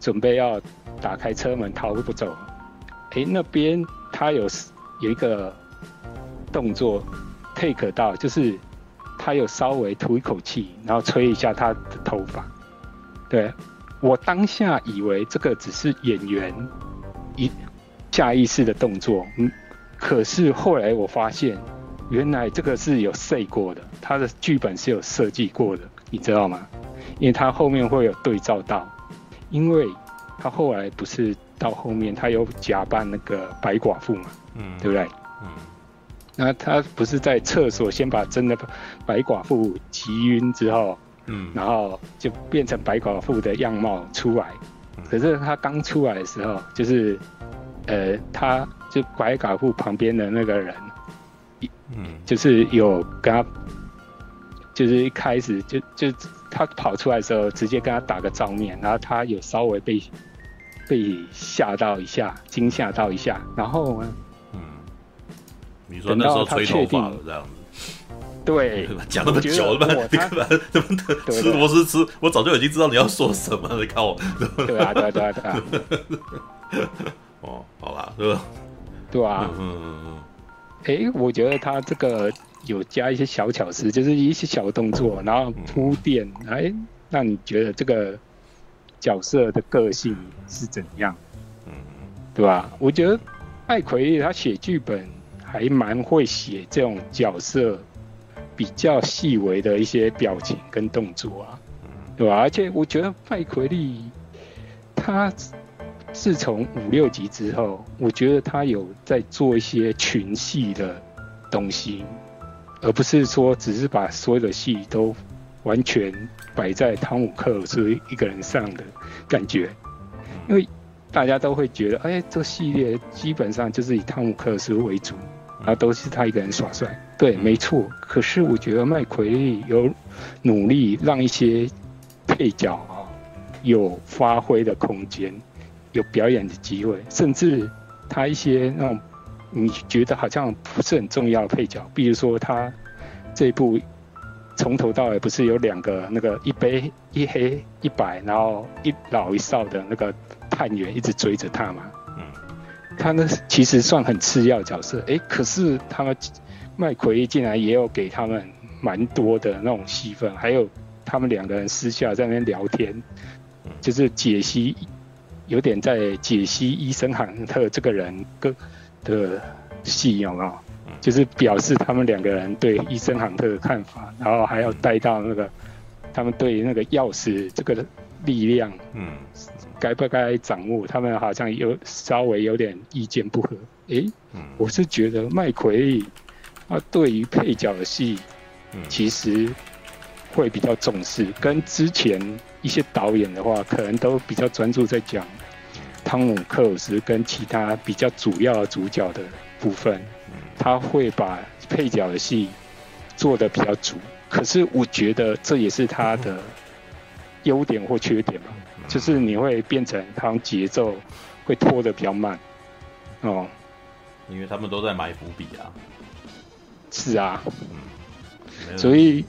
准备要打开车门逃不走。哎，那边他有有一个动作 take 到，就是他有稍微吐一口气，然后吹一下他的头发。对，我当下以为这个只是演员一。下意识的动作，嗯，可是后来我发现，原来这个是有设过的，他的剧本是有设计过的，你知道吗？因为他后面会有对照到，因为他后来不是到后面他有假扮那个白寡妇嘛，嗯，对不对？嗯，那他不是在厕所先把真的白寡妇急晕之后，嗯，然后就变成白寡妇的样貌出来，可是他刚出来的时候就是。呃，他就白寡妇旁边的那个人，嗯，就是有跟他，就是一开始就就他跑出来的时候，直接跟他打个照面，然后他有稍微被被吓到一下，惊吓到一下，然后呢，嗯，你说那时候吹头发了这样子，对，[laughs] 讲那么久了吧？你干嘛？怎么？吃螺丝吃？我早就已经知道你要说什么了，你看我，[laughs] 对啊，对啊，对啊，对啊。[laughs] 哦，好吧，对吧？对啊，嗯嗯嗯。哎、欸，我觉得他这个有加一些小巧思，就是一些小动作，然后铺垫，哎、嗯，那你觉得这个角色的个性是怎样？嗯，对吧？我觉得麦奎利他写剧本还蛮会写这种角色比较细微的一些表情跟动作啊，对吧？而且我觉得麦奎利他。自从五六集之后，我觉得他有在做一些群戏的东西，而不是说只是把所有的戏都完全摆在汤姆克鲁斯一个人上的感觉。因为大家都会觉得，哎，这个系列基本上就是以汤姆克鲁斯为主，然后都是他一个人耍帅。对，没错。可是我觉得麦奎利有努力让一些配角啊有发挥的空间。有表演的机会，甚至他一些那种你觉得好像不是很重要的配角，比如说他这一部从头到尾不是有两个那个一杯一黑一白，然后一老一少的那个探员一直追着他嘛？嗯，他呢其实算很次要角色，哎，可是他们麦奎利竟然也有给他们蛮多的那种戏份，还有他们两个人私下在那边聊天，就是解析。有点在解析伊森汉特这个人个的戏，有没有？就是表示他们两个人对伊森汉特的看法，然后还要带到那个他们对那个钥匙这个力量，嗯，该不该掌握？他们好像有稍微有点意见不合。诶，我是觉得麦奎利他对于配角的戏，其实会比较重视，跟之前一些导演的话，可能都比较专注在讲。汤姆克鲁斯跟其他比较主要的主角的部分，他会把配角的戏做的比较足。可是我觉得这也是他的优点或缺点吧，就是你会变成他们节奏会拖的比较慢哦，因为他们都在埋伏笔啊。是啊，所以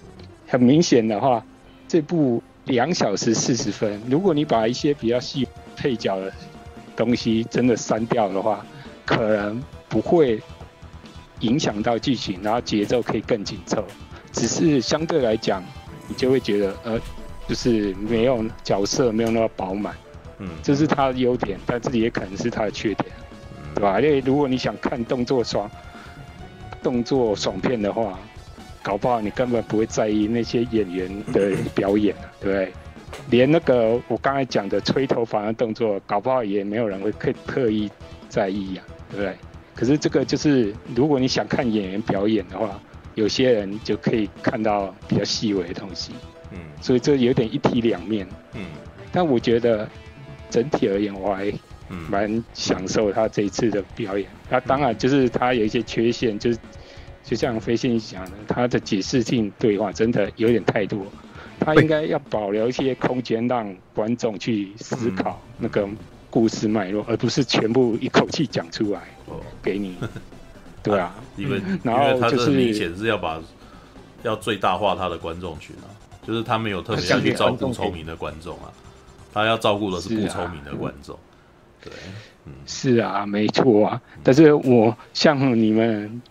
很明显的话，这部两小时四十分，如果你把一些比较细配角的东西真的删掉的话，可能不会影响到剧情，然后节奏可以更紧凑。只是相对来讲，你就会觉得呃，就是没有角色没有那么饱满。嗯，这是他的优点，但这也可能是他的缺点，对吧？因为如果你想看动作爽、动作爽片的话，搞不好你根本不会在意那些演员的 [laughs] 表演，对不对？连那个我刚才讲的吹头发的动作，搞不好也没有人会刻特意在意呀、啊，对不对？可是这个就是，如果你想看演员表演的话，有些人就可以看到比较细微的东西。嗯，所以这有点一体两面。嗯，但我觉得整体而言，我还蛮享受他这一次的表演。那当然就是他有一些缺陷，就是就像飞信讲的，他的解释性对话真的有点太多。他应该要保留一些空间，让观众去思考那个故事脉络，而不是全部一口气讲出来给你。[laughs] 对啊，因为然后就是明显是要把要最大化他的观众群啊，就是他没有特别要去照顾聪明的观众啊，他要照顾的是不聪明的观众。对，嗯，是啊，没错啊。但是我像你们。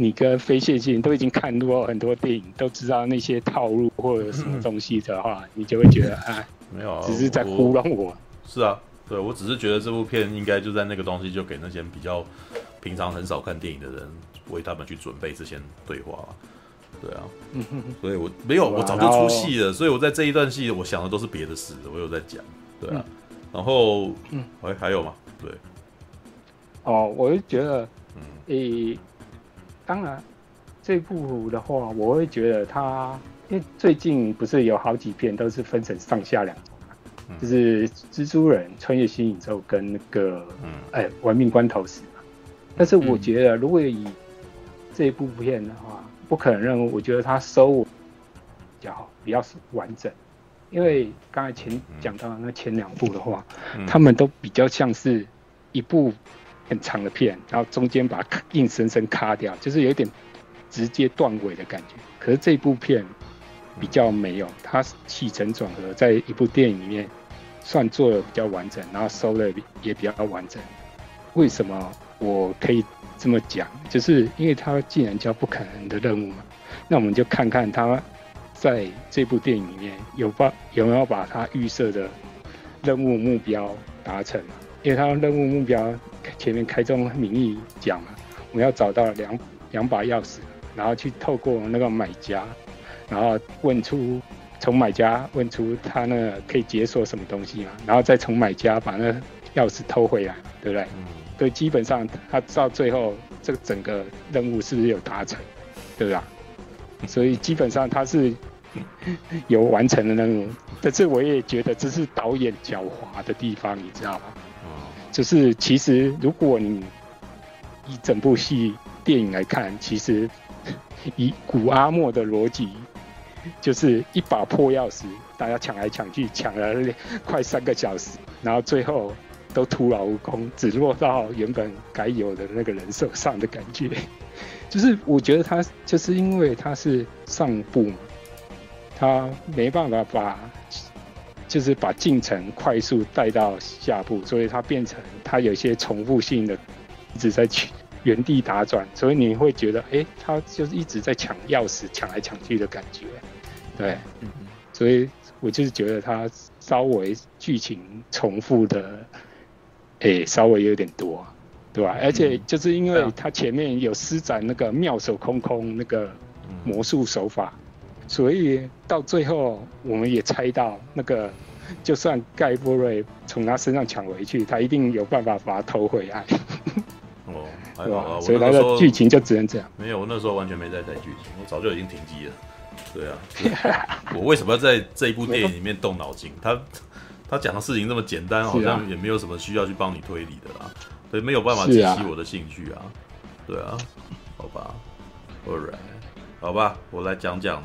你跟非线性都已经看过很多电影，都知道那些套路或者什么东西的话，你就会觉得哎，没有，啊只是在糊弄我。是啊，对，我只是觉得这部片应该就在那个东西，就给那些比较平常很少看电影的人，为他们去准备这些对话。对啊，所以我没有，我早就出戏了，所以我在这一段戏，我想的都是别的事，我有在讲。对啊，然后，嗯，哎，还有吗？对，哦，我就觉得，嗯，诶。当然，这部的话，我会觉得它，因为最近不是有好几片都是分成上下两集嘛，嗯、就是蜘蛛人穿越新宇宙跟那个，嗯，哎，玩命关头时嘛。但是我觉得，如果以这一部片的话，不可能认为，我觉得它收尾比较好，比较完整。因为刚才前讲到的那前两部的话，嗯、他们都比较像是一部。很长的片，然后中间把它硬生生卡掉，就是有点直接断尾的感觉。可是这部片比较没有，它起承转合在一部电影里面算做的比较完整，然后收的也比较完整。为什么我可以这么讲？就是因为它既然叫不可能的任务嘛，那我们就看看它在这部电影里面有把有没有把它预设的任务目标达成。因为他任务目标前面开宗明义讲嘛，我们要找到两两把钥匙，然后去透过那个买家，然后问出从买家问出他那可以解锁什么东西嘛，然后再从买家把那钥匙偷回来，对不对？嗯。所以基本上他到最后这个整个任务是不是有达成，对不对？所以基本上他是有完成的任务，但是我也觉得这是导演狡猾的地方，你知道吗？就是其实，如果你以整部戏电影来看，其实 [laughs] 以古阿莫的逻辑，就是一把破钥匙，大家抢来抢去，抢了快三个小时，然后最后都徒劳无功，只落到原本该有的那个人手上的感觉。[laughs] 就是我觉得他就是因为他是上部嘛，他没办法把。就是把进程快速带到下部，所以它变成它有一些重复性的，一直在去 [laughs] 原地打转，所以你会觉得，哎、欸，它就是一直在抢钥匙，抢来抢去的感觉，对，嗯，所以我就是觉得它稍微剧情重复的，哎、欸，稍微有点多，对吧？而且就是因为它前面有施展那个妙手空空那个魔术手法。所以到最后，我们也猜到，那个就算盖波瑞从他身上抢回去，他一定有办法把他偷回来。哦，还好啊，所以他的剧情就只能这样。没有，我那时候完全没在猜剧情，我早就已经停机了。对啊，我为什么要在这一部电影里面动脑筋？[laughs] 他他讲的事情这么简单，好像也没有什么需要去帮你推理的啦，所以没有办法激起我的兴趣啊。对啊，好吧，All right，好吧，我来讲讲。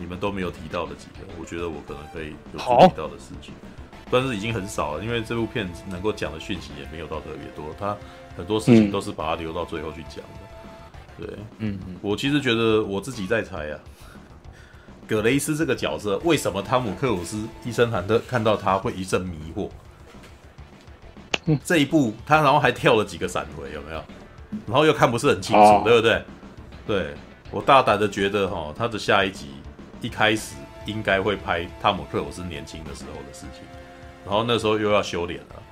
你们都没有提到的几个，我觉得我可能可以有提到的事情，但是已经很少了，因为这部片子能够讲的讯息也没有到特别多，他很多事情都是把它留到最后去讲的。对，嗯嗯，我其实觉得我自己在猜啊，葛雷斯这个角色为什么汤姆克鲁斯、伊森坦特看到他会一阵迷惑？嗯这一部他然后还跳了几个闪回，有没有？然后又看不是很清楚，对不对？对，我大胆的觉得哈，他的下一集。一开始应该会拍汤姆克鲁斯年轻的时候的事情，然后那时候又要修脸了，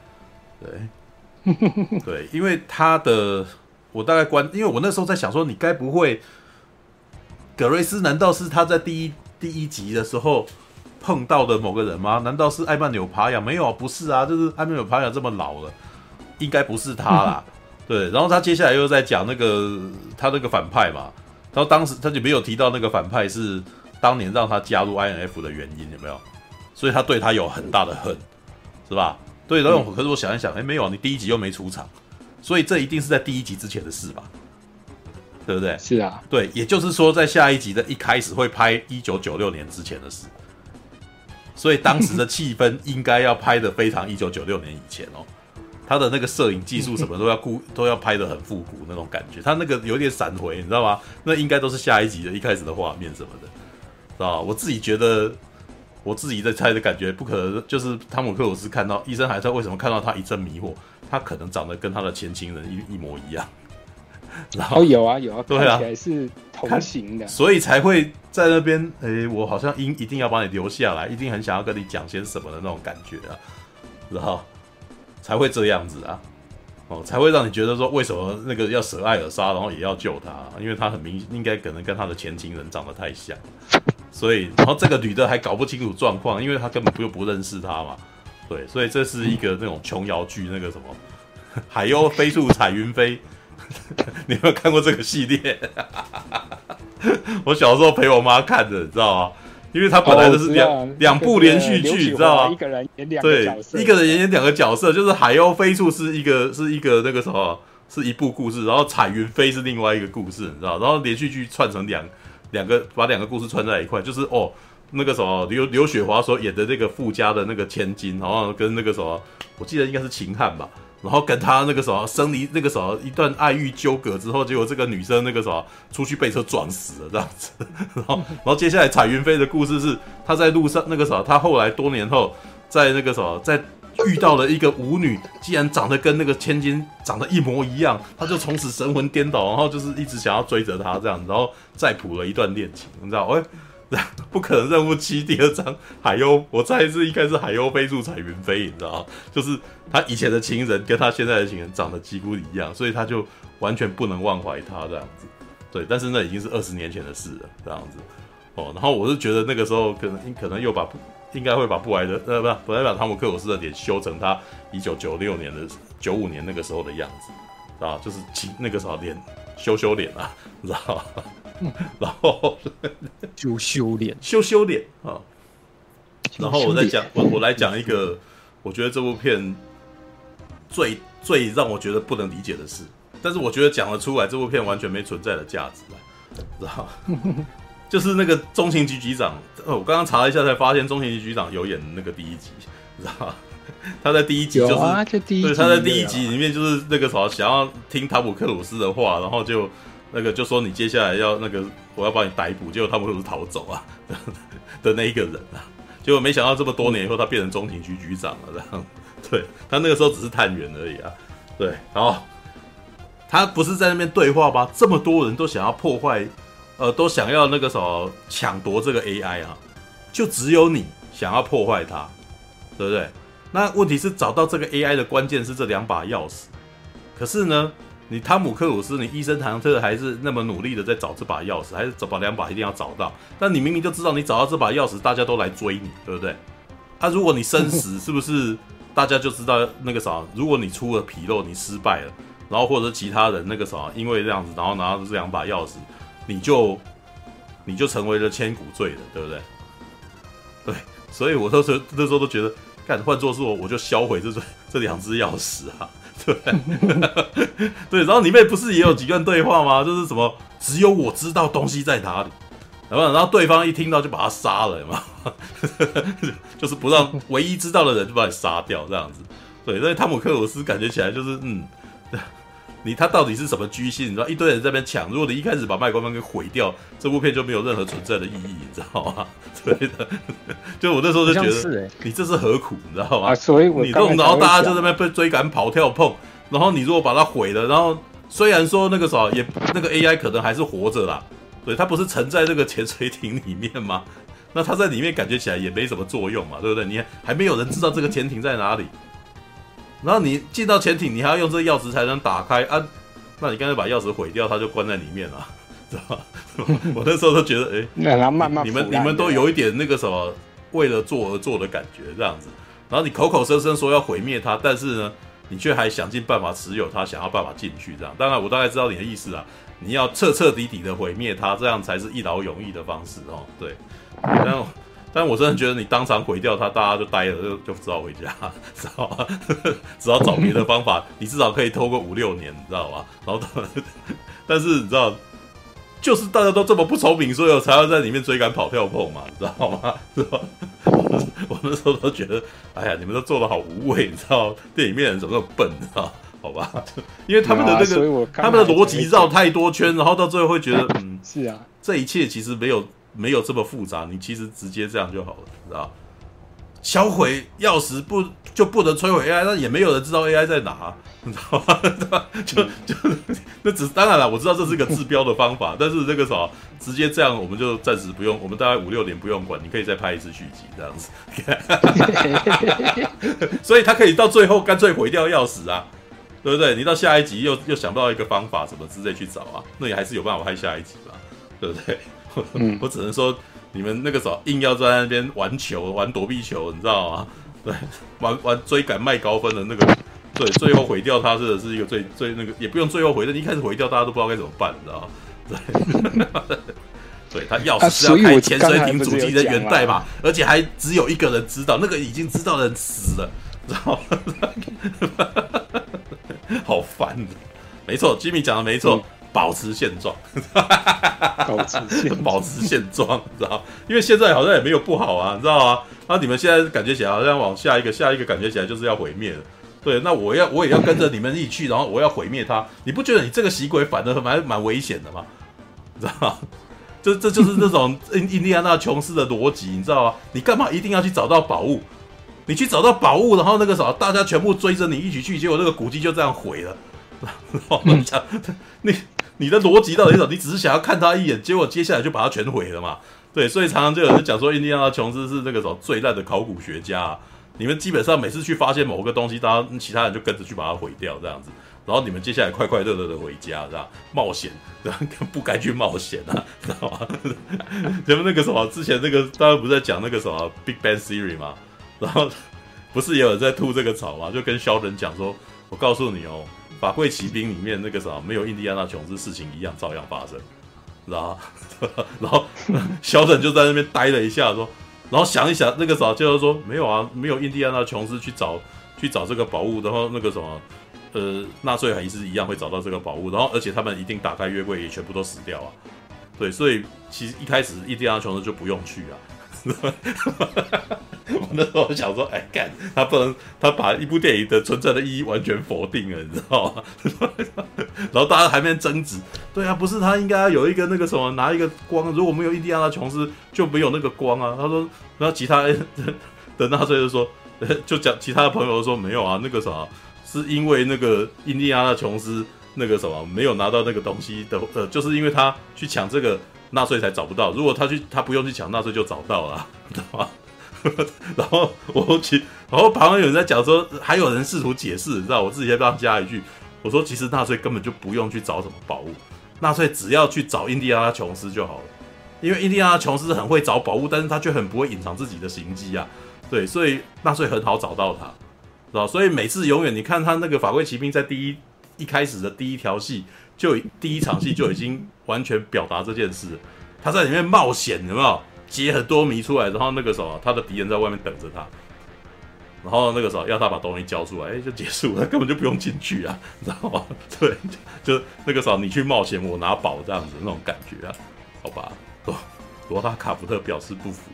对，对，[laughs] 因为他的我大概关，因为我那时候在想说，你该不会葛瑞斯难道是他在第一第一集的时候碰到的某个人吗？难道是艾曼纽帕亚？没有，不是啊，就是艾曼纽帕亚这么老了，应该不是他啦，[laughs] 对，然后他接下来又在讲那个他那个反派嘛，然后当时他就没有提到那个反派是当年让他加入 INF 的原因有没有？所以他对他有很大的恨，是吧？对，然后可是我想一想，哎，没有，你第一集又没出场，所以这一定是在第一集之前的事吧？对不对？是啊，对，也就是说，在下一集的一开始会拍一九九六年之前的事，所以当时的气氛应该要拍的非常一九九六年以前哦。他的那个摄影技术什么都要顾，[laughs] 都要拍的很复古那种感觉。他那个有点闪回，你知道吗？那应该都是下一集的一开始的画面什么的，知道吧？我自己觉得，我自己在猜的感觉，不可能就是汤姆克鲁斯看到医生还在为什么看到他一阵迷惑，他可能长得跟他的前情人一一模一样。然后哦，有啊有啊，对啊，是同型的，所以才会在那边。诶，我好像应一定要把你留下来，一定很想要跟你讲些什么的那种感觉啊，然后才会这样子啊，哦，才会让你觉得说，为什么那个要舍爱而杀，然后也要救他？因为他很明应该可能跟他的前情人长得太像，所以然后这个女的还搞不清楚状况，因为她根本就不认识他嘛，对，所以这是一个那种琼瑶剧那个什么 [laughs] 海鸥飞处彩云飞。[laughs] 你有没有看过这个系列？[laughs] 我小时候陪我妈看的，你知道吗？因为他本来就是两两、哦、部连续剧，你知道吗？一个人演两个角色，对，一个人演演两个角色，就是海鸥飞处是一个是一个那个什么，是一部故事，然后彩云飞是另外一个故事，你知道？然后连续剧串成两两个，把两个故事串在一块，就是哦，那个什么刘刘雪华所演的那个富家的那个千金，然后跟那个什么，我记得应该是秦汉吧。然后跟他那个什么生离那个什么一段爱欲纠葛之后，结果这个女生那个什么出去被车撞死了这样子。[laughs] 然后，然后接下来彩云飞的故事是她在路上那个什么，她后来多年后在那个什么在遇到了一个舞女，竟然长得跟那个千金长得一模一样，她就从此神魂颠倒，然后就是一直想要追着她这样，然后再谱了一段恋情，你知道？[laughs] 哎。不可能任务七第二章海鸥，我再一次应该是海鸥飞入彩云飞，你知道？就是他以前的情人跟他现在的情人长得几乎一样，所以他就完全不能忘怀他这样子。对，但是那已经是二十年前的事了，这样子。哦，然后我是觉得那个时候可能可能又把应该会把布莱德呃不，本来把汤姆克鲁斯的脸修成他一九九六年的九五年那个时候的样子，啊，就是那个时候脸修修脸啊，你知道吗？然后就修脸，修修脸啊！然后我再讲，我我来讲一个，我觉得这部片最最让我觉得不能理解的事，但是我觉得讲得出来，这部片完全没存在的价值，知道 [laughs] 就是那个中情局局长，呃我刚刚查了一下才发现，中情局局长有演那个第一集，你知道 [laughs] 他在第一集就是，啊、就第一集对，他在第一集里面就是那个什么，想要听塔姆克鲁斯的话，然后就。那个就说你接下来要那个，我要把你逮捕，结果他们都是逃走啊 [laughs] 的那一个人啊，结果没想到这么多年以后，他变成中情局局长了，这样，[laughs] 对，他那个时候只是探员而已啊，对，然后他不是在那边对话吗？这么多人都想要破坏，呃，都想要那个什么抢夺这个 AI 啊，就只有你想要破坏它，对不对？那问题是找到这个 AI 的关键是这两把钥匙，可是呢？你汤姆克鲁斯，你医生唐特还是那么努力的在找这把钥匙，还是找把两把一定要找到？但你明明就知道，你找到这把钥匙，大家都来追你，对不对？啊，如果你生死，是不是大家就知道那个啥？如果你出了纰漏，你失败了，然后或者其他人那个啥，因为这样子，然后拿到这两把钥匙，你就你就成为了千古罪人，对不对？对，所以我都是那时候都觉得，干换做是我，我就销毁这这这两只钥匙啊。对，[laughs] 对，然后里面不是也有几段对话吗？就是什么只有我知道东西在哪里，然后然后对方一听到就把他杀了嘛，[laughs] 就是不让唯一知道的人就把你杀掉这样子。对，所以汤姆克鲁斯感觉起来就是嗯，你他到底是什么居心？你知道一堆人在那边抢，如果你一开始把麦克风给毁掉，这部片就没有任何存在的意义，你知道吗？[laughs] 对的，就我那时候就觉得，你这是何苦，你知道吗？啊，所以我你弄，然后大家就在那边被追赶、跑、跳、碰，然后你如果把它毁了，然后虽然说那个啥也那个 AI 可能还是活着啦，对，它不是沉在这个潜水艇里面吗？那它在里面感觉起来也没什么作用嘛，对不对？你还没有人知道这个潜艇在哪里，然后你进到潜艇，你还要用这个钥匙才能打开啊？那你干脆把钥匙毁掉，它就关在里面了。[laughs] 知道吧？[laughs] 我那时候都觉得，哎、欸，那慢慢，你们你们都有一点那个什么为了做而做的感觉，这样子。然后你口口声声说要毁灭它，但是呢，你却还想尽办法持有它，想要办法进去这样。当然，我大概知道你的意思啊，你要彻彻底底的毁灭它，这样才是一劳永逸的方式哦。对，但但我真的觉得你当场毁掉它，大家就呆了，就就只好回家，[laughs] 知道吗？[laughs] 只好找别的方法，你至少可以拖个五六年，你知道吧？然后，[laughs] 但是你知道。就是大家都这么不聪明，所以我才要在里面追赶跑跳碰嘛，你知道吗？是吧？我那时候都觉得，哎呀，你们都做的好无谓，你知道？电影里面人怎么那么笨，你知道？好吧，因为他们的那个，他们的逻辑绕太多圈，然后到最后会觉得，嗯，是啊，这一切其实没有没有这么复杂，你其实直接这样就好了，知道？销毁钥匙不就不能摧毁 AI？那也没有人知道 AI 在哪，[laughs] 你知道吗？[laughs] 就就那只当然了，我知道这是一个治标的方法，但是这个啥，直接这样我们就暂时不用，我们大概五六年不用管，你可以再拍一次续集这样子。[laughs] 所以他可以到最后干脆毁掉钥匙啊，对不对？你到下一集又又想不到一个方法，什么之类去找啊，那也还是有办法拍下一集吧，对不对？[laughs] 我只能说。你们那个时候硬要在那边玩球，玩躲避球，你知道吗？对，玩玩追赶卖高分的那个，对，最后毁掉他，真的是一个最最那个，也不用最后毁掉，你一开始毁掉，大家都不知道该怎么办，你知道吗？对，[laughs] 对他钥匙是要开潜水艇主机的源代码，而且还只有一个人知道，那个已经知道的人死了，知道吗？好烦，没错，Jimmy 讲的没错。嗯保持现状，保持现保持现状，你知道？因为现在好像也没有不好啊，你知道吗？那你们现在感觉起来好像往下一个下一个感觉起来就是要毁灭了，对？那我要我也要跟着你们一起去，然后我要毁灭他，你不觉得你这个袭鬼反而蛮蛮危险的吗？你知道吗？这这就是那种印印第安纳琼斯的逻辑，你知道吗？你干嘛一定要去找到宝物？你去找到宝物，然后那个啥，大家全部追着你一起去，结果那个古迹就这样毁了。然后你想，你。你的逻辑到底是什么？你只是想要看他一眼，结果接下来就把他全毁了嘛？对，所以常常就有人讲说，印第安纳琼斯是那个什么最烂的考古学家。你们基本上每次去发现某个东西，大家其他人就跟着去把它毁掉，这样子。然后你们接下来快快乐乐的回家，这样冒险，这 [laughs] 样不该去冒险啊，[laughs] 知道吗？咱们那个什么，之前那个大家不是在讲那个什么 Big Bang Theory 吗？然后不是也有人在吐这个槽吗？就跟肖人讲说，我告诉你哦。法柜骑兵里面那个啥，没有印第安纳琼斯事情一样照样发生，然后？然后小沈就在那边呆了一下，说，然后想一想那个啥，就是说没有啊，没有印第安纳琼斯去找去找这个宝物，然后那个什么，呃，纳粹还是一样会找到这个宝物，然后而且他们一定打开月柜也全部都死掉啊，对，所以其实一开始印第安纳琼斯就不用去啊。[laughs] 我那时候想说，哎，干他不能，他把一部电影的存在的意义完全否定了，你知道吗？[laughs] 然后大家还在争执，对啊，不是他应该有一个那个什么，拿一个光，如果没有印第安纳琼斯，就没有那个光啊。他说，然后其他的纳粹就说，就讲其他的朋友说没有啊，那个啥，是因为那个印第安纳琼斯那个什么没有拿到那个东西的，呃，就是因为他去抢这个。纳粹才找不到，如果他去，他不用去抢，纳粹就找到了，知道吗？[laughs] 然后我其，然后旁边有人在讲说，还有人试图解释，你知道，我自己要加一句，我说其实纳粹根本就不用去找什么宝物，纳粹只要去找印第安纳琼斯就好了，因为印第安纳琼斯很会找宝物，但是他却很不会隐藏自己的行迹啊，对，所以纳粹很好找到他，知道，所以每次永远你看他那个法柜骑兵在第一一开始的第一条戏。就第一场戏就已经完全表达这件事，他在里面冒险，有没有解很多谜出来？然后那个时候，他的敌人在外面等着他，然后那个时候要他把东西交出来，哎，就结束了，[laughs] 根本就不用进去啊，[laughs] 你知道吗？[laughs] 对，就那个时候你去冒险，我拿宝这样子那种感觉啊，好吧？罗罗拉卡福特表示不服，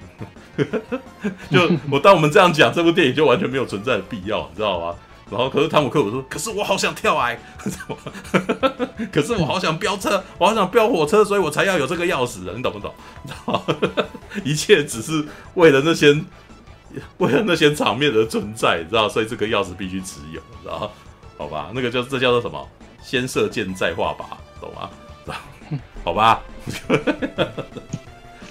就我当我们这样讲，这部电影就完全没有存在的必要，你知道吗？然后，可是汤姆克鲁斯说：“可是我好想跳崖，[laughs] 可是我好想飙车，我好想飙火车，所以我才要有这个钥匙的，你懂不懂？你知道吗？一切只是为了那些，为了那些场面而存在，你知道？所以这个钥匙必须持有，知道？好吧，那个叫这叫做什么？先射箭再画靶，懂吗？[laughs] 好吧。”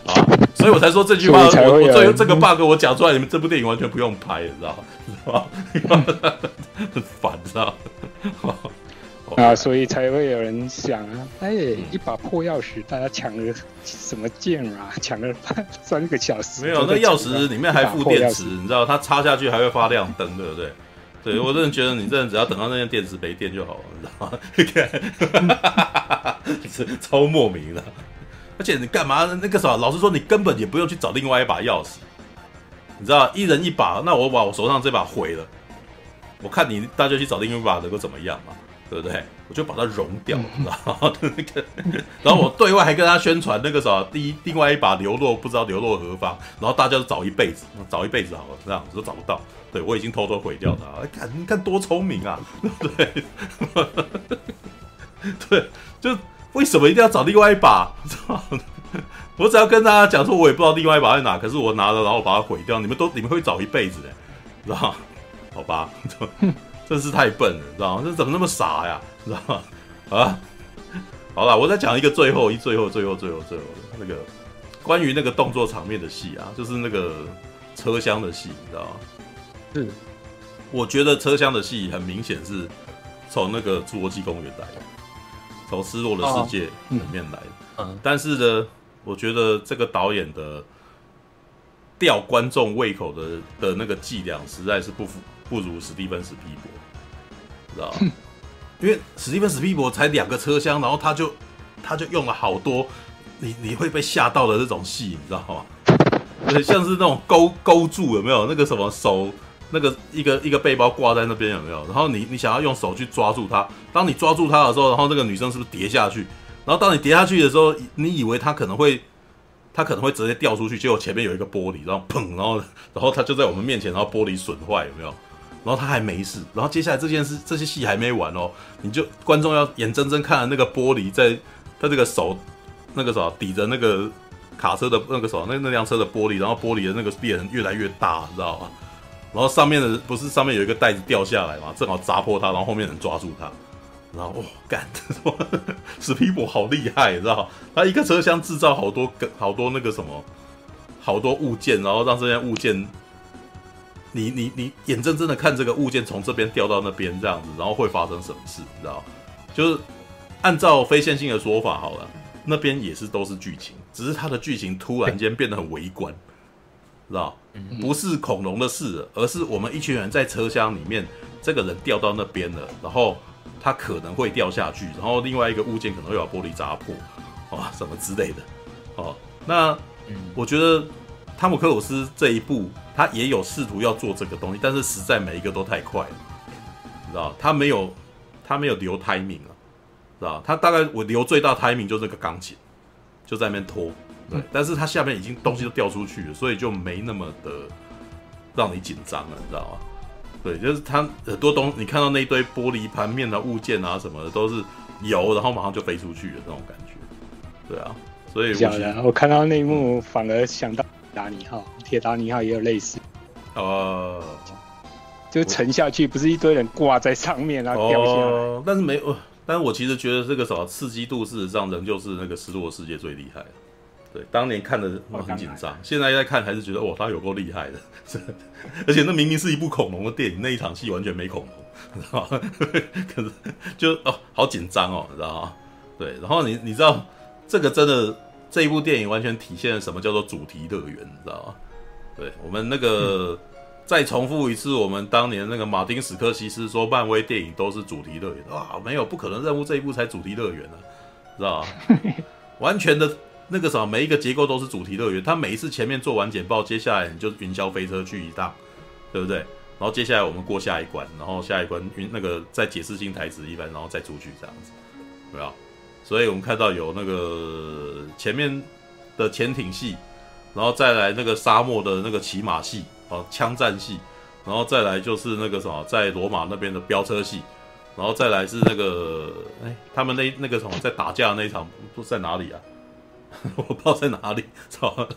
啊，所以我才说这句话，我我最后这个 bug 我讲出来，你们这部电影完全不用拍，你知道吗？很 [laughs] 烦，知道吗？啊，所以才会有人想啊，哎，一把破钥匙，大家抢了什么剑啊？[laughs] 抢了三个小时，没有，那钥匙里面还附电池，你知道，它插下去还会发亮灯，对不对？对我真的觉得你真的只要等到那件电池没电就好了，你知道吗？[laughs] 超莫名的。而且你干嘛？那个啥，老实说，你根本也不用去找另外一把钥匙，你知道，一人一把，那我把我手上这把毁了，我看你大家去找另外一把能够怎么样嘛？对不对？我就把它融掉，然后那个，[laughs] 然后我对外还跟他宣传那个啥，第一另外一把流落不知道流落何方，然后大家都找一辈子，找一辈子好了，这样子都找不到。对我已经偷偷毁掉它，哎，看你看多聪明啊，[laughs] 对 [laughs] 对，就。为什么一定要找另外一把？[laughs] 我只要跟大家讲说，我也不知道另外一把在哪，可是我拿了，然后把它毁掉。你们都你们会找一辈子的，知道吗？好吧，[laughs] 真是太笨了，知道吗？这怎么那么傻呀？知道吗？啊，好了，我再讲一个最后一最后最后最后最后的那个关于那个动作场面的戏啊，就是那个车厢的戏，你知道吗？是，我觉得车厢的戏很明显是从那个侏罗纪公园来的。从失落的世界里面来的，哦嗯、但是呢，我觉得这个导演的吊观众胃口的的那个伎俩实在是不符，不如史蒂芬史皮博，知道吗？因为史蒂芬史皮博才两个车厢，然后他就他就用了好多你你会被吓到的这种戏，你知道吗？对，[laughs] 像是那种勾勾住有没有那个什么手？那个一个一个背包挂在那边有没有？然后你你想要用手去抓住它，当你抓住它的时候，然后那个女生是不是跌下去？然后当你跌下去的时候，你以为她可能会，她可能会直接掉出去，结果前面有一个玻璃，然后砰，然后然后她就在我们面前，然后玻璃损坏有没有？然后她还没事，然后接下来这件事这些戏还没完哦，你就观众要眼睁睁看着那个玻璃在她这个手那个什么抵着那个卡车的那个什么那那辆车的玻璃，然后玻璃的那个裂痕越来越大，你知道吗？然后上面的不是上面有一个袋子掉下来嘛，正好砸破它，然后后面人抓住它，然后哦干，史皮博好厉害，你知道？他一个车厢制造好多个好多那个什么，好多物件，然后让这些物件，你你你眼睁睁的看这个物件从这边掉到那边这样子，然后会发生什么事，你知道？就是按照非线性的说法好了，那边也是都是剧情，只是它的剧情突然间变得很微观。知道，不是恐龙的事，而是我们一群人在车厢里面，这个人掉到那边了，然后他可能会掉下去，然后另外一个物件可能会把玻璃砸破，啊，什么之类的。哦，那我觉得汤姆克鲁斯这一步他也有试图要做这个东西，但是实在每一个都太快了，知道，他没有他没有留 timing 啊，知道，他大概我留最大 timing 就是那个钢琴，就在那边拖。对，但是它下面已经东西都掉出去了，所以就没那么的让你紧张了，你知道吗？对，就是它很多东西，你看到那一堆玻璃盘面啊、物件啊什么的，都是油，然后马上就飞出去的那种感觉。对啊，所以我，我看到那一幕，反而想到铁达尼号，铁达尼号也有类似。哦、呃，就沉下去，不是一堆人挂在上面然后掉下来。呃、但是没有，但是我其实觉得这个什么刺激度，事实上仍旧是那个失落世界最厉害。对，当年看的很紧张，现在在看还是觉得哇，他有够厉害的，[laughs] 而且那明明是一部恐龙的电影，那一场戏完全没恐龙，[laughs] 知道吗？[laughs] 可是就哦，好紧张哦，你知道吗？对，然后你你知道这个真的这一部电影完全体现了什么叫做主题乐园，你知道吗？对，我们那个、嗯、再重复一次，我们当年那个马丁史科西斯说漫威电影都是主题乐园啊，没有不可能任务这一部才主题乐园呢，知道吗？完全的。那个什么，每一个结构都是主题乐园。他每一次前面做完简报，接下来你就云霄飞车去一趟，对不对？然后接下来我们过下一关，然后下一关云那个再解释性台词一番，然后再出去这样子，对吧？所以我们看到有那个前面的潜艇戏，然后再来那个沙漠的那个骑马戏，哦，枪战戏，然后再来就是那个什么，在罗马那边的飙车戏，然后再来是那个哎，他们那那个什么在打架的那一场都在哪里啊？[laughs] 我不知道在哪里，操！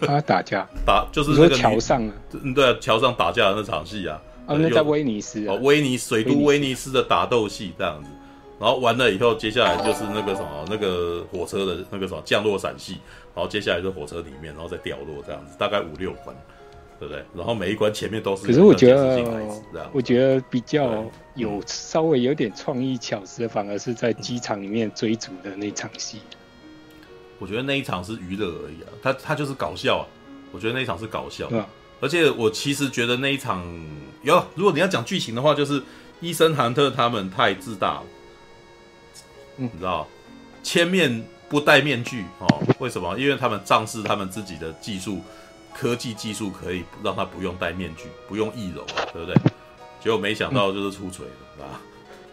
他打架打就是那个桥上啊，嗯，对啊，桥上打架的那场戏啊，啊，那在威尼斯哦，威尼斯水都威尼斯的打斗戏这样子，然后完了以后，接下来就是那个什么那个火车的那个什么降落伞戏，然后接下来是火车里面，然后再掉落这样子，大概五六关，对不对？然后每一关前面都是，可是我觉得，我觉得比较有稍微有点创意巧思的，反而是在机场里面追逐的那场戏。我觉得那一场是娱乐而已啊，他他就是搞笑啊。我觉得那一场是搞笑，而且我其实觉得那一场有，如果你要讲剧情的话，就是伊森韩特他们太自大了，嗯，你知道，千面不戴面具哦，为什么？因为他们仗势他们自己的技术，科技技术可以让他不用戴面具，不用易容，对不对？结果没想到就是出锤了，嗯、啊，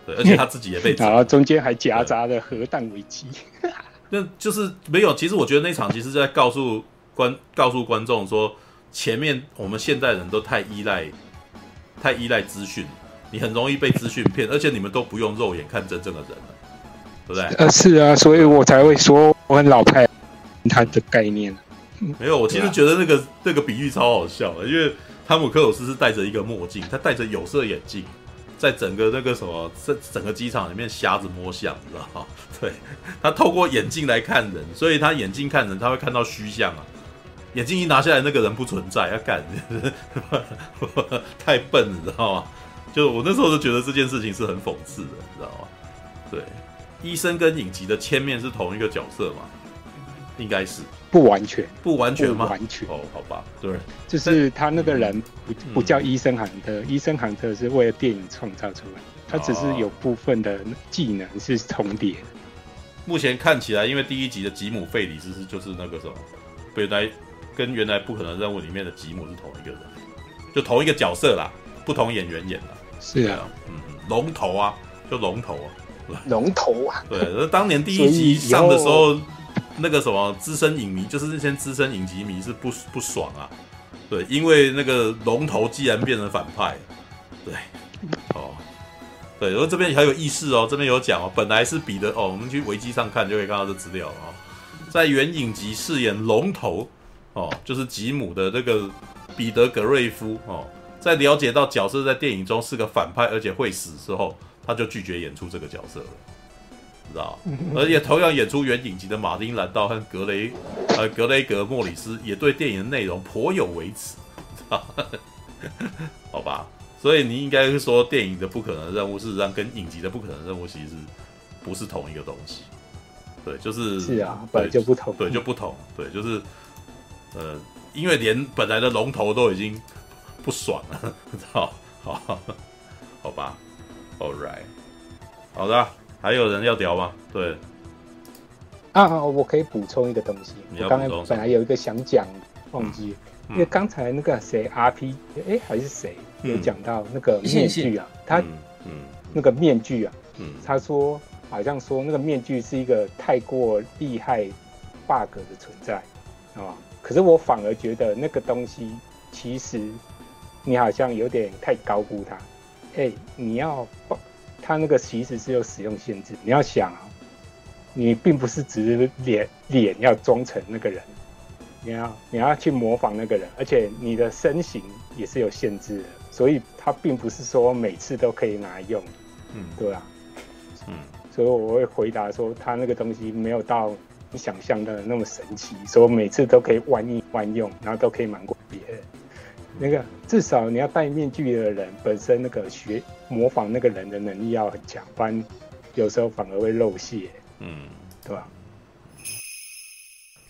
对，而且他自己也被，[laughs] 然后中间还夹杂着核弹危机，那就是没有。其实我觉得那场其实是在告诉观告诉观众说，前面我们现代人都太依赖太依赖资讯，你很容易被资讯骗，而且你们都不用肉眼看真正的人了。对不对？呃，是啊，所以我才会说我很老派，他的概念。没有，我其实觉得那个、啊、那个比喻超好笑的，因为汤姆克鲁斯是戴着一个墨镜，他戴着有色眼镜，在整个那个什么，在整个机场里面瞎子摸象，你知道吗？对，他透过眼镜来看人，所以他眼镜看人，他会看到虚像啊。眼镜一拿下来，那个人不存在，要干，太笨，你知道吗？就我那时候就觉得这件事情是很讽刺的，你知道吗？对。医生跟影集的千面是同一个角色吗？应该是不完全，不完全吗？不完全哦，好吧，对，就是他那个人不不叫医生韩特，医生韩特是为了电影创造出来，他只是有部分的技能是重叠。目前看起来，因为第一集的吉姆费里斯是就是那个什么，本来跟原来不可能任务里面的吉姆是同一个人，就同一个角色啦，不同演员演的。是啊，嗯，龙头啊，就龙头啊。龙头啊！对，那当年第一集上的时候，那个什么资深影迷，就是那些资深影集迷是不不爽啊。对，因为那个龙头既然变成反派，对，哦，对，然后这边还有意思哦，这边有讲哦，本来是彼得哦，我们去维基上看就可以看到这资料哦，在原影集饰演龙头哦，就是吉姆的那个彼得格瑞夫哦，在了解到角色在电影中是个反派，而且会死之后。他就拒绝演出这个角色了，知道？而且同样演出原影集的马丁·兰道和格雷呃格雷格·莫里斯也对电影的内容颇有微词，知道？好吧，[laughs] 所以你应该是说电影的不可能任务事实上跟影集的不可能任务其实不是同一个东西，对，就是是啊，本来就不同，对，就不同，对，就是呃，因为连本来的龙头都已经不爽了，[laughs] 知道？好，好吧。All right，好的，还有人要聊吗？对，啊，我可以补充一个东西。我刚才本来有一个想讲，忘记，嗯、因为刚才那个谁 RP，哎，还是谁有讲到那个面具啊？他，嗯，那个面具啊，嗯，他说好像说那个面具是一个太过厉害 bug 的存在，啊，可是我反而觉得那个东西其实你好像有点太高估它。哎、欸，你要，他那个其实是有使用限制。你要想啊，你并不是只是脸脸要装成那个人，你要你要去模仿那个人，而且你的身形也是有限制的，所以他并不是说每次都可以拿来用，嗯，对啊，嗯，所以我会回答说，他那个东西没有到你想象的那么神奇，说每次都可以万应万用，然后都可以瞒过别人。那个至少你要戴面具的人本身那个学模仿那个人的能力要很强，不然有时候反而会露馅。嗯，对吧？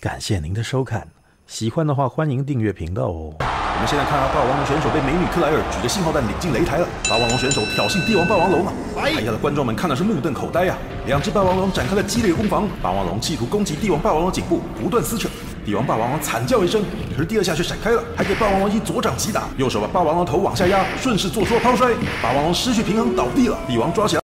感谢您的收看，喜欢的话欢迎订阅频道哦。我们现在看到霸王龙选手被美女克莱尔举着信号弹领进擂台了，霸王龙选手挑衅帝王霸王龙啊！哎呀的观众们看的是目瞪口呆啊！两只霸王龙展开了激烈攻防，霸王龙企图攻击帝王霸王龙颈部，不断撕扯。帝王霸王龙惨叫一声，可是第二下却闪开了，还给霸王龙一左掌击打，右手把霸王龙头往下压，顺势做出了抛摔，霸王龙失去平衡倒地了。帝王抓起来。